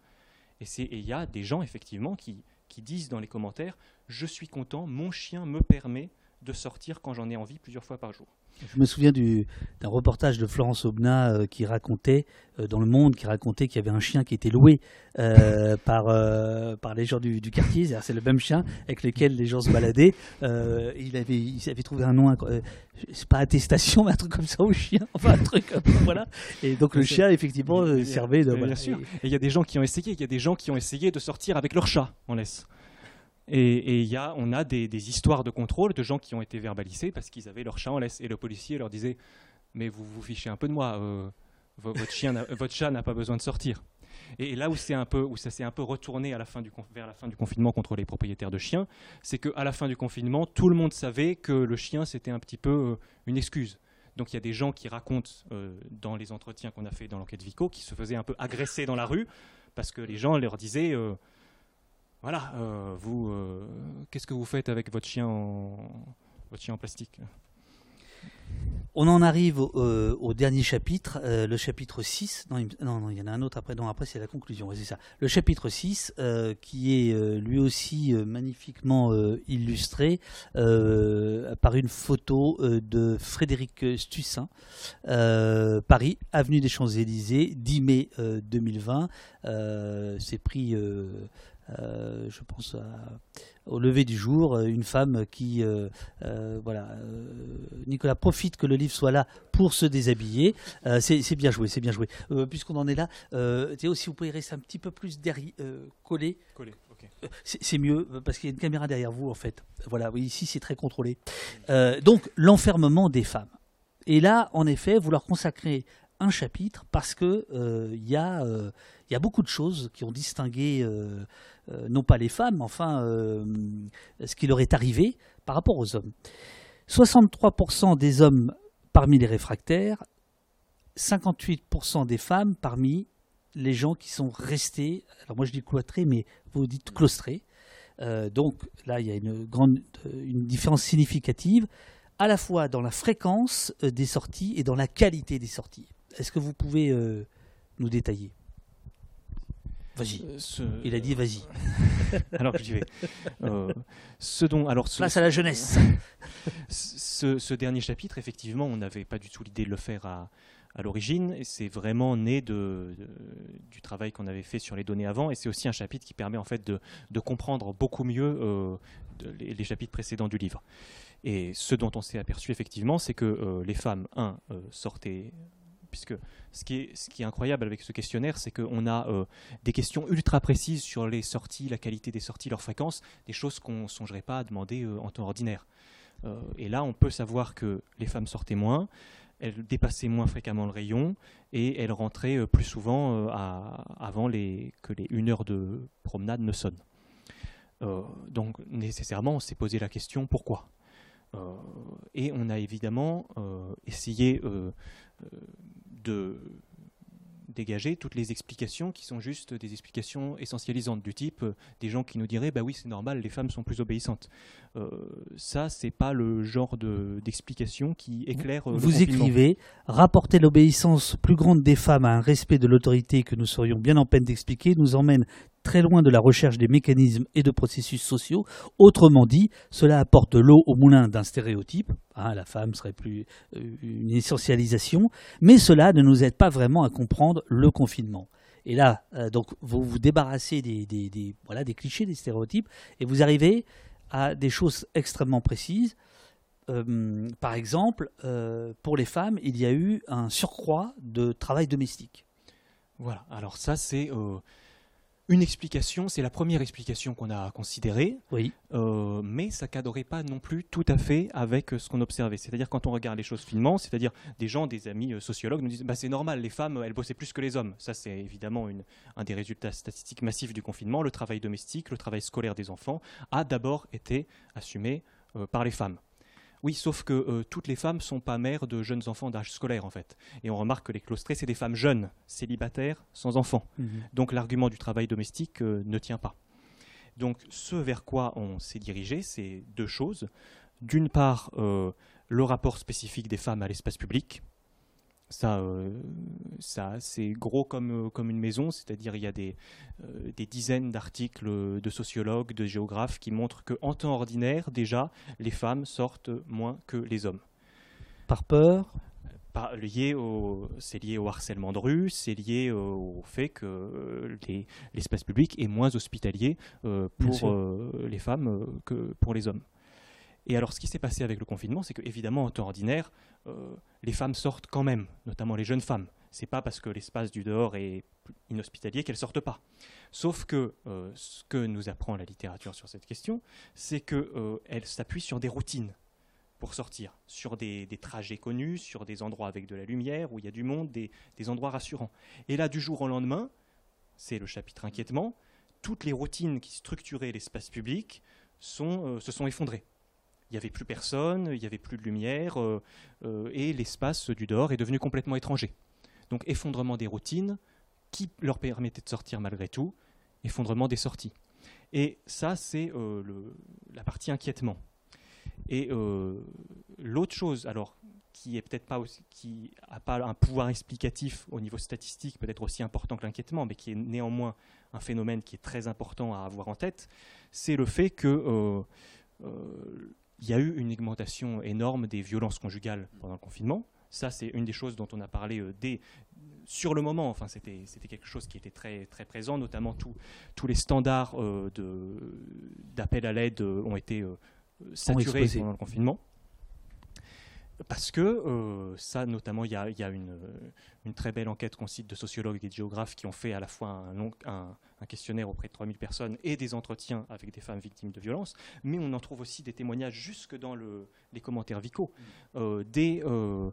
Et il y a des gens effectivement qui, qui disent dans les commentaires, je suis content, mon chien me permet de sortir quand j'en ai envie plusieurs fois par jour. Je me souviens d'un reportage de Florence Aubenas euh, qui racontait, euh, dans Le Monde, qui racontait qu'il y avait un chien qui était loué euh, par, par les gens du, quartier. C'est le même chien avec lequel les gens se baladaient. il, avait, il avait trouvé un nom, c'est pas attestation, mais un truc comme ça au chien. Enfin, un truc voilà. Et donc le chien, effectivement, servait de. Bien sûr. Et il y a des gens qui ont essayé. Il y a des gens qui ont essayé de sortir avec leur chat en laisse. Et, y a, on a des, histoires de contrôle de gens qui ont été verbalisés parce qu'ils avaient leur chat en laisse. Et le policier leur disait Mais vous vous fichez un peu de moi, euh, votre, chien votre chat n'a pas besoin de sortir. Et, là où, un peu, où ça s'est un peu retourné à la fin du, vers la fin du confinement contre les propriétaires de chiens, c'est qu'à la fin du confinement, tout le monde savait que le chien, c'était un petit peu euh, une excuse. Donc il y a des gens qui racontent euh, dans les entretiens qu'on a fait dans l'enquête Vico qui se faisaient un peu agresser dans la rue parce que les gens leur disaient voilà, euh, vous, euh, qu'est-ce que vous faites avec votre chien en, votre chien en plastique? On en arrive au, euh, dernier chapitre, le chapitre 6. Non, non, il y en a un autre après. Non, après, c'est la conclusion. c'est ça. Le chapitre 6, qui est lui aussi magnifiquement illustré par une photo de Frédéric Stussin, Paris, avenue des Champs-Élysées, 10 mai 2020. c'est pris euh, je pense au lever du jour, euh, une femme qui, euh, voilà, Nicolas profite que le livre soit là pour se déshabiller. c'est bien joué, c'est bien joué. Puisqu'on en est là, Théo, si vous pouvez rester un petit peu plus derrière, collé. Collé. C'est mieux parce qu'il y a une caméra derrière vous en fait. Voilà, oui, ici c'est très contrôlé. donc l'enfermement des femmes. Et là, en effet, vous leur consacrez un chapitre parce que il y a il y a beaucoup de choses qui ont distingué, euh, euh, non pas les femmes, enfin euh, ce qui leur est arrivé par rapport aux hommes. 63% des hommes parmi les réfractaires, 58% des femmes parmi les gens qui sont restés, alors moi je dis cloîtrés, mais vous dites claustrés. donc là, il y a une, grande, une différence significative, à la fois dans la fréquence des sorties et dans la qualité des sorties. Est-ce que vous pouvez nous détailler? Vas-y. Euh, Il a dit vas-y. alors j'y vais. Euh, ce dont, alors, Place à la jeunesse. ce, dernier chapitre, effectivement, on n'avait pas du tout l'idée de le faire à, à l'origine. Et c'est vraiment né de, du travail qu'on avait fait sur les données avant. Et c'est aussi un chapitre qui permet en fait de, de comprendre beaucoup mieux euh, les, chapitres précédents du livre. Et ce dont on s'est aperçu effectivement, c'est que les femmes, un, sortaient puisque ce qui est, incroyable avec ce questionnaire, c'est qu'on a euh, des questions ultra précises sur les sorties, la qualité des sorties, leur fréquence, des choses qu'on ne songerait pas à demander euh, en temps ordinaire. Euh, et là, on peut savoir que les femmes sortaient moins, elles dépassaient moins fréquemment le rayon et elles rentraient plus souvent avant que les une heure de promenade ne sonnent. donc nécessairement, on s'est posé la question pourquoi? Et on a évidemment essayé de dégager toutes les explications qui sont juste des explications essentialisantes du type euh, des gens qui nous diraient bah oui c'est normal les femmes sont plus obéissantes. Euh, ça c'est pas le genre d'explication qui éclaire euh, vous écrivez rapporter l'obéissance plus grande des femmes à un respect de l'autorité que nous serions bien en peine d'expliquer nous emmène très loin de la recherche des mécanismes et de processus sociaux. Autrement dit, cela apporte l'eau au moulin d'un stéréotype. Hein, la femme serait plus euh, une essentialisation, mais cela ne nous aide pas vraiment à comprendre le confinement. Et là, euh, donc, vous vous débarrassez des, voilà, des clichés, des stéréotypes, et vous arrivez à des choses extrêmement précises. Euh, par exemple, pour les femmes, il y a eu un surcroît de travail domestique. Voilà, alors ça c'est une explication, c'est la première explication qu'on a considérée, oui. Euh, mais ça cadrait pas non plus tout à fait avec euh, ce qu'on observait. C'est-à-dire quand on regarde les choses finement, c'est-à-dire des gens, des amis euh, sociologues nous disent bah, c'est normal, les femmes, elles bossaient plus que les hommes. Ça, c'est évidemment un des résultats statistiques massifs du confinement. Le travail domestique, le travail scolaire des enfants a d'abord été assumé par les femmes. Oui, sauf que euh, toutes les femmes ne sont pas mères de jeunes enfants d'âge scolaire, en fait. Et on remarque que les claustrés, c'est des femmes jeunes, célibataires, sans enfants. Mhm. Donc l'argument du travail domestique euh, ne tient pas. Donc ce vers quoi on s'est dirigé, c'est deux choses. D'une part, euh, le rapport spécifique des femmes à l'espace public, ça, euh, ça c'est gros comme, euh, comme une maison, c'est-à-dire il y a des, euh, des dizaines d'articles de sociologues, de géographes qui montrent qu'en temps ordinaire, déjà, les femmes sortent moins que les hommes. Par peur? Lié au, c'est lié au harcèlement de rue, c'est lié au, fait que l'espace public est moins hospitalier pour les femmes que pour les hommes. Et alors, ce qui s'est passé avec le confinement, c'est qu'évidemment, en temps ordinaire, euh, les femmes sortent quand même, notamment les jeunes femmes. C'est pas parce que l'espace du dehors est inhospitalier qu'elles sortent pas. Sauf que euh, ce que nous apprend la littérature sur cette question, c'est qu'elle euh, s'appuie sur des routines pour sortir, sur des, trajets connus, sur des endroits avec de la lumière, où il y a du monde, des, endroits rassurants. Et là, du jour au lendemain, c'est le chapitre inquiétement, toutes les routines qui structuraient l'espace public se sont effondrées il n'y avait plus personne, il n'y avait plus de lumière, euh, euh, et l'espace du dehors est devenu complètement étranger. Donc effondrement des routines qui leur permettaient de sortir malgré tout, effondrement des sorties. Et ça, c'est euh, la partie inquiètement. Et l'autre chose, alors qui est peut-être pas qui a pas un pouvoir explicatif au niveau statistique peut-être aussi important que l'inquiétement, mais qui est néanmoins un phénomène qui est très important à avoir en tête, c'est le fait que il y a eu une augmentation énorme des violences conjugales pendant le confinement. Ça, c'est une des choses dont on a parlé euh, dès, sur le moment. Enfin, c'était, quelque chose qui était très, très présent, notamment tous les standards euh, d'appel à l'aide euh, ont été saturés pendant le confinement parce que euh, ça, notamment, il y a, une, très belle enquête qu'on cite de sociologues et de géographes qui ont fait à la fois un, questionnaire auprès de 3000 personnes et des entretiens avec des femmes victimes de violences, mais on en trouve aussi des témoignages jusque dans les commentaires vicaux, mm. euh, des, euh,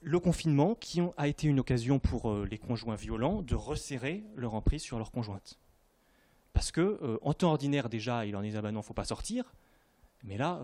le confinement qui a été une occasion pour les conjoints violents de resserrer leur emprise sur leur conjointe. Parce que en temps ordinaire déjà, il en est ah ben non, faut pas sortir, mais là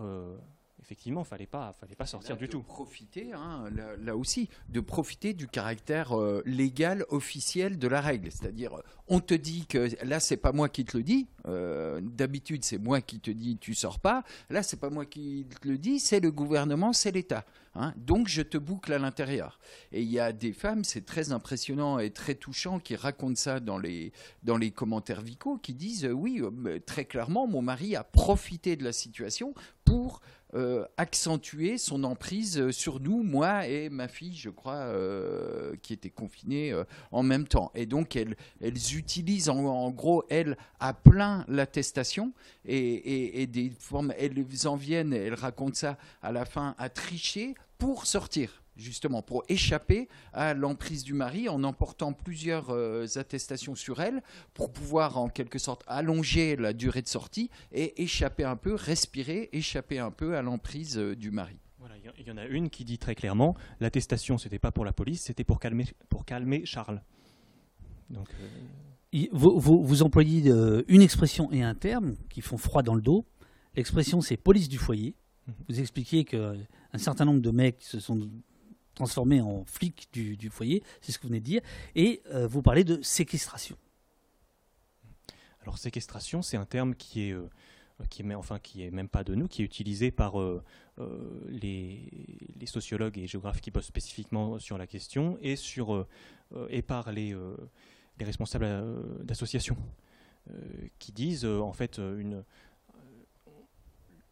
effectivement, fallait pas, fallait pas sortir du tout. Profiter, hein, là, aussi, de profiter du caractère euh, légal officiel de la règle. C'est-à-dire, on te dit que là, c'est pas moi qui te le dis. Euh, d'habitude, c'est moi qui te dis tu sors pas. Là, c'est pas moi qui te le dis, c'est le gouvernement, c'est l'État. Hein. Donc, je te boucle à l'intérieur. Et il y a des femmes, c'est très impressionnant et très touchant, qui racontent ça dans les dans les commentaires vicaux, qui disent euh, oui, très clairement, mon mari a profité de la situation pour euh, accentuer son emprise euh, sur nous, moi et ma fille, je crois, euh, qui était confinée en même temps. Et donc, elles, utilisent en, gros, elles, à plein l'attestation et, et, des formes, elles en viennent, elles racontent ça à la fin, à tricher pour sortir justement, pour échapper à l'emprise du mari en emportant plusieurs euh, attestations sur elle, pour pouvoir en quelque sorte allonger la durée de sortie et échapper un peu, respirer, échapper un peu à l'emprise euh, du mari. Voilà, il y en a une qui dit très clairement l'attestation, c'était pas pour la police, c'était pour calmer, pour calmer Charles. Donc, euh, vous, vous, vous, employez une expression et un terme qui font froid dans le dos. L'expression, c'est police du foyer. Mhm. Vous expliquez qu'un certain nombre de mecs se sont transformés en flics du, foyer, c'est ce que vous venez de dire, et euh, vous parlez de séquestration. Alors séquestration, c'est un terme qui est, euh, qui enfin, qui est même pas de nous, qui est utilisé par euh, les, sociologues et géographes qui bossent spécifiquement sur la question et, sur, et par les responsables d'associations qui disent en fait une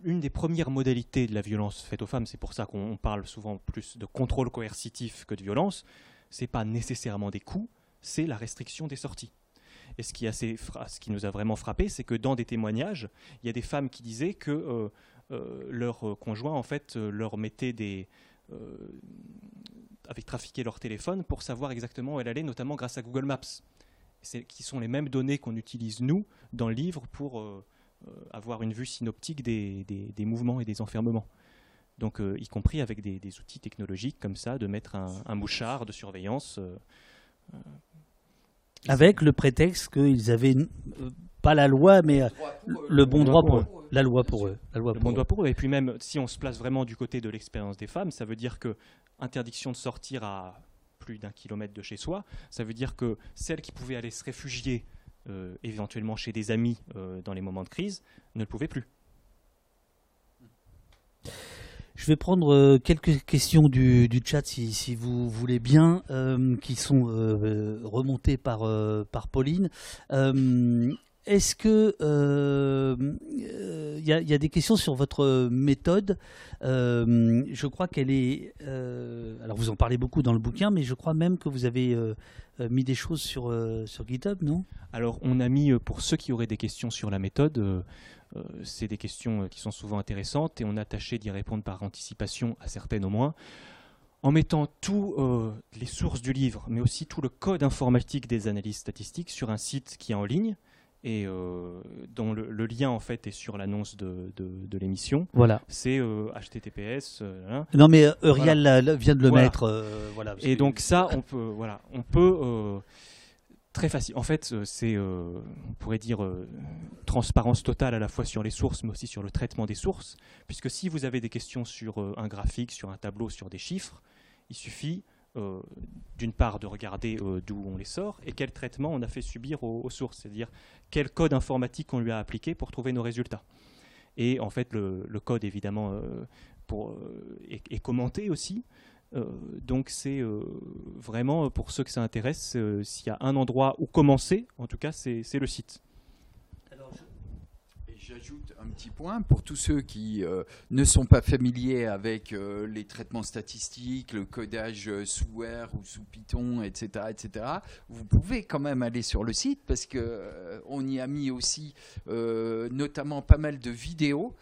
une des premières modalités de la violence faite aux femmes, c'est pour ça qu'on parle souvent plus de contrôle coercitif que de violence, c'est pas nécessairement des coups, c'est la restriction des sorties. Et ce qui, assez, ce qui nous a vraiment frappé, c'est que dans des témoignages, il y a des femmes qui disaient que euh, euh, leur conjoint, en fait, euh, leur mettait des. avait trafiqué leur téléphone pour savoir exactement où elle allait, notamment grâce à Google Maps. Qui sont les mêmes données qu'on utilise, nous, dans le livre, pour euh, avoir une vue synoptique des, des, mouvements et des enfermements. Donc, euh, y compris avec des, outils technologiques comme ça, de mettre un, mouchard de surveillance. Euh, avec le prétexte qu'ils avaient pas la loi, mais le bon droit pour eux. La loi pour eux. La loi le bon droit pour eux. Et puis même, si on se place vraiment du côté de l'expérience des femmes, ça veut dire que interdiction de sortir à plus d'un kilomètre de chez soi, ça veut dire que celles qui pouvaient aller se réfugier euh, éventuellement chez des amis euh, dans les moments de crise, ne le pouvaient plus. Je vais prendre euh, quelques questions du, chat, si, vous voulez bien, qui sont remontées par, par Pauline. Est-ce que il y, a des questions sur votre méthode? Je crois qu'elle est. alors vous en parlez beaucoup dans le bouquin, mais je crois même que vous avez euh, mis des choses sur, euh, sur GitHub, non? Alors, on a mis, euh, pour ceux qui auraient des questions sur la méthode, c'est des questions qui sont souvent intéressantes et on a tâché d'y répondre par anticipation, à certaines au moins, en mettant tous les sources du livre, mais aussi tout le code informatique des analyses statistiques sur un site qui est en ligne et euh, dont le, lien en fait est sur l'annonce de, de, l'émission. Voilà. C'est HTTPS. Euh, hein. Non mais Uriel vient de le mettre. Euh, voilà. Et donc ça, on peut, voilà, on peut très facile. En fait, c'est, on pourrait dire, transparence totale à la fois sur les sources, mais aussi sur le traitement des sources, puisque si vous avez des questions sur un graphique, sur un tableau, sur des chiffres, il suffit euh, d'une part de regarder euh, d'où on les sort et quel traitement on a fait subir aux, sources, c'est-à-dire quel code informatique on lui a appliqué pour trouver nos résultats. Et en fait, le, code, évidemment, euh, est, commenté aussi. donc c'est vraiment, pour ceux que ça intéresse, s'il y a un endroit où commencer, en tout cas, c'est le site. J'ajoute un petit point pour tous ceux qui euh, ne sont pas familiers avec euh, les traitements statistiques, le codage euh, sous R ou sous Python, etc., etc. Vous pouvez quand même aller sur le site parce que on y a mis aussi notamment pas mal de vidéos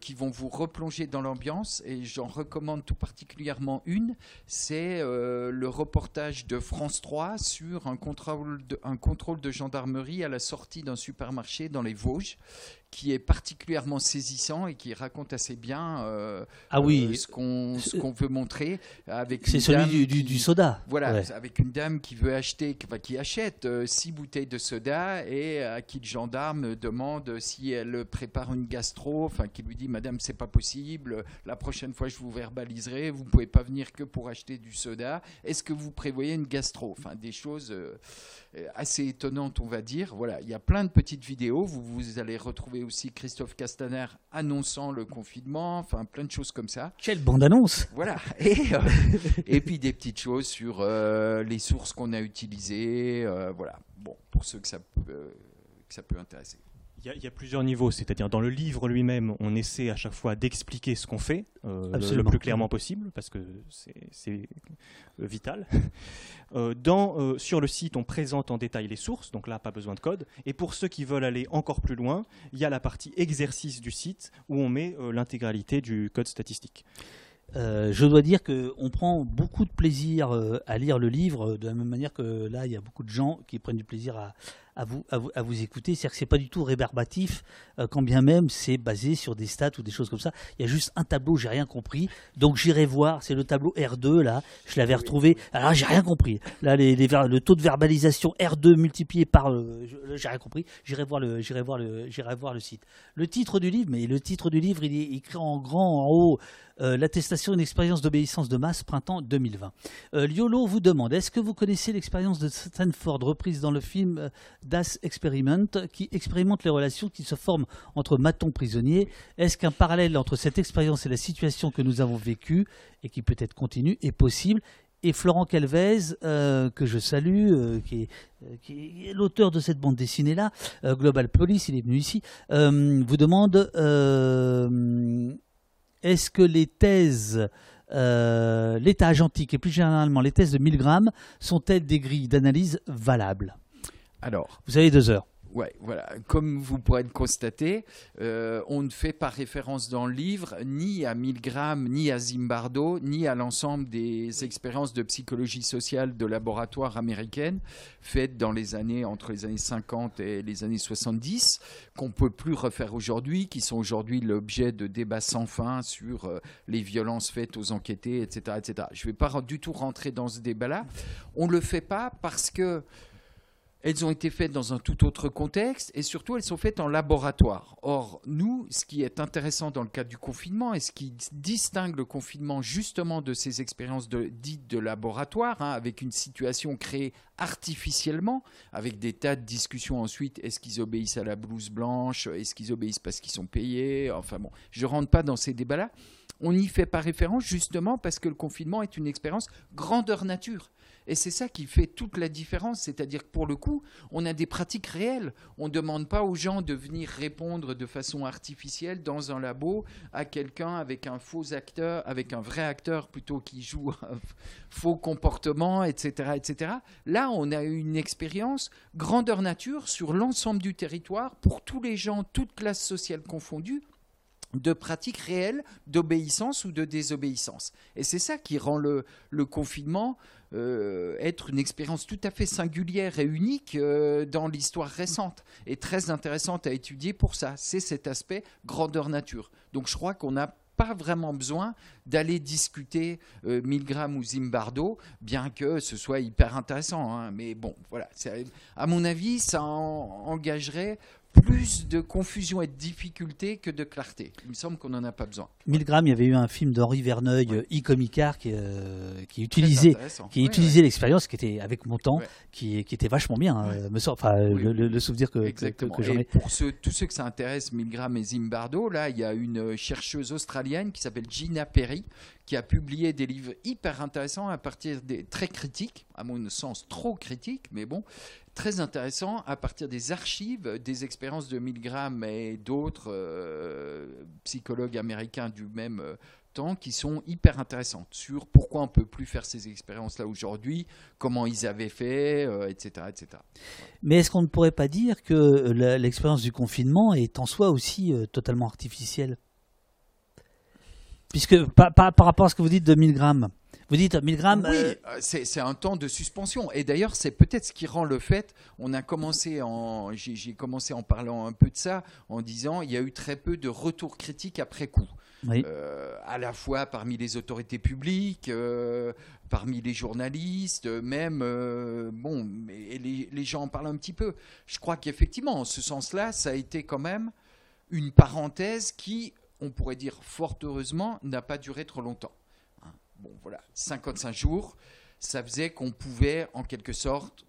qui vont vous replonger dans l'ambiance et j'en recommande tout particulièrement une. C'est le reportage de France 3 sur un contrôle un contrôle de gendarmerie à la sortie d'un supermarché dans les Vosges qui est particulièrement saisissant et qui raconte assez bien euh, ah oui. Euh, ce qu'on veut montrer avec c'est celui du, du, soda. voilà avec une dame qui veut acheter qui achète euh, six bouteilles de soda et à qui le gendarme demande si elle prépare une gastro enfin qui lui dit madame c'est pas possible la prochaine fois je vous verbaliserai vous pouvez pas venir que pour acheter du soda. Est-ce que vous prévoyez une gastro? Enfin des choses assez étonnantes on va dire. Voilà il y a plein de petites vidéos vous vous allez retrouver aussi Christophe Castaner annonçant le confinement, enfin plein de choses comme ça. Quelle bande-annonce Voilà. Et, euh, et puis des petites choses sur euh, les sources qu'on a utilisées, euh, voilà. Bon, pour ceux que ça peut, que ça peut intéresser. Il y, a plusieurs niveaux, c'est-à-dire dans le livre lui-même, on essaie à chaque fois d'expliquer ce qu'on fait euh, le, plus clairement possible, parce que c'est vital. Euh, dans, euh, sur le site, on présente en détail les sources, donc là, pas besoin de code. Et pour ceux qui veulent aller encore plus loin, il y a la partie exercice du site où on met l'intégralité du code statistique. Euh, je dois dire qu'on prend beaucoup de plaisir euh, à lire le livre, de la même manière que là, il y a beaucoup de gens qui prennent du plaisir à, à vous, à vous, à vous écouter. C'est-à-dire que c'est pas du tout rébarbatif, euh, quand bien même c'est basé sur des stats ou des choses comme ça. Il y a juste un tableau, j'ai rien compris. Donc j'irai voir, c'est le tableau R2 là, je l'avais retrouvé. Alors j'ai rien compris. Là, les, les ver- le taux de verbalisation R2 multiplié par, euh, j'ai rien compris. J'irai voir le, j'irai voir le, j'irai voir le site. Le titre du livre, mais le titre du livre, il est écrit en grand en haut. Euh, L'attestation d'une expérience d'obéissance de masse, printemps 2020. Euh, Liolo vous demande est-ce que vous connaissez l'expérience de Stanford reprise dans le film euh, Das Experiment qui expérimente les relations qui se forment entre matons prisonniers? Est-ce qu'un parallèle entre cette expérience et la situation que nous avons vécue et qui peut être continue est possible? Et Florent Calvez, que je salue, qui est, l'auteur de cette bande dessinée-là, Global Police, il est venu ici, vous demande est-ce que les thèses, euh, l'état agentique et plus généralement les thèses de Milgram sont-elles des grilles d'analyse valables? Alors, Vous avez deux heures. Ouais, voilà. Comme vous pourrez le constater, euh, on ne fait pas référence dans le livre ni à Milgram, ni à Zimbardo, ni à l'ensemble des expériences de psychologie sociale de laboratoire américaines faites dans les années entre les années 50 et les années 70, qu'on peut plus refaire aujourd'hui, qui sont aujourd'hui l'objet de débats sans fin sur euh, les violences faites aux enquêtés, etc., etc. Je ne vais pas du tout rentrer dans ce débat-là. On ne le fait pas parce que elles ont été faites dans un tout autre contexte et surtout elles sont faites en laboratoire. Or, nous, ce qui est intéressant dans le cadre du confinement et ce qui distingue le confinement justement de ces expériences dites de laboratoire, hein, avec une situation créée artificiellement, avec des tas de discussions ensuite, est-ce qu'ils obéissent à la blouse blanche, est-ce qu'ils obéissent parce qu'ils sont payés, enfin bon, je ne rentre pas dans ces débats-là. On n'y fait pas référence justement parce que le confinement est une expérience grandeur nature. Et c'est ça qui fait toute la différence, c'est-à-dire que pour le coup, on a des pratiques réelles. On ne demande pas aux gens de venir répondre de façon artificielle dans un labo à quelqu'un avec un faux acteur, avec un vrai acteur plutôt qui joue un faux comportement, etc., etc. Là, on a une expérience grandeur nature sur l'ensemble du territoire pour tous les gens, toutes classes sociales confondues de pratiques réelles d'obéissance ou de désobéissance. Et c'est ça qui rend le, le confinement euh, être une expérience tout à fait singulière et unique euh, dans l'histoire récente et très intéressante à étudier pour ça. C'est cet aspect grandeur nature. Donc je crois qu'on n'a pas vraiment besoin d'aller discuter euh, Milgram ou Zimbardo, bien que ce soit hyper intéressant. hein. Mais bon, voilà. À mon avis, ça en- engagerait plus de confusion et de difficulté que de clarté. Il me semble qu'on n'en a pas besoin. Milgram, il y avait eu un film d'Henri Verneuil, Ouais. euh, qui, euh, qui utilisait qui utilisait l'expérience, qui était avec mon temps, Ouais. qui, qui était vachement bien. hein, me sort, enfin, Oui, le, souvenir que, que- que, j'en ai. pour ceux, tous ceux que ça intéresse, Milgram et Zimbardo, là, il y a une chercheuse australienne qui s'appelle Gina Perry, qui a publié des livres hyper intéressants à partir des très critiques, à mon sens trop critiques, mais bon, très intéressants à partir des archives des expériences de Milgram et d'autres euh, psychologues américains du même euh, temps qui sont hyper intéressantes sur pourquoi on peut plus faire ces expériences-là aujourd'hui, comment ils avaient fait, euh, etc., etc. Mais est-ce qu'on ne pourrait pas dire que l'expérience du confinement est en soi aussi totalement artificielle? Puisque par, par- par rapport à ce que vous dites de 1000 grammes, vous dites 1000 grammes, Oui, euh, euh, c'est un temps de suspension. Et d'ailleurs, c'est peut-être ce qui rend le fait. On a commencé en, j'ai commencé en parlant un peu de ça, en disant il y a eu très peu de retours critiques après coup. oui. Euh, à la fois parmi les autorités publiques, euh, parmi les journalistes, même bon, et les, les gens en parlent un petit peu. Je crois qu'effectivement, en ce sens-là, ça a été quand même une parenthèse qui, on pourrait dire fort heureusement, n'a pas duré trop longtemps. Hein. Bon, voilà, 55 jours, ça faisait qu'on pouvait, en quelque sorte,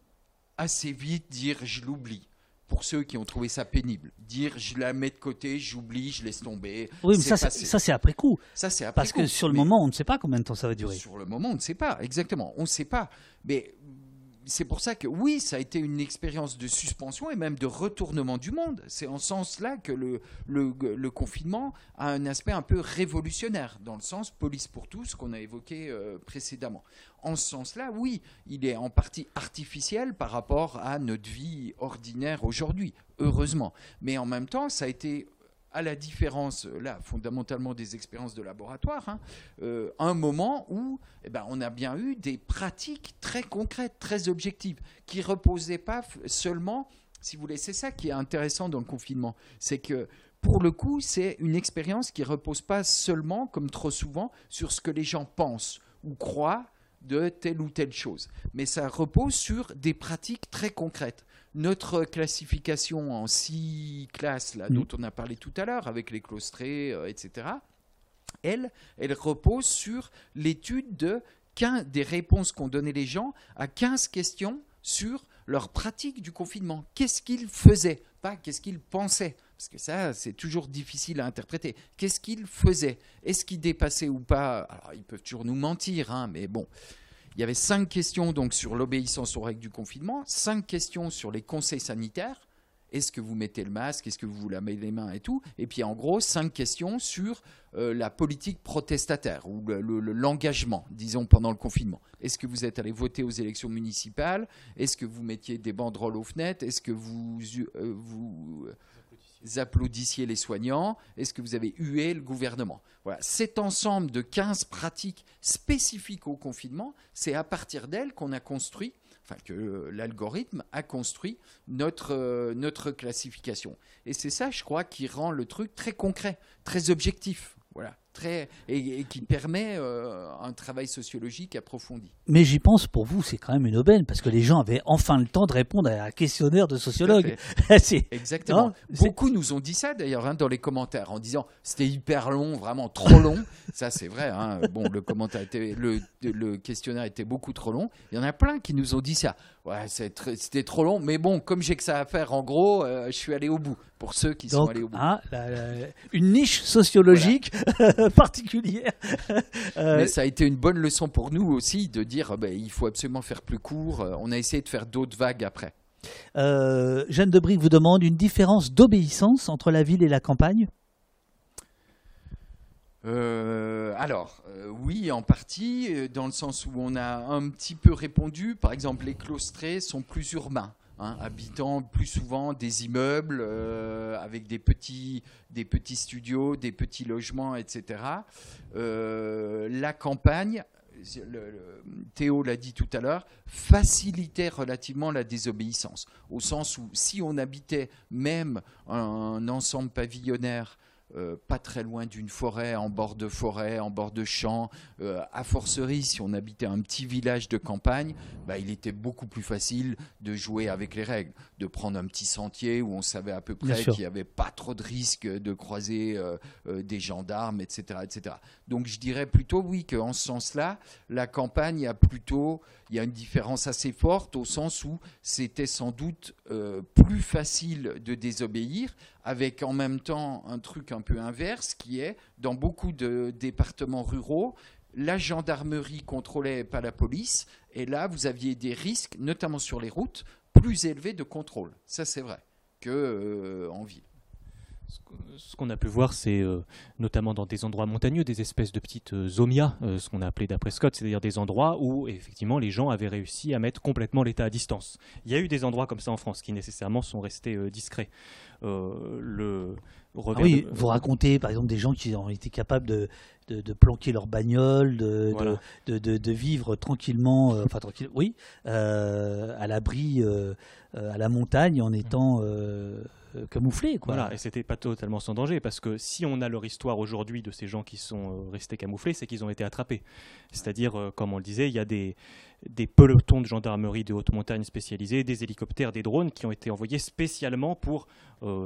assez vite dire je l'oublie. Pour ceux qui ont trouvé ça pénible, dire je la mets de côté, j'oublie, je laisse tomber. oui, mais ça, c'est- passé. ça c'est après coup. Ça, c'est après Parce que sur le Mais moment, on ne sait pas combien de temps ça va durer. Sur le moment, on ne sait pas, exactement. On ne sait pas. Mais c'est pour ça que oui, ça a été une expérience de suspension et même de retournement du monde. C'est en ce sens-là que le, confinement a un aspect un peu révolutionnaire, dans le sens police pour tous qu'on a évoqué euh, précédemment. En ce sens-là, oui, il est en partie artificiel par rapport à notre vie ordinaire aujourd'hui, heureusement. Mais en même temps, ça a été à la différence, euh, là, fondamentalement des expériences de laboratoire, hein, euh, un moment où eh ben, on a bien eu des pratiques très concrètes, très objectives, qui reposaient pas seulement, si vous voulez, c'est ça qui est intéressant dans le confinement, c'est que pour le coup, c'est une expérience qui repose pas seulement, comme trop souvent, sur ce que les gens pensent ou croient de telle ou telle chose, mais ça repose sur des pratiques très concrètes notre classification en six classes, là, mm. dont on a parlé tout à l'heure, avec les claustrés, euh, etc., elle, elle repose sur l'étude de des réponses qu'ont données les gens à 15 questions sur leur pratique du confinement. Qu'est-ce qu'ils faisaient? Pas qu'est-ce qu'ils pensaient. Parce que ça, c'est toujours difficile à interpréter. Qu'est-ce qu'ils faisaient Est-ce qu'ils dépassaient ou pas? Alors, ils peuvent toujours nous mentir, hein, mais bon. Il y avait cinq questions donc sur l'obéissance aux règles du confinement, cinq questions sur les conseils sanitaires. Est-ce que vous mettez le masque? Est-ce que vous vous lavez les mains et tout? Et puis en gros, cinq questions sur euh, la politique protestataire ou l'engagement, disons, pendant le confinement. Est-ce que vous êtes allé voter aux élections municipales? Est-ce que vous mettiez des banderoles aux fenêtres? Est-ce que vous, euh, vous applaudissiez les soignants Est-ce que vous avez hué le gouvernement? Voilà, cet ensemble de 15 pratiques spécifiques au confinement, c'est à partir d'elles qu'on a construit, enfin que l'algorithme a construit notre, euh, notre classification. Et c'est ça, je crois, qui rend le truc très concret, très objectif. Très et, qui permet euh, un travail sociologique approfondi. Mais j'y pense pour vous, c'est quand même une aubaine parce que les gens avaient enfin le temps de répondre à un questionnaire de sociologue. Exactement. Beaucoup nous ont dit ça d'ailleurs hein, dans les commentaires en disant c'était hyper long, vraiment trop long. ça c'est vrai. Hein. Bon, le commentaire était, le, le, questionnaire était beaucoup trop long. Il y en a plein qui nous ont dit ça. Ouais, c'était trop long, mais bon, comme j'ai que ça à faire, en gros, euh, je suis allé au bout. Pour ceux qui sont allés au bout. Ah, une niche sociologique. Particulière. Euh, Mais ça a été une bonne leçon pour nous aussi de dire ben, il faut absolument faire plus court. Euh, on a essayé de faire d'autres vagues après. Euh, Jeanne de Brique vous demande une différence d'obéissance entre la ville et la campagne alors, oui, en partie, dans le sens où on a un petit peu répondu. Par exemple, les claustrés sont plus urbains. Hein, habitant plus souvent des immeubles euh, avec des petits, des petits studios, des petits logements, etc. Euh, la campagne, Théo l'a dit tout à l'heure, facilitait relativement la désobéissance, au sens où si on habitait même un ensemble pavillonnaire euh, pas très loin d'une forêt, en bord de forêt, en bord de champ. Euh, à forcerie, si on habitait un petit village de campagne, bah, il était beaucoup plus facile de jouer avec les règles, de prendre un petit sentier où on savait à peu près qu'il n'y avait pas trop de risque de croiser euh, des gendarmes, etc., etc. Donc je dirais plutôt oui qu'en ce sens-là, la campagne a plutôt, il y a une différence assez forte au sens où c'était sans doute plus facile de désobéir, avec en même temps un truc un peu inverse qui est, dans beaucoup de départements ruraux, la gendarmerie contrôlait pas la police, et là, vous aviez des risques, notamment sur les routes, plus élevés de contrôle. Ça, c'est vrai, qu'en euh, ville ce qu'on a pu voir, c'est euh, notamment dans des endroits montagneux, des espèces de petites euh, zomias, euh, ce qu'on a appelé d'après Scott, c'est-à-dire des endroits où effectivement les gens avaient réussi à mettre complètement l'État à distance. Il y a eu des endroits comme ça en France qui nécessairement sont restés discrets. le ah oui, vous racontez par exemple des gens qui ont été capables de, de, planquer leur bagnole, de, de, de, vivre tranquillement, enfin tranquille, oui, à l'abri, à la montagne en étant euh, camouflés. Quoi. Voilà, et c'était pas totalement sans danger, parce que si on a leur histoire aujourd'hui de ces gens qui sont euh, restés camouflés, c'est qu'ils ont été attrapés. C'est-à-dire, euh, comme on le disait, il y a des, pelotons de gendarmerie de haute montagne spécialisés, des hélicoptères, des drones qui ont été envoyés spécialement pour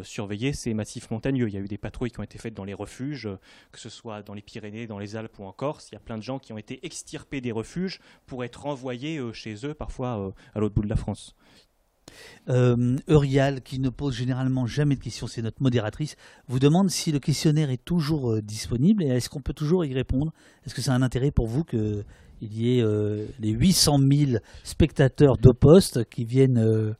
surveiller ces massifs montagneux. Il y a eu des patrouilles qui ont été faites dans les refuges, que ce soit dans les Pyrénées, dans les Alpes ou en Corse. Il y a plein de gens qui ont été extirpés des refuges pour être renvoyés chez eux, parfois à l'autre bout de la France. Euh, Eurial, qui ne pose généralement jamais de questions, c'est notre modératrice, vous demande si le questionnaire est toujours euh, disponible et est-ce qu'on peut toujours y répondre? Est-ce que c'est un intérêt pour vous qu'il y ait euh, les 800 000 spectateurs de poste qui viennent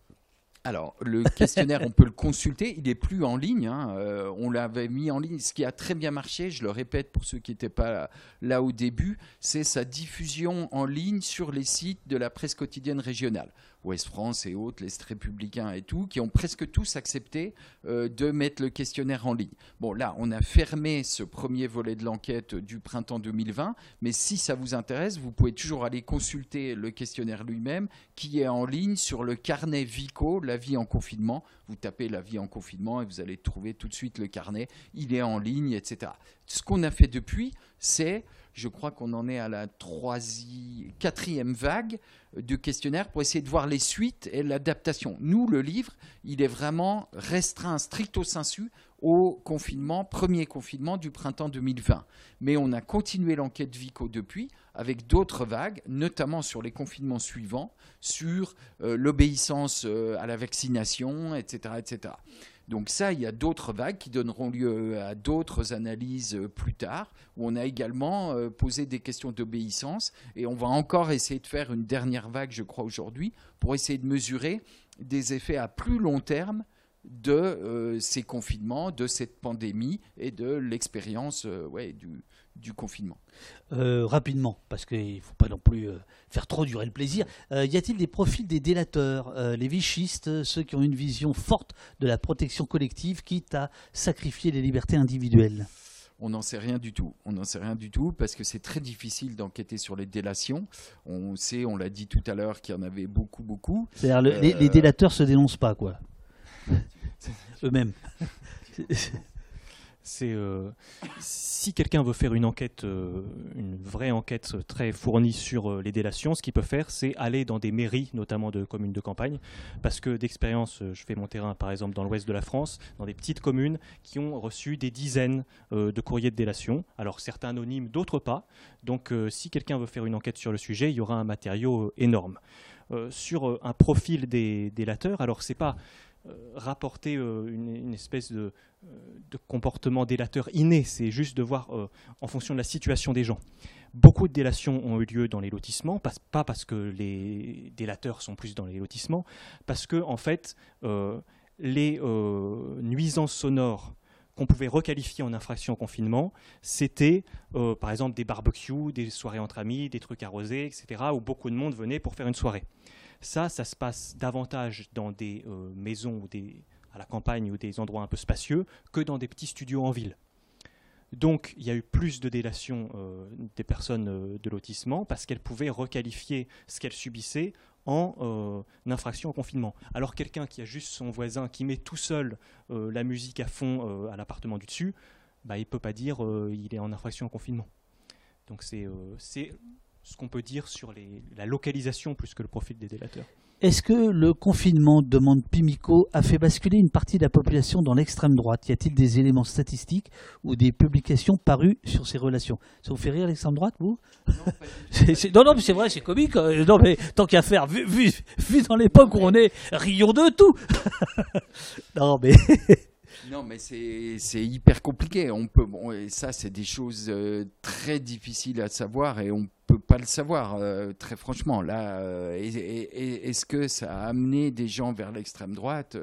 alors, le questionnaire, on peut le consulter. Il n'est plus en ligne. Hein. On l'avait mis en ligne. Ce qui a très bien marché, je le répète pour ceux qui n'étaient pas là, au début, c'est sa diffusion en ligne sur les sites de la presse quotidienne régionale. Ouest France et autres, les républicains et tout, qui ont presque tous accepté euh, de mettre le questionnaire en ligne. Bon, là, on a fermé ce premier volet de l'enquête du printemps 2020, mais si ça vous intéresse, vous pouvez toujours aller consulter le questionnaire lui-même, qui est en ligne sur le carnet Vico, la vie en confinement. Vous tapez la vie en confinement et vous allez trouver tout de suite le carnet. Il est en ligne, etc. Ce qu'on a fait depuis, c'est je crois qu'on en est à la troisième, quatrième vague de questionnaires pour essayer de voir les suites et l'adaptation. Nous, le livre, il est vraiment restreint stricto sensu au confinement, premier confinement du printemps 2020. Mais on a continué l'enquête Vico depuis avec d'autres vagues, notamment sur les confinements suivants, sur euh, l'obéissance euh, à la vaccination, etc., etc. Donc ça, il y a d'autres vagues qui donneront lieu à d'autres analyses euh, plus tard, où on a également euh, posé des questions d'obéissance, et on va encore essayer de faire une dernière vague, je crois, aujourd'hui, pour essayer de mesurer des effets à plus long terme de euh, ces confinements, de cette pandémie et de l'expérience ouais, du, du confinement euh, Rapidement, parce qu'il ne faut pas non plus euh, faire trop durer le plaisir. Euh, y a-t-il des profils des délateurs, les vichistes, ceux qui ont une vision forte de la protection collective, quitte à sacrifier les libertés individuelles? On n'en sait rien du tout. On n'en sait rien du tout parce que c'est très difficile d'enquêter sur les délations. On sait, on l'a dit tout à l'heure, qu'il y en avait beaucoup, beaucoup. C'est-à-dire les, les, délateurs se dénoncent pas, quoi. Eux-mêmes. c'est euh, si quelqu'un veut faire une enquête, euh, une vraie enquête très fournie sur euh, les délations, ce qu'il peut faire, c'est aller dans des mairies, notamment de communes de campagne, parce que d'expérience, je fais mon terrain par exemple dans l'ouest de la France, dans des petites communes qui ont reçu des dizaines de courriers de délation, alors certains anonymes, d'autres pas. Donc si quelqu'un veut faire une enquête sur le sujet, il y aura un matériau énorme. sur un profil des délateurs, alors c'est pas rapporter euh, une, espèce de, euh, de, comportement délateur inné, c'est juste de voir en fonction de la situation des gens. Beaucoup de délations ont eu lieu dans les lotissements, pas, parce que les délateurs sont plus dans les lotissements, parce que en fait, les nuisances sonores qu'on pouvait requalifier en infraction au confinement, c'était par exemple des barbecues, des soirées entre amis, des trucs arrosés, etc., où beaucoup de monde venait pour faire une soirée. Ça, ça se passe davantage dans des euh, maisons ou à la campagne ou des endroits un peu spacieux que dans des petits studios en ville. Donc il y a eu plus de délation euh, des personnes euh, de lotissement parce qu'elles pouvaient requalifier ce qu'elles subissaient en infraction au confinement. Alors quelqu'un qui a juste son voisin qui met tout seul la musique à fond à l'appartement du dessus, bah, il ne peut pas dire il est en infraction au confinement. Donc c'est ce qu'on peut dire sur la localisation plus que le profil des délateurs. Est-ce que le confinement, demande Pimico, a fait basculer une partie de la population dans l'extrême droite? Y a-t-il des éléments statistiques ou des publications parues sur ces relations? Ça vous fait rire l'extrême droite, vous? Non, non, mais c'est vrai, c'est comique. Euh, non, mais tant qu'à faire, vu, vu, vu dans l'époque où on est, rions de tout. non, mais. Non, mais c'est hyper compliqué. On peut, et ça, c'est des choses euh, très difficiles à savoir et on peut pas le savoir, euh, très franchement. Là, euh, est-ce que ça a amené des gens vers l'extrême droite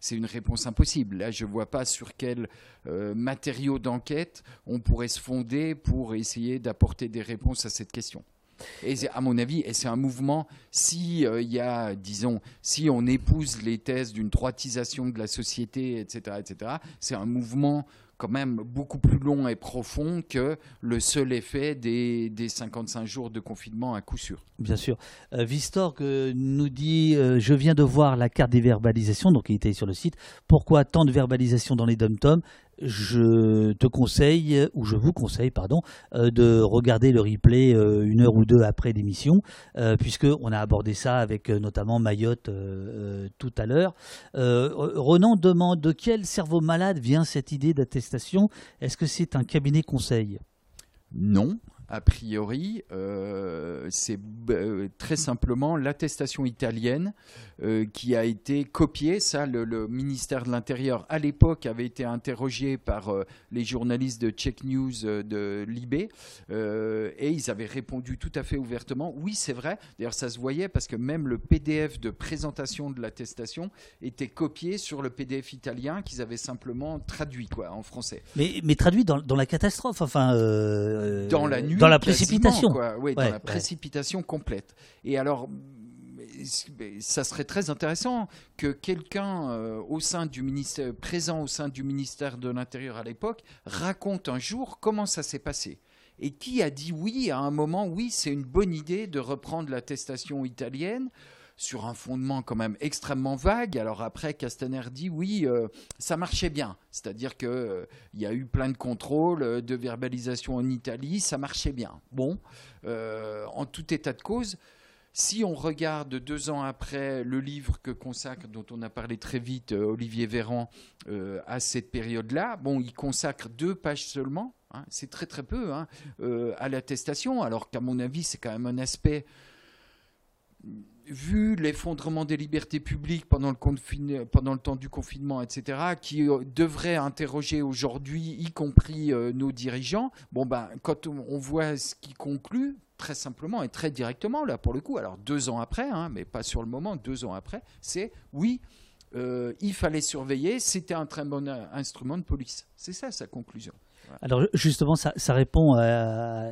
C'est une réponse impossible. Là, je vois pas sur quel matériau d'enquête on pourrait se fonder pour essayer d'apporter des réponses à cette question. Et à mon avis, c'est un mouvement, si euh, il y a, disons, si on épouse les thèses d'une droitisation de la société, etc., etc., c'est un mouvement quand même beaucoup plus long et profond que le seul effet des, des 55 jours de confinement à coup sûr. Bien sûr. Euh, Vistor nous dit euh, Je viens de voir la carte des verbalisations, donc il était sur le site. Pourquoi tant de verbalisations dans les dom-toms? Je te conseille, ou je vous conseille, pardon, euh, de regarder le replay euh, une heure ou deux après l'émission, euh, puisqu'on a abordé ça avec notamment Mayotte tout à l'heure. Renan demande de quel cerveau malade vient cette idée d'attestation? Est-ce que c'est un cabinet conseil? Non, a priori, euh, c'est euh, très simplement l'attestation italienne euh, qui a été copiée. Ça, le, ministère de l'Intérieur, à l'époque, avait été interrogé par les journalistes de Check News de Libé et ils avaient répondu tout à fait ouvertement. Oui, c'est vrai. D'ailleurs, ça se voyait parce que même le PDF de présentation de l'attestation était copié sur le PDF italien qu'ils avaient simplement traduit quoi, en français. Mais, mais traduit dans, dans, la catastrophe, enfin. dans la nuit dans la précipitation. Oui, dans la précipitation complète. Et alors, ça serait très intéressant que quelqu'un euh, au sein du ministère, présent au sein du ministère de l'Intérieur à l'époque raconte un jour comment ça s'est passé. Et qui a dit oui à un moment, oui, c'est une bonne idée de reprendre l'attestation italienne sur un fondement quand même extrêmement vague. Alors après, Castaner dit oui, euh, ça marchait bien. C'est-à-dire qu'il euh, y a eu plein de contrôles, euh, de verbalisation en Italie, ça marchait bien. Bon, en tout état de cause, si on regarde deux ans après le livre que consacre, dont on a parlé très vite, Olivier Véran, à cette période-là, bon, il consacre deux pages seulement. Hein, c'est très très peu hein, à l'attestation, alors qu'à mon avis, c'est quand même un aspect vu l'effondrement des libertés publiques pendant le, temps du confinement, etc., qui euh, devrait interroger aujourd'hui, y compris euh, nos dirigeants, bon ben, quand on voit ce qui conclut, très simplement et très directement, là pour le coup, alors deux ans après, hein, mais pas sur le moment, deux ans après, c'est oui, euh, il fallait surveiller, c'était un très bon instrument de police. C'est ça sa conclusion. Alors justement, ça, ça répond à,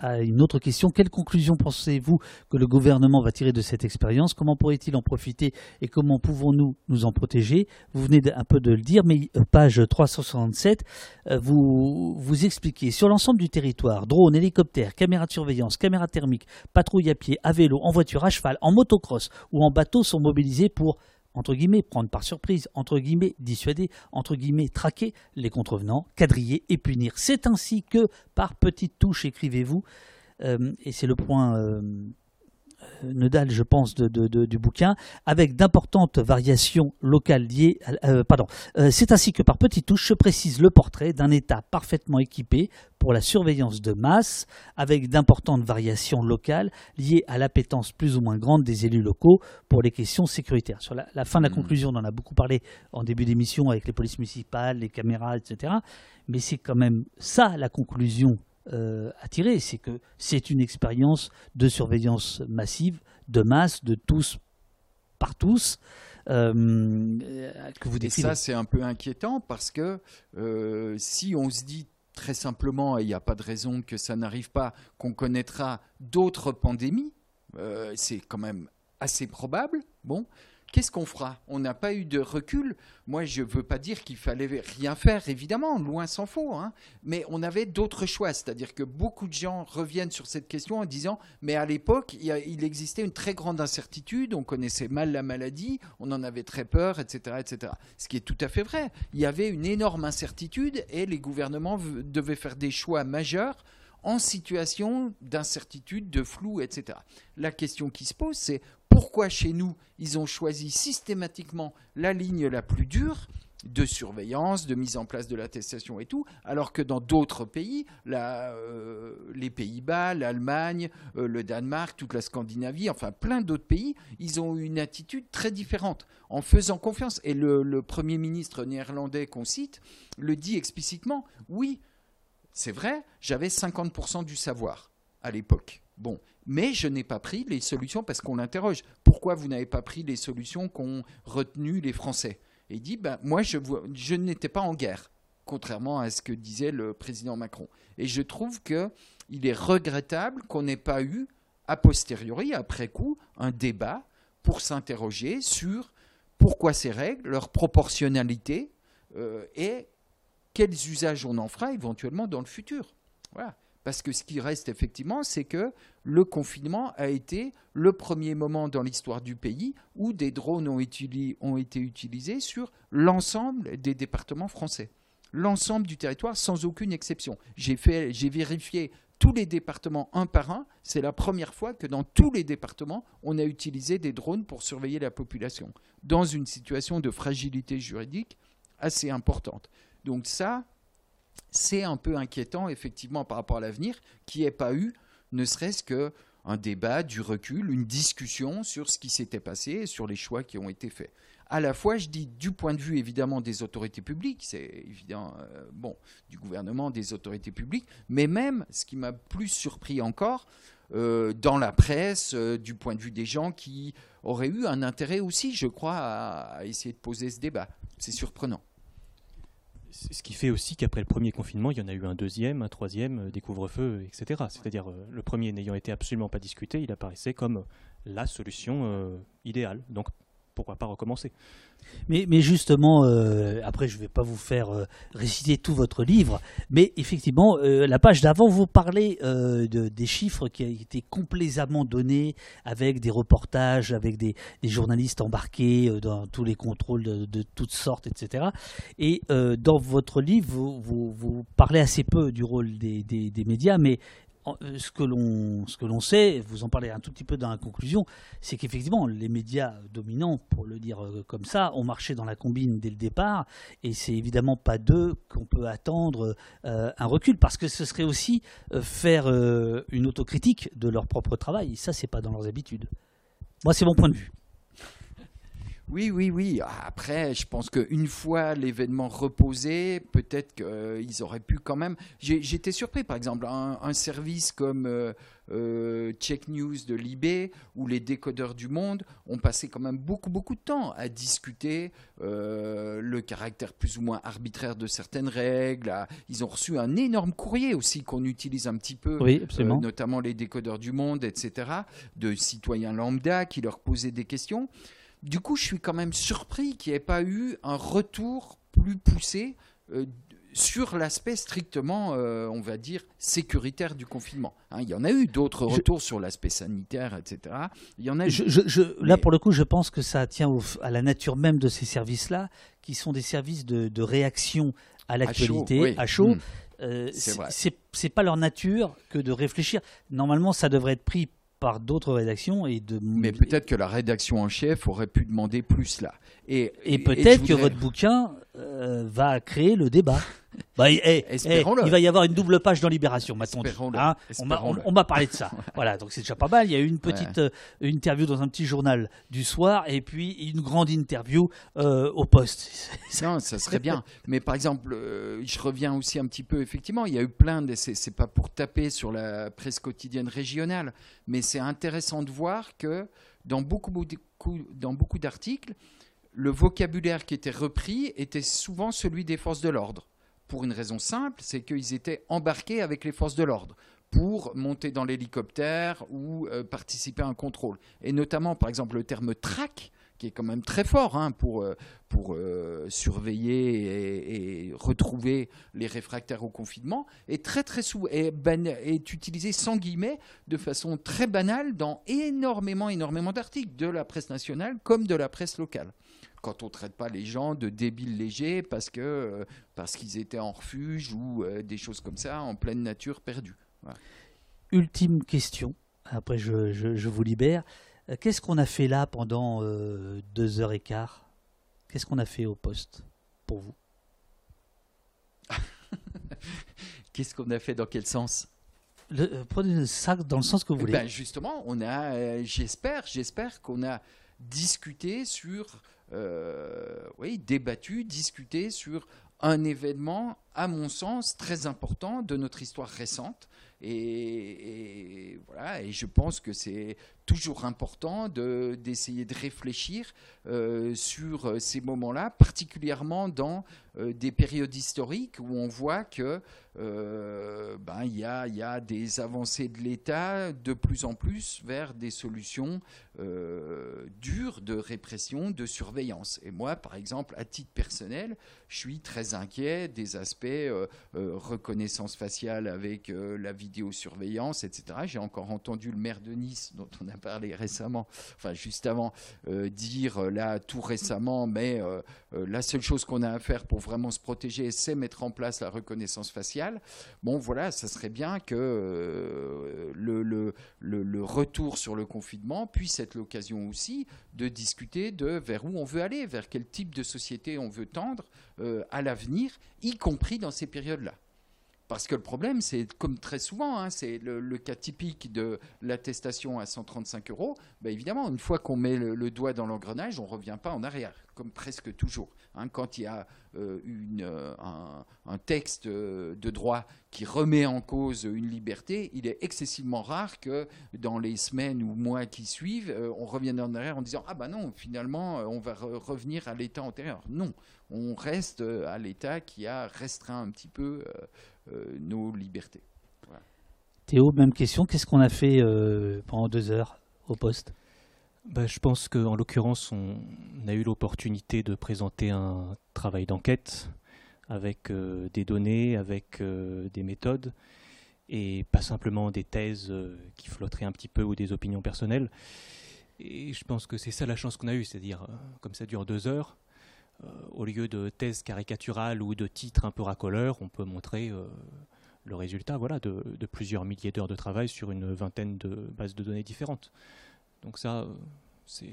une autre question. Quelle conclusion pensez-vous que le gouvernement va tirer de cette expérience? Comment pourrait-il en profiter et comment pouvons-nous nous en protéger? Vous venez un peu de le dire, mais euh, page 367, euh, vous, vous expliquez sur l'ensemble du territoire, drone, hélicoptère, caméra de surveillance, caméra thermique, patrouille à pied, à vélo, en voiture, à cheval, en motocross ou en bateau sont mobilisés pour entre guillemets, prendre par surprise, entre guillemets, dissuader, entre guillemets, traquer les contrevenants, quadriller et punir. C'est ainsi que, par petites touches, écrivez-vous, euh, et c'est le point euh, euh, nodal, je pense, du bouquin, avec d'importantes variations locales liées. pardon. c'est ainsi que par petites touches se précise le portrait d'un État parfaitement équipé pour la surveillance de masse, avec d'importantes variations locales liées à l'appétence plus ou moins grande des élus locaux pour les questions sécuritaires. Sur la, fin de la mmh. conclusion, on en a beaucoup parlé en début d'émission avec les polices municipales, les caméras, etc. Mais c'est quand même ça la conclusion euh, à tirer, c'est que c'est une expérience de surveillance massive, de masse, de tous par tous. Euh, que vous Et ça, c'est un peu inquiétant parce que euh, si on se dit très simplement, et il n'y a pas de raison que ça n'arrive pas, qu'on connaîtra d'autres pandémies, c'est quand même assez probable. Bon, qu'est-ce qu'on fera? On n'a pas eu de recul. Moi, je ne veux pas dire qu'il fallait rien faire, évidemment, loin s'en faut. Hein. Mais on avait d'autres choix. C'est-à-dire que beaucoup de gens reviennent sur cette question en disant Mais à l'époque, il, existait une très grande incertitude, on connaissait mal la maladie, on en avait très peur, etc., etc. Ce qui est tout à fait vrai. Il y avait une énorme incertitude et les gouvernements devaient faire des choix majeurs en situation d'incertitude, de flou, etc. La question qui se pose, c'est pourquoi chez nous, ils ont choisi systématiquement la ligne la plus dure de surveillance, de mise en place de l'attestation et tout, alors que dans d'autres pays, euh, les Pays-Bas, l'Allemagne, euh, le Danemark, toute la Scandinavie, enfin plein d'autres pays, ils ont eu une attitude très différente, en faisant confiance. Et le Premier ministre néerlandais qu'on cite le dit explicitement, oui, c'est vrai, j'avais 50% du savoir à l'époque. Bon, mais je n'ai pas pris les solutions parce qu'on l'interroge. Pourquoi vous n'avez pas pris les solutions qu'ont retenues les Français? Et il dit, ben, moi, je, je n'étais pas en guerre, contrairement à ce que disait le président Macron. Et je trouve qu'il est regrettable qu'on n'ait pas eu, a posteriori, après coup, un débat pour s'interroger sur pourquoi ces règles, leur proportionnalité euh, et quels usages on en fera éventuellement dans le futur. Voilà. Parce que ce qui reste effectivement, c'est que le confinement a été le premier moment dans l'histoire du pays où des drones ont, été utilisés sur l'ensemble des départements français. L'ensemble du territoire sans aucune exception. J'ai vérifié tous les départements un par un. C'est la première fois que dans tous les départements, on a utilisé des drones pour surveiller la population, dans une situation de fragilité juridique assez importante. Donc ça, c'est un peu inquiétant, effectivement, par rapport à l'avenir, qui n'y ait pas eu, ne serait-ce qu'un débat, du recul, une discussion sur ce qui s'était passé et sur les choix qui ont été faits. À la fois, je dis du point de vue évidemment des autorités publiques, c'est évident, euh, bon, du gouvernement, des autorités publiques, mais même, ce qui m'a plus surpris encore, euh, dans la presse, euh, du point de vue des gens qui auraient eu un intérêt aussi, je crois, à essayer de poser ce débat. C'est surprenant ce qui fait aussi qu'après le premier confinement, il y en a eu un deuxième, un troisième, euh, des couvre-feux, etc. C'est-à-dire, euh, le premier n'ayant été absolument pas discuté, il apparaissait comme la solution euh, idéale. Donc, pourquoi pas recommencer? Mais, justement, euh, après, je ne vais pas vous faire euh, réciter tout votre livre, mais effectivement, euh, la page d'avant, vous parlez de, des chiffres qui ont été complaisamment donnés avec des reportages, avec des, journalistes embarqués dans tous les contrôles de, toutes sortes, etc. Et dans votre livre, vous, parlez assez peu du rôle des, des- médias, mais ce que l'on ce que l'on sait, vous en parlez un tout petit peu dans la conclusion, c'est qu'effectivement les médias dominants, pour le dire euh, comme ça, ont marché dans la combine dès le départ, et c'est évidemment pas d'eux qu'on peut attendre euh, un recul, parce que ce serait aussi euh, faire euh, une autocritique de leur propre travail. Et ça, c'est pas dans leurs habitudes. Moi, c'est mon point de vue. Oui, oui, oui. Après, je pense qu'une fois l'événement reposé, peut-être qu'ils auraient pu quand même. J'étais surpris, par exemple, un, un service comme euh, euh, Check News de Libé ou les décodeurs du monde ont passé quand même beaucoup, beaucoup de temps à discuter euh, le caractère plus ou moins arbitraire de certaines règles. à- Ils ont reçu un énorme courrier aussi qu'on utilise un petit peu Oui, euh, notamment les décodeurs du monde, etc., de citoyens lambda qui leur posaient des questions. Du coup, je suis quand même surpris qu'il n'y ait pas eu un retour plus poussé euh, sur l'aspect strictement, euh, on va dire, sécuritaire du confinement. Hein, il y en a eu d'autres Je- retours sur l'aspect sanitaire, etc. Il y en a. Je- je- là, Mais- pour le coup, je pense que ça tient au- à la nature même de ces services-là, qui sont des services de, de réaction à l'actualité, oui. à chaud. Mm. Euh, C'est c'est vrai. c'est- c'est pas leur nature que de réfléchir. Normalement, ça devrait être pris par d'autres rédactions et de. Mais peut-être que la rédaction en chef aurait pu demander plus là. Et, peut-être que votre bouquin euh, va créer le débat. Bah, eh, eh, il va y avoir une double page dans Libération, m'a-t-on dit. Hein on m'a- parlé de ça. voilà, donc c'est déjà pas mal. Il y a eu une petite euh, interview dans un petit journal du soir et puis une grande interview euh, au poste. Non, ça serait bien. Mais par exemple, euh, je reviens aussi un petit peu. Effectivement, il y a eu plein de. C'est c'est pas pour taper sur la presse quotidienne régionale, mais c'est intéressant de voir que dans beaucoup, beaucoup, dans beaucoup d'articles, le vocabulaire qui était repris était souvent celui des forces de l'ordre. Pour une raison simple, c'est qu'ils étaient embarqués avec les forces de l'ordre pour monter dans l'hélicoptère ou euh, participer à un contrôle. Et notamment, par exemple, le terme track, qui est quand même très fort hein, pour, euh, euh, surveiller et, et retrouver les réfractaires au confinement, est très très utilisé sans guillemets de façon très banale dans énormément énormément d'articles de la presse nationale comme de la presse locale. Quand on traite pas les gens de débiles légers parce que euh, parce qu'ils étaient en refuge ou euh, des choses comme ça en pleine nature perdue. Ultime question. Après, je, je- je vous libère. Euh, Qu'est-ce qu'on a fait là pendant euh, deux heures et quart? Qu'est-ce qu'on a fait au poste pour vous? Qu'est-ce qu'on a fait dans quel sens? Le- euh, Prenez ça dans le sens que vous Eh voulez. ben, justement, on a, euh, j'espère, j'espère qu'on a discuté sur, oui, débattu, discuté sur un événement, à mon sens, très important de notre histoire récente. Et, et voilà, et je pense que c'est toujours important de, d'essayer de réfléchir euh, sur euh, ces moments-là, particulièrement dans euh, des périodes historiques où on voit euh, ben, y, a, des avancées de l'État de plus en plus vers des solutions dures de répression, de surveillance. Et moi, par exemple, à titre personnel, je suis très inquiet des aspects reconnaissance faciale avec la vidéosurveillance, etc. J'ai encore entendu le maire de Nice, dont on a parlé récemment, enfin juste avant, euh, dire euh, là tout récemment, mais euh, la seule chose qu'on a à faire pour vraiment se protéger, c'est mettre en place la reconnaissance faciale. Bon, voilà, ça serait bien que le, retour sur le confinement puisse être l'occasion aussi de discuter de vers où on veut aller, vers quel type de société on veut tendre à l'avenir, y compris dans ces périodes-là. Parce que le problème, c'est comme très souvent, hein, c'est le, cas typique de l'attestation à 135 euros. Ben évidemment, une fois qu'on met le, le doigt dans l'engrenage, on ne revient pas en arrière. comme presque toujours. Hein. quand il y a euh, une, euh, un, texte euh, de droit qui remet en cause une liberté, il est excessivement rare que dans les semaines ou mois qui suivent, on revienne en arrière en disant ah ben non, finalement, on va revenir à l'état antérieur. Non, on reste à l'état qui a restreint un petit peu nos libertés. Théo, même question. Qu'est-ce qu'on a fait pendant deux heures au poste? Bah, je pense qu'en l'occurrence, on a eu l'opportunité de présenter un travail d'enquête avec euh, des données, avec euh, des méthodes, et pas simplement des thèses euh, qui flotteraient un petit peu ou des opinions personnelles. Et je pense que c'est ça la chance qu'on a eue, c'est-à-dire, comme ça dure deux heures, au lieu de thèses caricaturales ou de titres un peu racoleurs, on peut montrer le résultat voilà, de, de plusieurs milliers d'heures de travail sur une vingtaine de bases de données différentes. Donc ça, euh, c'est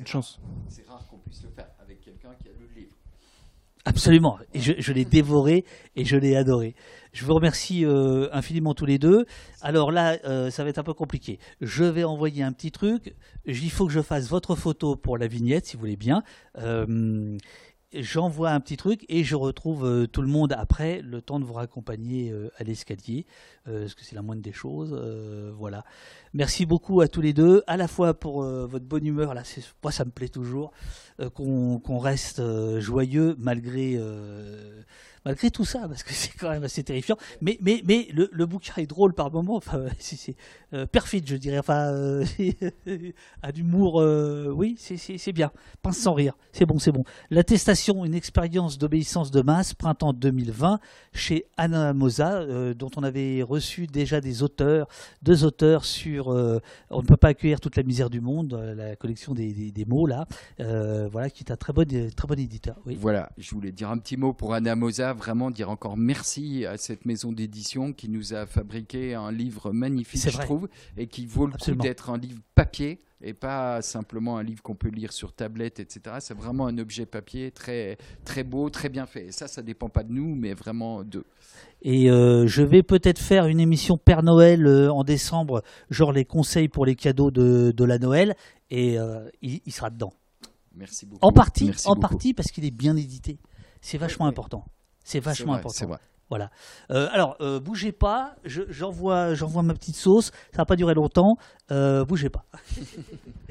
une chance. C'est rare qu'on puisse le faire avec quelqu'un qui a le livre. Absolument. Et je, l'ai dévoré et je l'ai adoré. Je vous remercie euh, infiniment tous les deux. Alors là, euh, ça va être un peu compliqué. Je vais envoyer un petit truc. Il faut que je fasse votre photo pour la vignette, si vous voulez bien j'envoie un petit truc et je retrouve euh, tout le monde après, le temps de vous raccompagner euh, à l'escalier, euh, parce que c'est la moindre des choses. voilà. Merci beaucoup à tous les deux, à la fois pour votre bonne humeur, là, moi ça me plaît toujours, qu'on reste joyeux malgré malgré tout ça, parce que c'est quand même assez terrifiant. Mais, mais, mais le, le bouquin est drôle par moment, enfin, c'est euh, perfide, je dirais, enfin, euh, à d'humour, euh, oui, c'est bien. Pince sans rire, c'est bon, c'est bon. L'attestation, une expérience d'obéissance de masse, printemps 2020, chez Anna Mosa, dont on avait reçu déjà des auteurs, deux auteurs sur On ne peut pas accueillir toute la misère du monde, la collection des, des, mots, là, voilà, qui est un très bon, très bon éditeur. Oui. Voilà, je voulais dire un petit mot pour Anna Mosa vraiment dire encore merci à cette maison d'édition qui nous a fabriqué un livre magnifique, je trouve, et qui vaut le coup d'être un livre papier et pas simplement un livre qu'on peut lire sur tablette, etc. C'est vraiment un objet papier très, très beau, très bien fait. Et ça, ça dépend pas de nous, mais vraiment d'eux. Et euh, je vais peut-être faire une émission Père Noël euh, en décembre, genre les conseils pour les cadeaux de, de la Noël, et euh, il, sera dedans. Merci beaucoup. En partie, en partie parce qu'il est bien édité. C'est vachement important. C'est vachement important. Vrai. Voilà. Alors, bougez pas. J'envoie, j'envoie ma petite sauce. Ça va pas durer longtemps. Bougez pas.